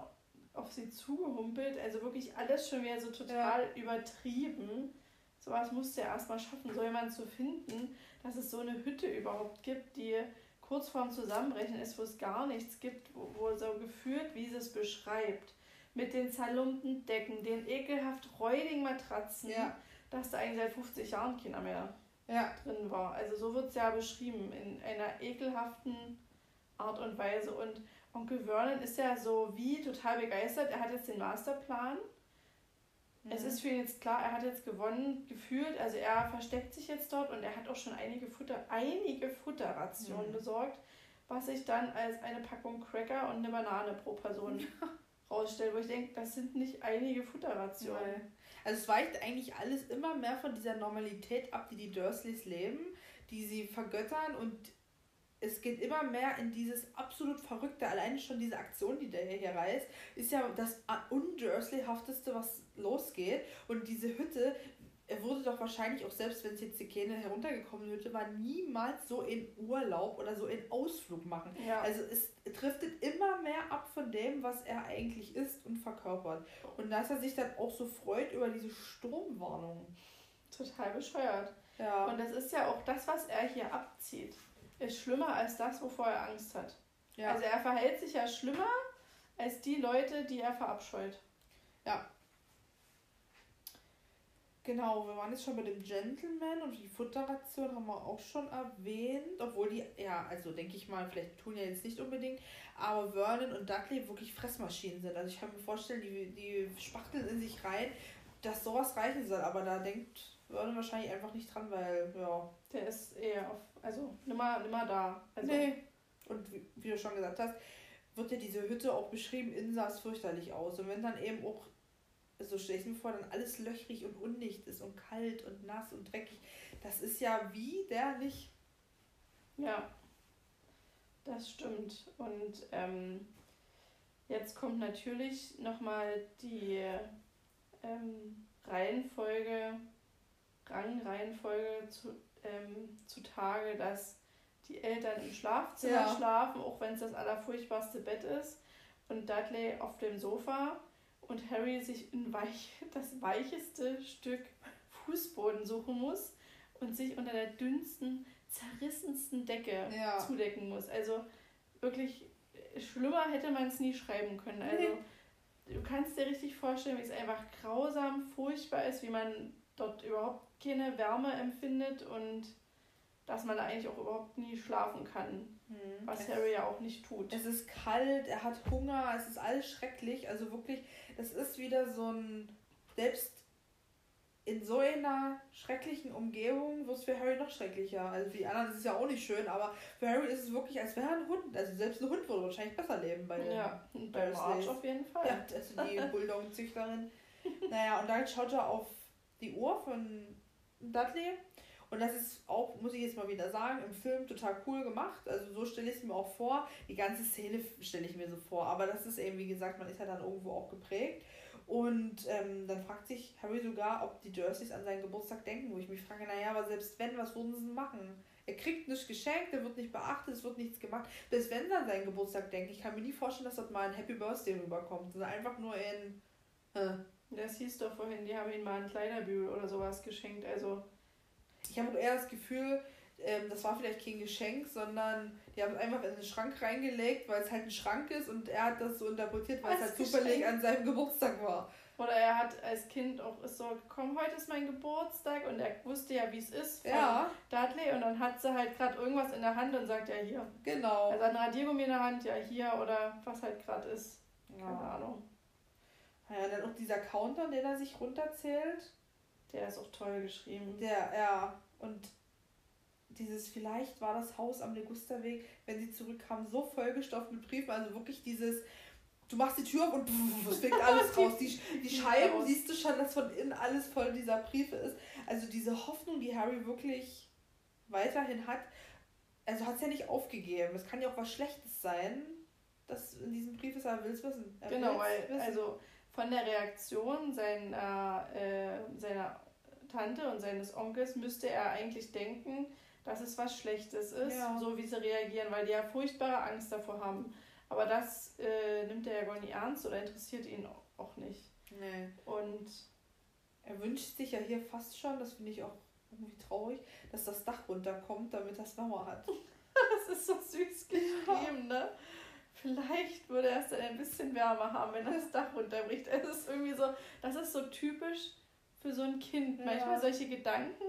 auf sie zugehumpelt. Also wirklich alles schon wieder so total ja. übertrieben. Sowas musste er erstmal schaffen, so jemanden zu finden, dass es so eine Hütte überhaupt gibt, die kurz vorm Zusammenbrechen ist, wo es gar nichts gibt, wo, wo so gefühlt, wie sie es beschreibt, mit den zerlumpten Decken, den ekelhaft räudigen Matratzen, ja. dass da eigentlich seit 50 Jahren keiner mehr ja. drin war. Also so wird es ja beschrieben, in einer ekelhaften Art und Weise. Und Onkel Vernon ist ja so wie total begeistert. Er hat jetzt den Masterplan Mhm. Es ist für ihn jetzt klar, er hat jetzt gewonnen, gefühlt. Also er versteckt sich jetzt dort und er hat auch schon einige Futter, einige Futterrationen mhm. besorgt, was sich dann als eine Packung Cracker und eine Banane pro Person rausstellt, wo ich denke, das sind nicht einige Futterrationen. Nee. Also es weicht eigentlich alles immer mehr von dieser Normalität ab, die die Dursleys leben, die sie vergöttern und es geht immer mehr in dieses absolut Verrückte. Alleine schon diese Aktion, die der hier reißt, ist ja das undursleyhafteste, was losgeht. Und diese Hütte, er wurde doch wahrscheinlich auch selbst, wenn es jetzt die keine heruntergekommen Hütte war, niemals so in Urlaub oder so in Ausflug machen. Ja. Also es driftet immer mehr ab von dem, was er eigentlich ist und verkörpert. Und dass er sich dann auch so freut über diese Stromwarnung. Total bescheuert. Ja. Und das ist ja auch das, was er hier abzieht ist schlimmer als das, wovor er Angst hat. Ja. Also er verhält sich ja schlimmer als die Leute, die er verabscheut. Ja. Genau, wir waren jetzt schon bei dem Gentleman und die Futterration haben wir auch schon erwähnt, obwohl die, ja, also denke ich mal, vielleicht tun ja jetzt nicht unbedingt, aber Vernon und Dudley wirklich Fressmaschinen sind. Also ich kann mir vorstellen, die, die spachteln in sich rein, dass sowas reichen soll, aber da denkt Vernon wahrscheinlich einfach nicht dran, weil, ja. Der ist eher auf also nimmer, nimmer da. Also, nee. Und wie, wie, du schon gesagt hast, wird ja diese Hütte auch beschrieben, innen sah es fürchterlich aus. Und wenn dann eben auch, so stelle ich mir vor, dann alles löchrig und undicht ist und kalt und nass und dreckig, das ist ja widerlich. Ja, das stimmt. Und ähm, jetzt kommt natürlich nochmal die ähm, Reihenfolge, Rangreihenfolge zu, ähm, zutage, dass die Eltern im Schlafzimmer ja. schlafen, auch wenn es das allerfurchtbarste Bett ist. Und Dudley auf dem Sofa und Harry sich in weich, das weicheste Stück Fußboden suchen muss und sich unter der dünnsten, zerrissensten Decke ja. zudecken muss. Also wirklich schlimmer hätte man es nie schreiben können. Also nee. du kannst dir richtig vorstellen, wie es einfach grausam, furchtbar ist, wie man dort überhaupt keine Wärme empfindet und dass man da eigentlich auch überhaupt nie schlafen kann. Hm. Was Harry ja auch nicht tut. Es ist kalt, er hat Hunger, es ist alles schrecklich. Also wirklich, das ist wieder so ein. Selbst in so einer schrecklichen Umgebung wird es für Harry noch schrecklicher. Also für die anderen ist es ja auch nicht schön, aber für Harry ist es wirklich, als wäre er ein Hund. Also selbst ein Hund würde wahrscheinlich besser leben bei den Ja, bei March auf jeden Fall. Ja, also die Bulldog-Züchterin. naja, und dann schaut er auf die Uhr von Dudley. Und das ist auch, muss ich jetzt mal wieder sagen, im Film total cool gemacht. Also so stelle ich es mir auch vor. Die ganze Szene stelle ich mir so vor. Aber das ist eben, wie gesagt, man ist ja dann irgendwo auch geprägt. Und ähm, dann fragt sich Harry sogar, ob die Dursleys an seinen Geburtstag denken, wo ich mich frage, naja, aber selbst wenn, was würden sie machen? Er kriegt nichts geschenkt, er wird nicht beachtet, es wird nichts gemacht. Bis wenn sie an seinen Geburtstag denken, ich kann mir nie vorstellen, dass dort mal ein Happy Birthday rüberkommt. sondern einfach nur in... Äh, das hieß doch vorhin, die haben ihm mal ein Kleiderbügel oder sowas geschenkt. Also. Ich habe eher das Gefühl, ähm, das war vielleicht kein Geschenk, sondern die haben es einfach in den Schrank reingelegt, weil es halt ein Schrank ist und er hat das so interpretiert, weil es halt zufällig an seinem Geburtstag war. Oder er hat als Kind auch ist so gekommen, heute ist mein Geburtstag und er wusste ja, wie es ist von ja. Dudley und dann hat sie halt gerade irgendwas in der Hand und sagt ja hier. Genau. Also ein Radiergummi in der Hand, ja hier oder was halt gerade ist. Keine ja. Ahnung. Ja, dann auch dieser Counter, der da sich runterzählt. Der ist auch toll geschrieben. Der, ja. Und dieses, vielleicht war das Haus am Legusterweg, wenn sie zurückkamen, so vollgestopft mit Briefen. Also wirklich dieses, du machst die Tür auf und es fliegt alles raus. Die, die Scheiben siehst du schon, dass von innen alles voll dieser Briefe ist. Also diese Hoffnung, die Harry wirklich weiterhin hat, also hat es ja nicht aufgegeben. Es kann ja auch was Schlechtes sein, dass in diesem Brief ist, er will es wissen. Er genau, weil, wissen. also von der Reaktion seiner, äh, seiner Tante und seines Onkels müsste er eigentlich denken, dass es was Schlechtes ist, ja. so wie sie reagieren, weil die ja furchtbare Angst davor haben. Aber das äh, nimmt er ja gar nicht ernst oder interessiert ihn auch nicht. Nee. Und er wünscht sich ja hier fast schon, das finde ich auch irgendwie traurig, dass das Dach runterkommt, damit das Mauer hat. das ist so süß geschrieben, ja. ne? Vielleicht würde er es dann ein bisschen wärmer haben, wenn das Dach runterbricht. Es ist irgendwie so, das ist so typisch für so ein Kind. Ja. Manchmal solche Gedanken,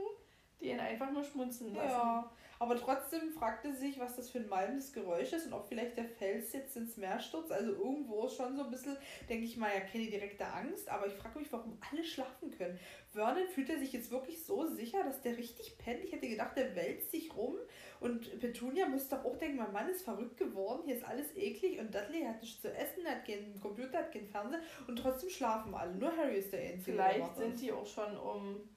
die ihn einfach nur schmunzeln lassen. Ja, aber trotzdem fragte sich, was das für ein malmendes Geräusch ist und ob vielleicht der Fels jetzt ins Meer stürzt. Also irgendwo ist schon so ein bisschen, denke ich mal, ja, keine direkte Angst, aber ich frage mich, warum alle schlafen können. Vernon fühlt er sich jetzt wirklich so sicher, dass der richtig pennt. Ich hätte gedacht, der wälzt sich rum und Petunia müsste doch auch denken, mein Mann ist verrückt geworden, hier ist alles eklig und Dudley hat nichts zu essen, hat keinen Computer, hat keinen Fernseher und trotzdem schlafen alle. Nur Harry ist der Einzige. Vielleicht sind die auch schon um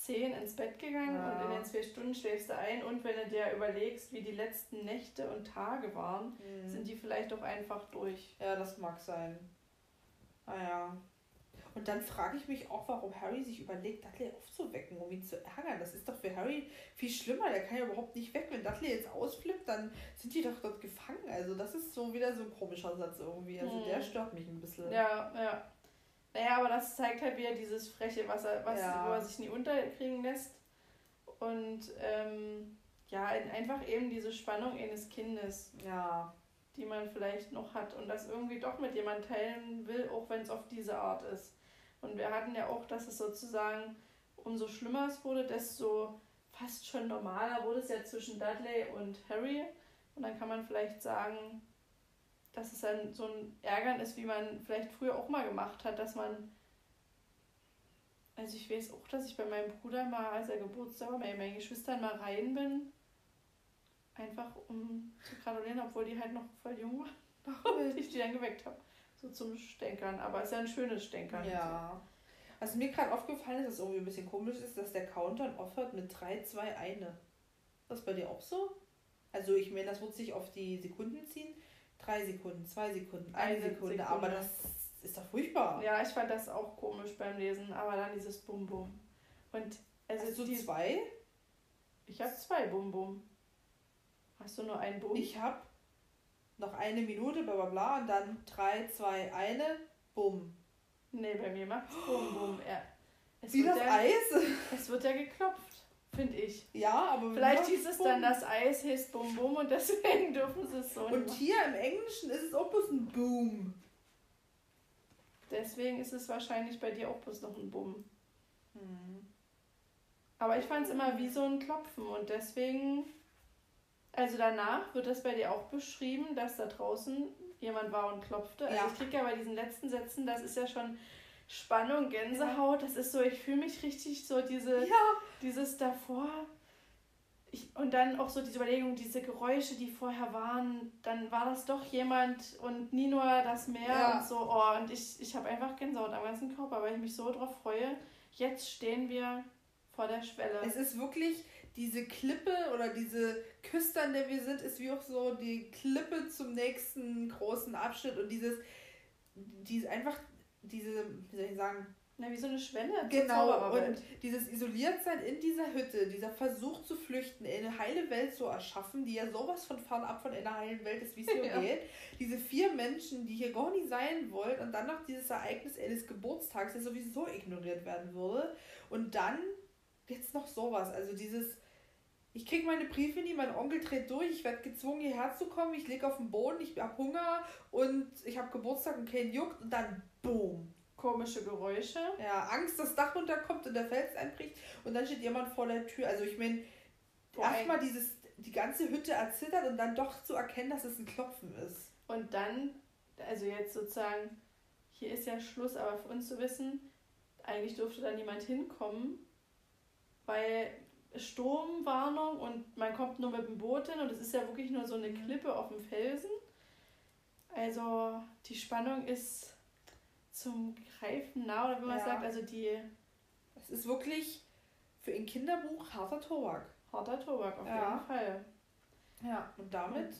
zehn ins Bett gegangen ja. und in den zwei Stunden schläfst du ein. Und wenn du dir überlegst, wie die letzten Nächte und Tage waren, mhm. sind die vielleicht auch einfach durch. Ja, das mag sein. Naja. Ah, und dann frage ich mich auch, warum Harry sich überlegt, Dudley aufzuwecken, um ihn zu ärgern. Das ist doch für Harry viel schlimmer. Der kann ja überhaupt nicht weg. Wenn Dudley jetzt ausflippt, dann sind die doch dort gefangen. Also das ist so wieder so ein komischer Satz irgendwie. Also hm. der stört mich ein bisschen. Ja, ja. Naja, aber das zeigt halt wieder dieses Freche, was er, was, ja. wo er sich nie unterkriegen lässt. Und ähm, ja, einfach eben diese Spannung eines Kindes. Ja. Die man vielleicht noch hat und das irgendwie doch mit jemandem teilen will, auch wenn es auf diese Art ist. Und wir hatten ja auch, dass es sozusagen umso schlimmer es wurde, desto fast schon normaler wurde es ja zwischen Dudley und Harry. Und dann kann man vielleicht sagen, dass es dann so ein Ärgern ist, wie man vielleicht früher auch mal gemacht hat, dass man. Also ich weiß auch, dass ich bei meinem Bruder mal, als er Geburtstag war, bei meinen Geschwistern mal rein bin. Einfach um zu gratulieren, obwohl die halt noch voll jung waren. und ich die dann geweckt habe so zum Stänkern. Aber es ist ja ein schönes Stänkern. Ja. Was mir gerade aufgefallen ist, dass es irgendwie ein bisschen komisch ist, dass der Countdown aufhört mit 3, 2, 1. Ist das bei dir auch so? Also ich meine, das wird sich auf die Sekunden ziehen. Drei Sekunden, zwei Sekunden, eine, eine Sekunde, Sekunde, aber das ist doch furchtbar. Ja, ich fand das auch komisch beim Lesen, aber dann dieses Bum Bum. Und also Hast du die, zwei? Ich habe zwei Bum Bum. Hast du nur einen Bum? Ich habe noch eine Minute, bla bla bla, und dann 3, 2, 1, bumm. Nee, bei mir macht's bum bum. Ja. Es Wie das ja, Eis? Es wird ja geklopft, finde ich. Ja, aber. Vielleicht hieß es dann, das Eis heißt bum bum und deswegen dürfen sie es so Und machen. hier im Englischen ist es auch bloß ein Boom. Deswegen ist es wahrscheinlich bei dir auch bloß noch ein Bumm. Hm. Aber ich fand es immer wie so ein Klopfen und deswegen also danach wird das bei dir auch beschrieben, dass da draußen jemand war und klopfte. Also ja. ich kriege ja bei diesen letzten Sätzen, das ist ja schon Spannung, Gänsehaut. Ja. Das ist so, ich fühle mich richtig so diese, ja. dieses davor. Ich, und dann auch so diese Überlegung, diese Geräusche, die vorher waren, dann war das doch jemand und nie nur das Meer ja. und so. Oh, und ich, ich habe einfach Gänsehaut am ganzen Körper, weil ich mich so drauf freue. Jetzt stehen wir vor der Schwelle. Es ist wirklich, diese Klippe oder diese Küste, an der wir sind, ist wie auch so die Klippe zum nächsten großen Abschnitt und dieses, diese einfach, diese, wie soll ich sagen, na, wie so eine Schwelle. Genau, und dieses Isoliertsein in dieser Hütte, dieser Versuch zu flüchten, eine heile Welt zu erschaffen, die ja sowas von fernab von einer heilen Welt ist, wie es hier ja. geht. Diese vier Menschen, die hier gar nicht sein wollen und dann noch dieses Ereignis eines Geburtstags, das sowieso ignoriert werden würde. Und dann jetzt noch sowas. Also dieses, ich kriege meine Briefe nie, mein Onkel dreht durch, ich werde gezwungen hierher zu kommen, ich liege auf dem Boden, ich habe Hunger und ich habe Geburtstag und kein juckt und dann boom. Komische Geräusche. Ja, Angst, dass das Dach runterkommt und der Fels einbricht und dann steht jemand vor der Tür. Also ich meine, erstmal dieses, die ganze Hütte erzittert und dann doch zu erkennen, dass es ein Klopfen ist. Und dann, also jetzt sozusagen, hier ist ja Schluss, aber für uns zu wissen, eigentlich durfte da niemand hinkommen weil Sturmwarnung und man kommt nur mit dem Boot hin und es ist ja wirklich nur so eine mhm. Klippe auf dem Felsen. Also die Spannung ist zum Greifen nah oder wie man ja. sagt, also die. Es ist wirklich für ein Kinderbuch harter Tobak. Harter Tobak, auf ja. jeden Fall. Ja, und damit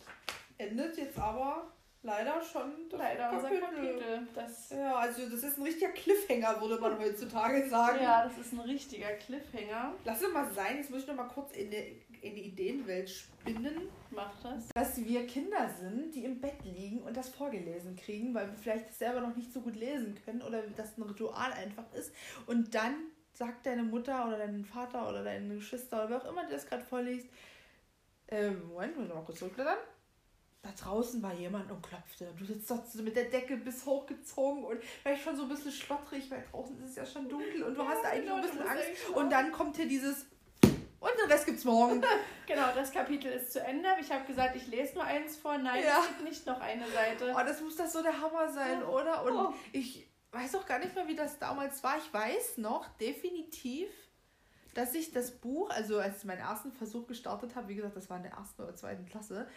endet jetzt aber leider schon das leider Kapitel. Kapitel. Das ja, also das ist ein richtiger Cliffhanger, würde man heutzutage sagen. Ja, das ist ein richtiger Cliffhanger. Lass es mal sein, jetzt muss ich noch mal kurz in die, in die Ideenwelt spinnen. Mach das. Dass wir Kinder sind, die im Bett liegen und das vorgelesen kriegen, weil wir vielleicht das selber noch nicht so gut lesen können oder das ein Ritual einfach ist. Und dann sagt deine Mutter oder dein Vater oder deine Geschwister oder wer auch immer dir das gerade vorliest, ähm, Moment, muss ich mal kurz zurückblättern da draußen war jemand und klopfte. Du sitzt dort mit der Decke bis hochgezogen und vielleicht schon so ein bisschen schlottrig, weil draußen ist es ja schon dunkel und du ja, hast eigentlich genau, ein bisschen Angst. Und dann kommt hier dieses und den Rest gibt's morgen. genau, das Kapitel ist zu Ende. Ich habe gesagt, ich lese nur eins vor. Nein, ja. es gibt nicht noch eine Seite. Oh, das muss das so der Hammer sein, oh. oder? Und oh. ich weiß auch gar nicht mehr, wie das damals war. Ich weiß noch definitiv, dass ich das Buch, also als ich meinen ersten Versuch gestartet habe, wie gesagt, das war in der ersten oder zweiten Klasse,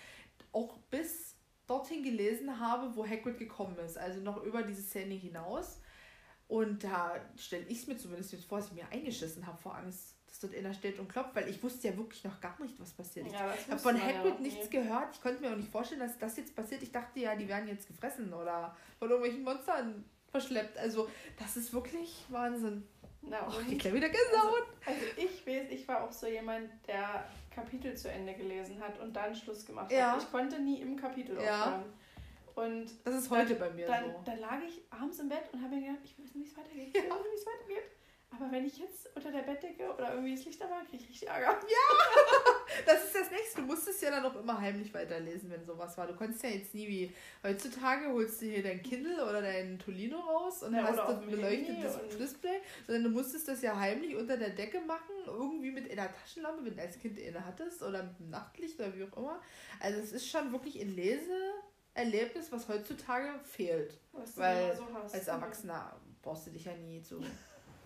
auch bis dorthin gelesen habe, wo Hagrid gekommen ist. Also noch über diese Szene hinaus. Und da stelle ich es mir zumindest jetzt vor, dass ich mir eingeschissen habe vor Angst. Dass dort einer steht und klopft, weil ich wusste ja wirklich noch gar nicht, was passiert. Ja, ich habe von Hagrid ja. nichts nee. gehört. Ich konnte mir auch nicht vorstellen, dass das jetzt passiert. Ich dachte ja, die werden jetzt gefressen oder von irgendwelchen Monstern verschleppt. Also, das ist wirklich Wahnsinn. Na, oh, ich wieder gesaut. Also, also, ich weiß, ich war auch so jemand, der Kapitel zu Ende gelesen hat und dann Schluss gemacht ja. hat. Ich konnte nie im Kapitel ja. aufhören. Und das ist heute dann, bei mir dann, so. Dann lag ich abends im Bett und habe mir gedacht, ich weiß nicht, wie es weitergeht. Ich weiß nicht, wie es weitergeht. Aber wenn ich jetzt unter der Bettdecke oder irgendwie das Licht da war, kriege ich richtig Ärger. Ja, das ist das Nächste. Du musstest ja dann auch immer heimlich weiterlesen, wenn sowas war. Du konntest ja jetzt nie wie heutzutage, holst du hier dein Kindle oder dein Tolino raus und ja, hast das beleuchtetes Display, sondern du musstest das ja heimlich unter der Decke machen, irgendwie mit einer Taschenlampe, wenn du als Kind eine hattest oder mit einem Nachtlicht oder wie auch immer. Also es ist schon wirklich ein Leseerlebnis, was heutzutage fehlt. Was Weil so als Erwachsener brauchst du dich ja nie zu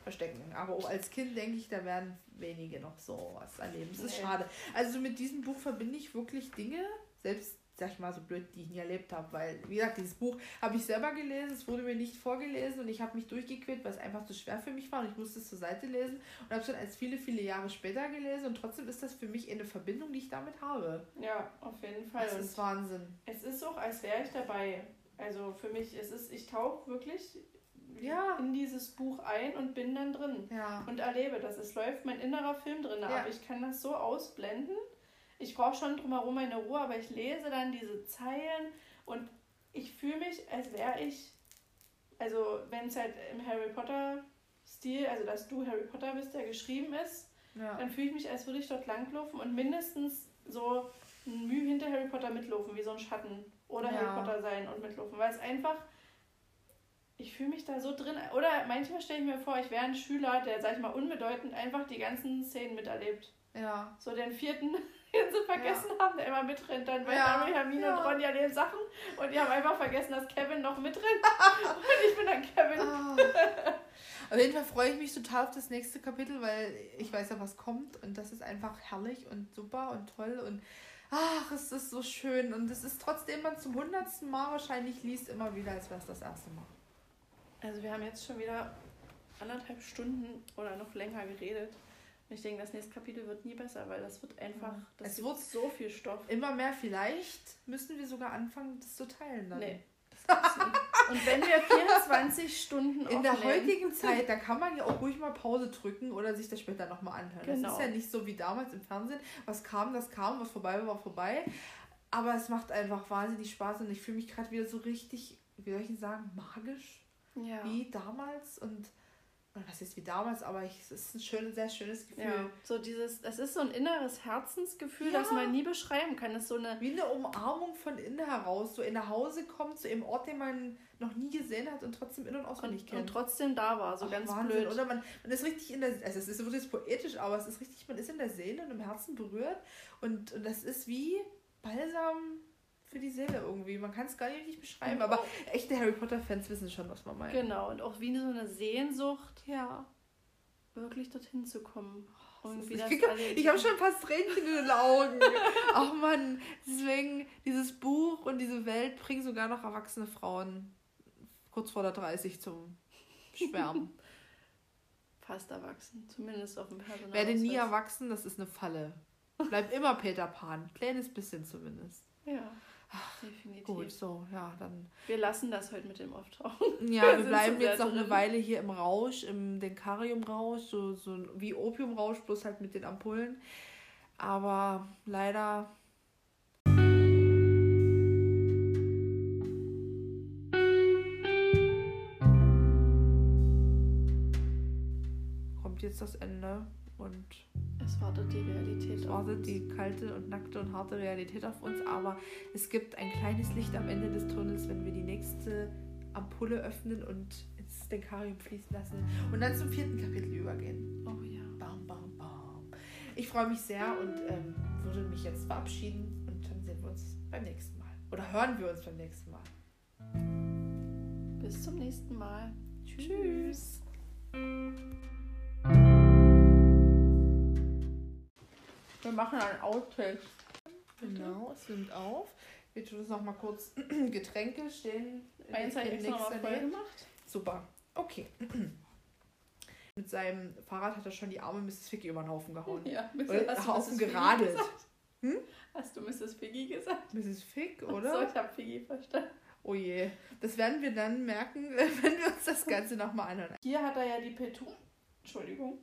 verstecken. Aber auch als Kind denke ich, da werden wenige noch so was erleben. Das ist schade. Also mit diesem Buch verbinde ich wirklich Dinge, selbst sag ich mal so blöd, die ich nie erlebt habe, weil, wie gesagt, dieses Buch habe ich selber gelesen, es wurde mir nicht vorgelesen und ich habe mich durchgequält, weil es einfach zu schwer für mich war und ich musste es zur Seite lesen und habe es dann als viele, viele Jahre später gelesen und trotzdem ist das für mich eine Verbindung, die ich damit habe. Ja, auf jeden Fall. Das ist Wahnsinn. Es ist auch, als wäre ich dabei. Also für mich, es ist, ich tauche wirklich ja. in dieses Buch ein und bin dann drin ja. und erlebe das. Es läuft mein innerer Film drin ja. ab. Ich kann das so ausblenden. Ich brauche schon drumherum meine Ruhe, aber ich lese dann diese Zeilen und ich fühle mich, als wäre ich, also wenn es halt im Harry Potter Stil, also dass du Harry Potter bist, der geschrieben ist, dann fühle ich mich, als würde ich dort langlaufen und mindestens so ein Mühe hinter Harry Potter mitlaufen, wie so ein Schatten. Oder. Harry Potter sein und mitlaufen. Weil es einfach ich fühle mich da so drin. Oder manchmal stelle ich mir vor, ich wäre ein Schüler, der, sag ich mal, unbedeutend einfach die ganzen Szenen miterlebt. Ja. So den vierten, den sie vergessen ja. haben, der immer mitrennt. Dann bei ja. Harry, Hermine ja. und Ron ja den Sachen und die haben einfach vergessen, dass Kevin noch mitrennt. und ich bin dann Kevin. Oh. Auf jeden Fall freue ich mich total auf das nächste Kapitel, weil ich weiß ja, was kommt und das ist einfach herrlich und super und toll und ach, es ist so schön und es ist trotzdem man zum hundertsten Mal wahrscheinlich liest immer wieder, als wäre es das erste Mal. Also wir haben jetzt schon wieder anderthalb Stunden oder noch länger geredet. Und ich denke, das nächste Kapitel wird nie besser, weil das wird einfach, das es wird so viel Stoff. Immer mehr, vielleicht müssen wir sogar anfangen, das zu teilen dann. Nee. Und wenn wir 24 Stunden In der heutigen Zeit, da kann man ja auch ruhig mal Pause drücken oder sich das später nochmal anhören. Genau. Das ist ja nicht so wie damals im Fernsehen. Was kam, das kam, was vorbei war, war vorbei. Aber es macht einfach wahnsinnig Spaß und ich fühle mich gerade wieder so richtig, wie soll ich sagen, magisch ja. wie damals und was ist wie damals, aber ich, es ist ein schönes, sehr schönes Gefühl. Ja, so dieses, es ist so ein inneres Herzensgefühl, ja. das man nie beschreiben kann. Das ist so eine wie eine Umarmung von innen heraus, so in nach Hause kommt zu einem Ort, den man noch nie gesehen hat und trotzdem in- und auswendig kennt. Und trotzdem da war, so Ach, ganz Wahnsinn. blöd. Oder man, man ist richtig in der, also es ist wirklich poetisch, aber es ist richtig, man ist in der Seele und im Herzen berührt und, und das ist wie Balsam für die Seele irgendwie. Man kann es gar nicht beschreiben, aber echte Harry Potter-Fans wissen schon, was man meint. Genau, und auch wie so eine Sehnsucht, ja, wirklich dorthin zu kommen. Irgendwie ich ich habe schon fast Tränchen in den Augen. Ach man, deswegen, dieses Buch und diese Welt bringen sogar noch erwachsene Frauen kurz vor der 30 zum Schwärmen. Fast erwachsen, zumindest auf dem Personal. Werde nie erwachsen, das ist eine Falle. Bleib immer Peter Pan, kleines bisschen zumindest. Ja. Ach, Definitiv. Gut, so, ja, dann. Wir lassen das heute mit dem Auftauchen. Ja, wir, wir bleiben jetzt noch drin. eine Weile hier im Rausch, im Denkarium-Rausch, so, so wie Opium-Rausch, bloß halt mit den Ampullen. Aber leider. Kommt jetzt das Ende und es wartet die Realität. Es wartet die kalte und nackte und harte Realität auf uns, aber es gibt ein kleines Licht am Ende des Tunnels, wenn wir die nächste Ampulle öffnen und ins Denkarium fließen lassen und dann zum vierten Kapitel übergehen. Oh ja. Bam, bam, bam. Ich freue mich sehr und ähm, würde mich jetzt verabschieden und dann sehen wir uns beim nächsten Mal. Oder hören wir uns beim nächsten Mal. Bis zum nächsten Mal. Tschüss. Wir machen einen Outtake. Genau, es nimmt auf. Wir tun uns noch mal kurz Getränke stehen. Eins ich extra mal voll gemacht. Super. Okay. mit seinem Fahrrad hat er schon die arme Mrs. Ficky über den Haufen gehauen. Ja, Oder hast Haufen geradelt. Hm? Hast du Mrs. Figgy gesagt? Mrs. Fick, oder? So, ich habe Figgy verstanden. Oh je. Das werden wir dann merken, wenn wir uns das Ganze nochmal anhören. Hier hat er ja die Petu. Entschuldigung.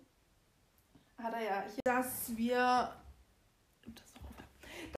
Hat er ja. Hier dass wir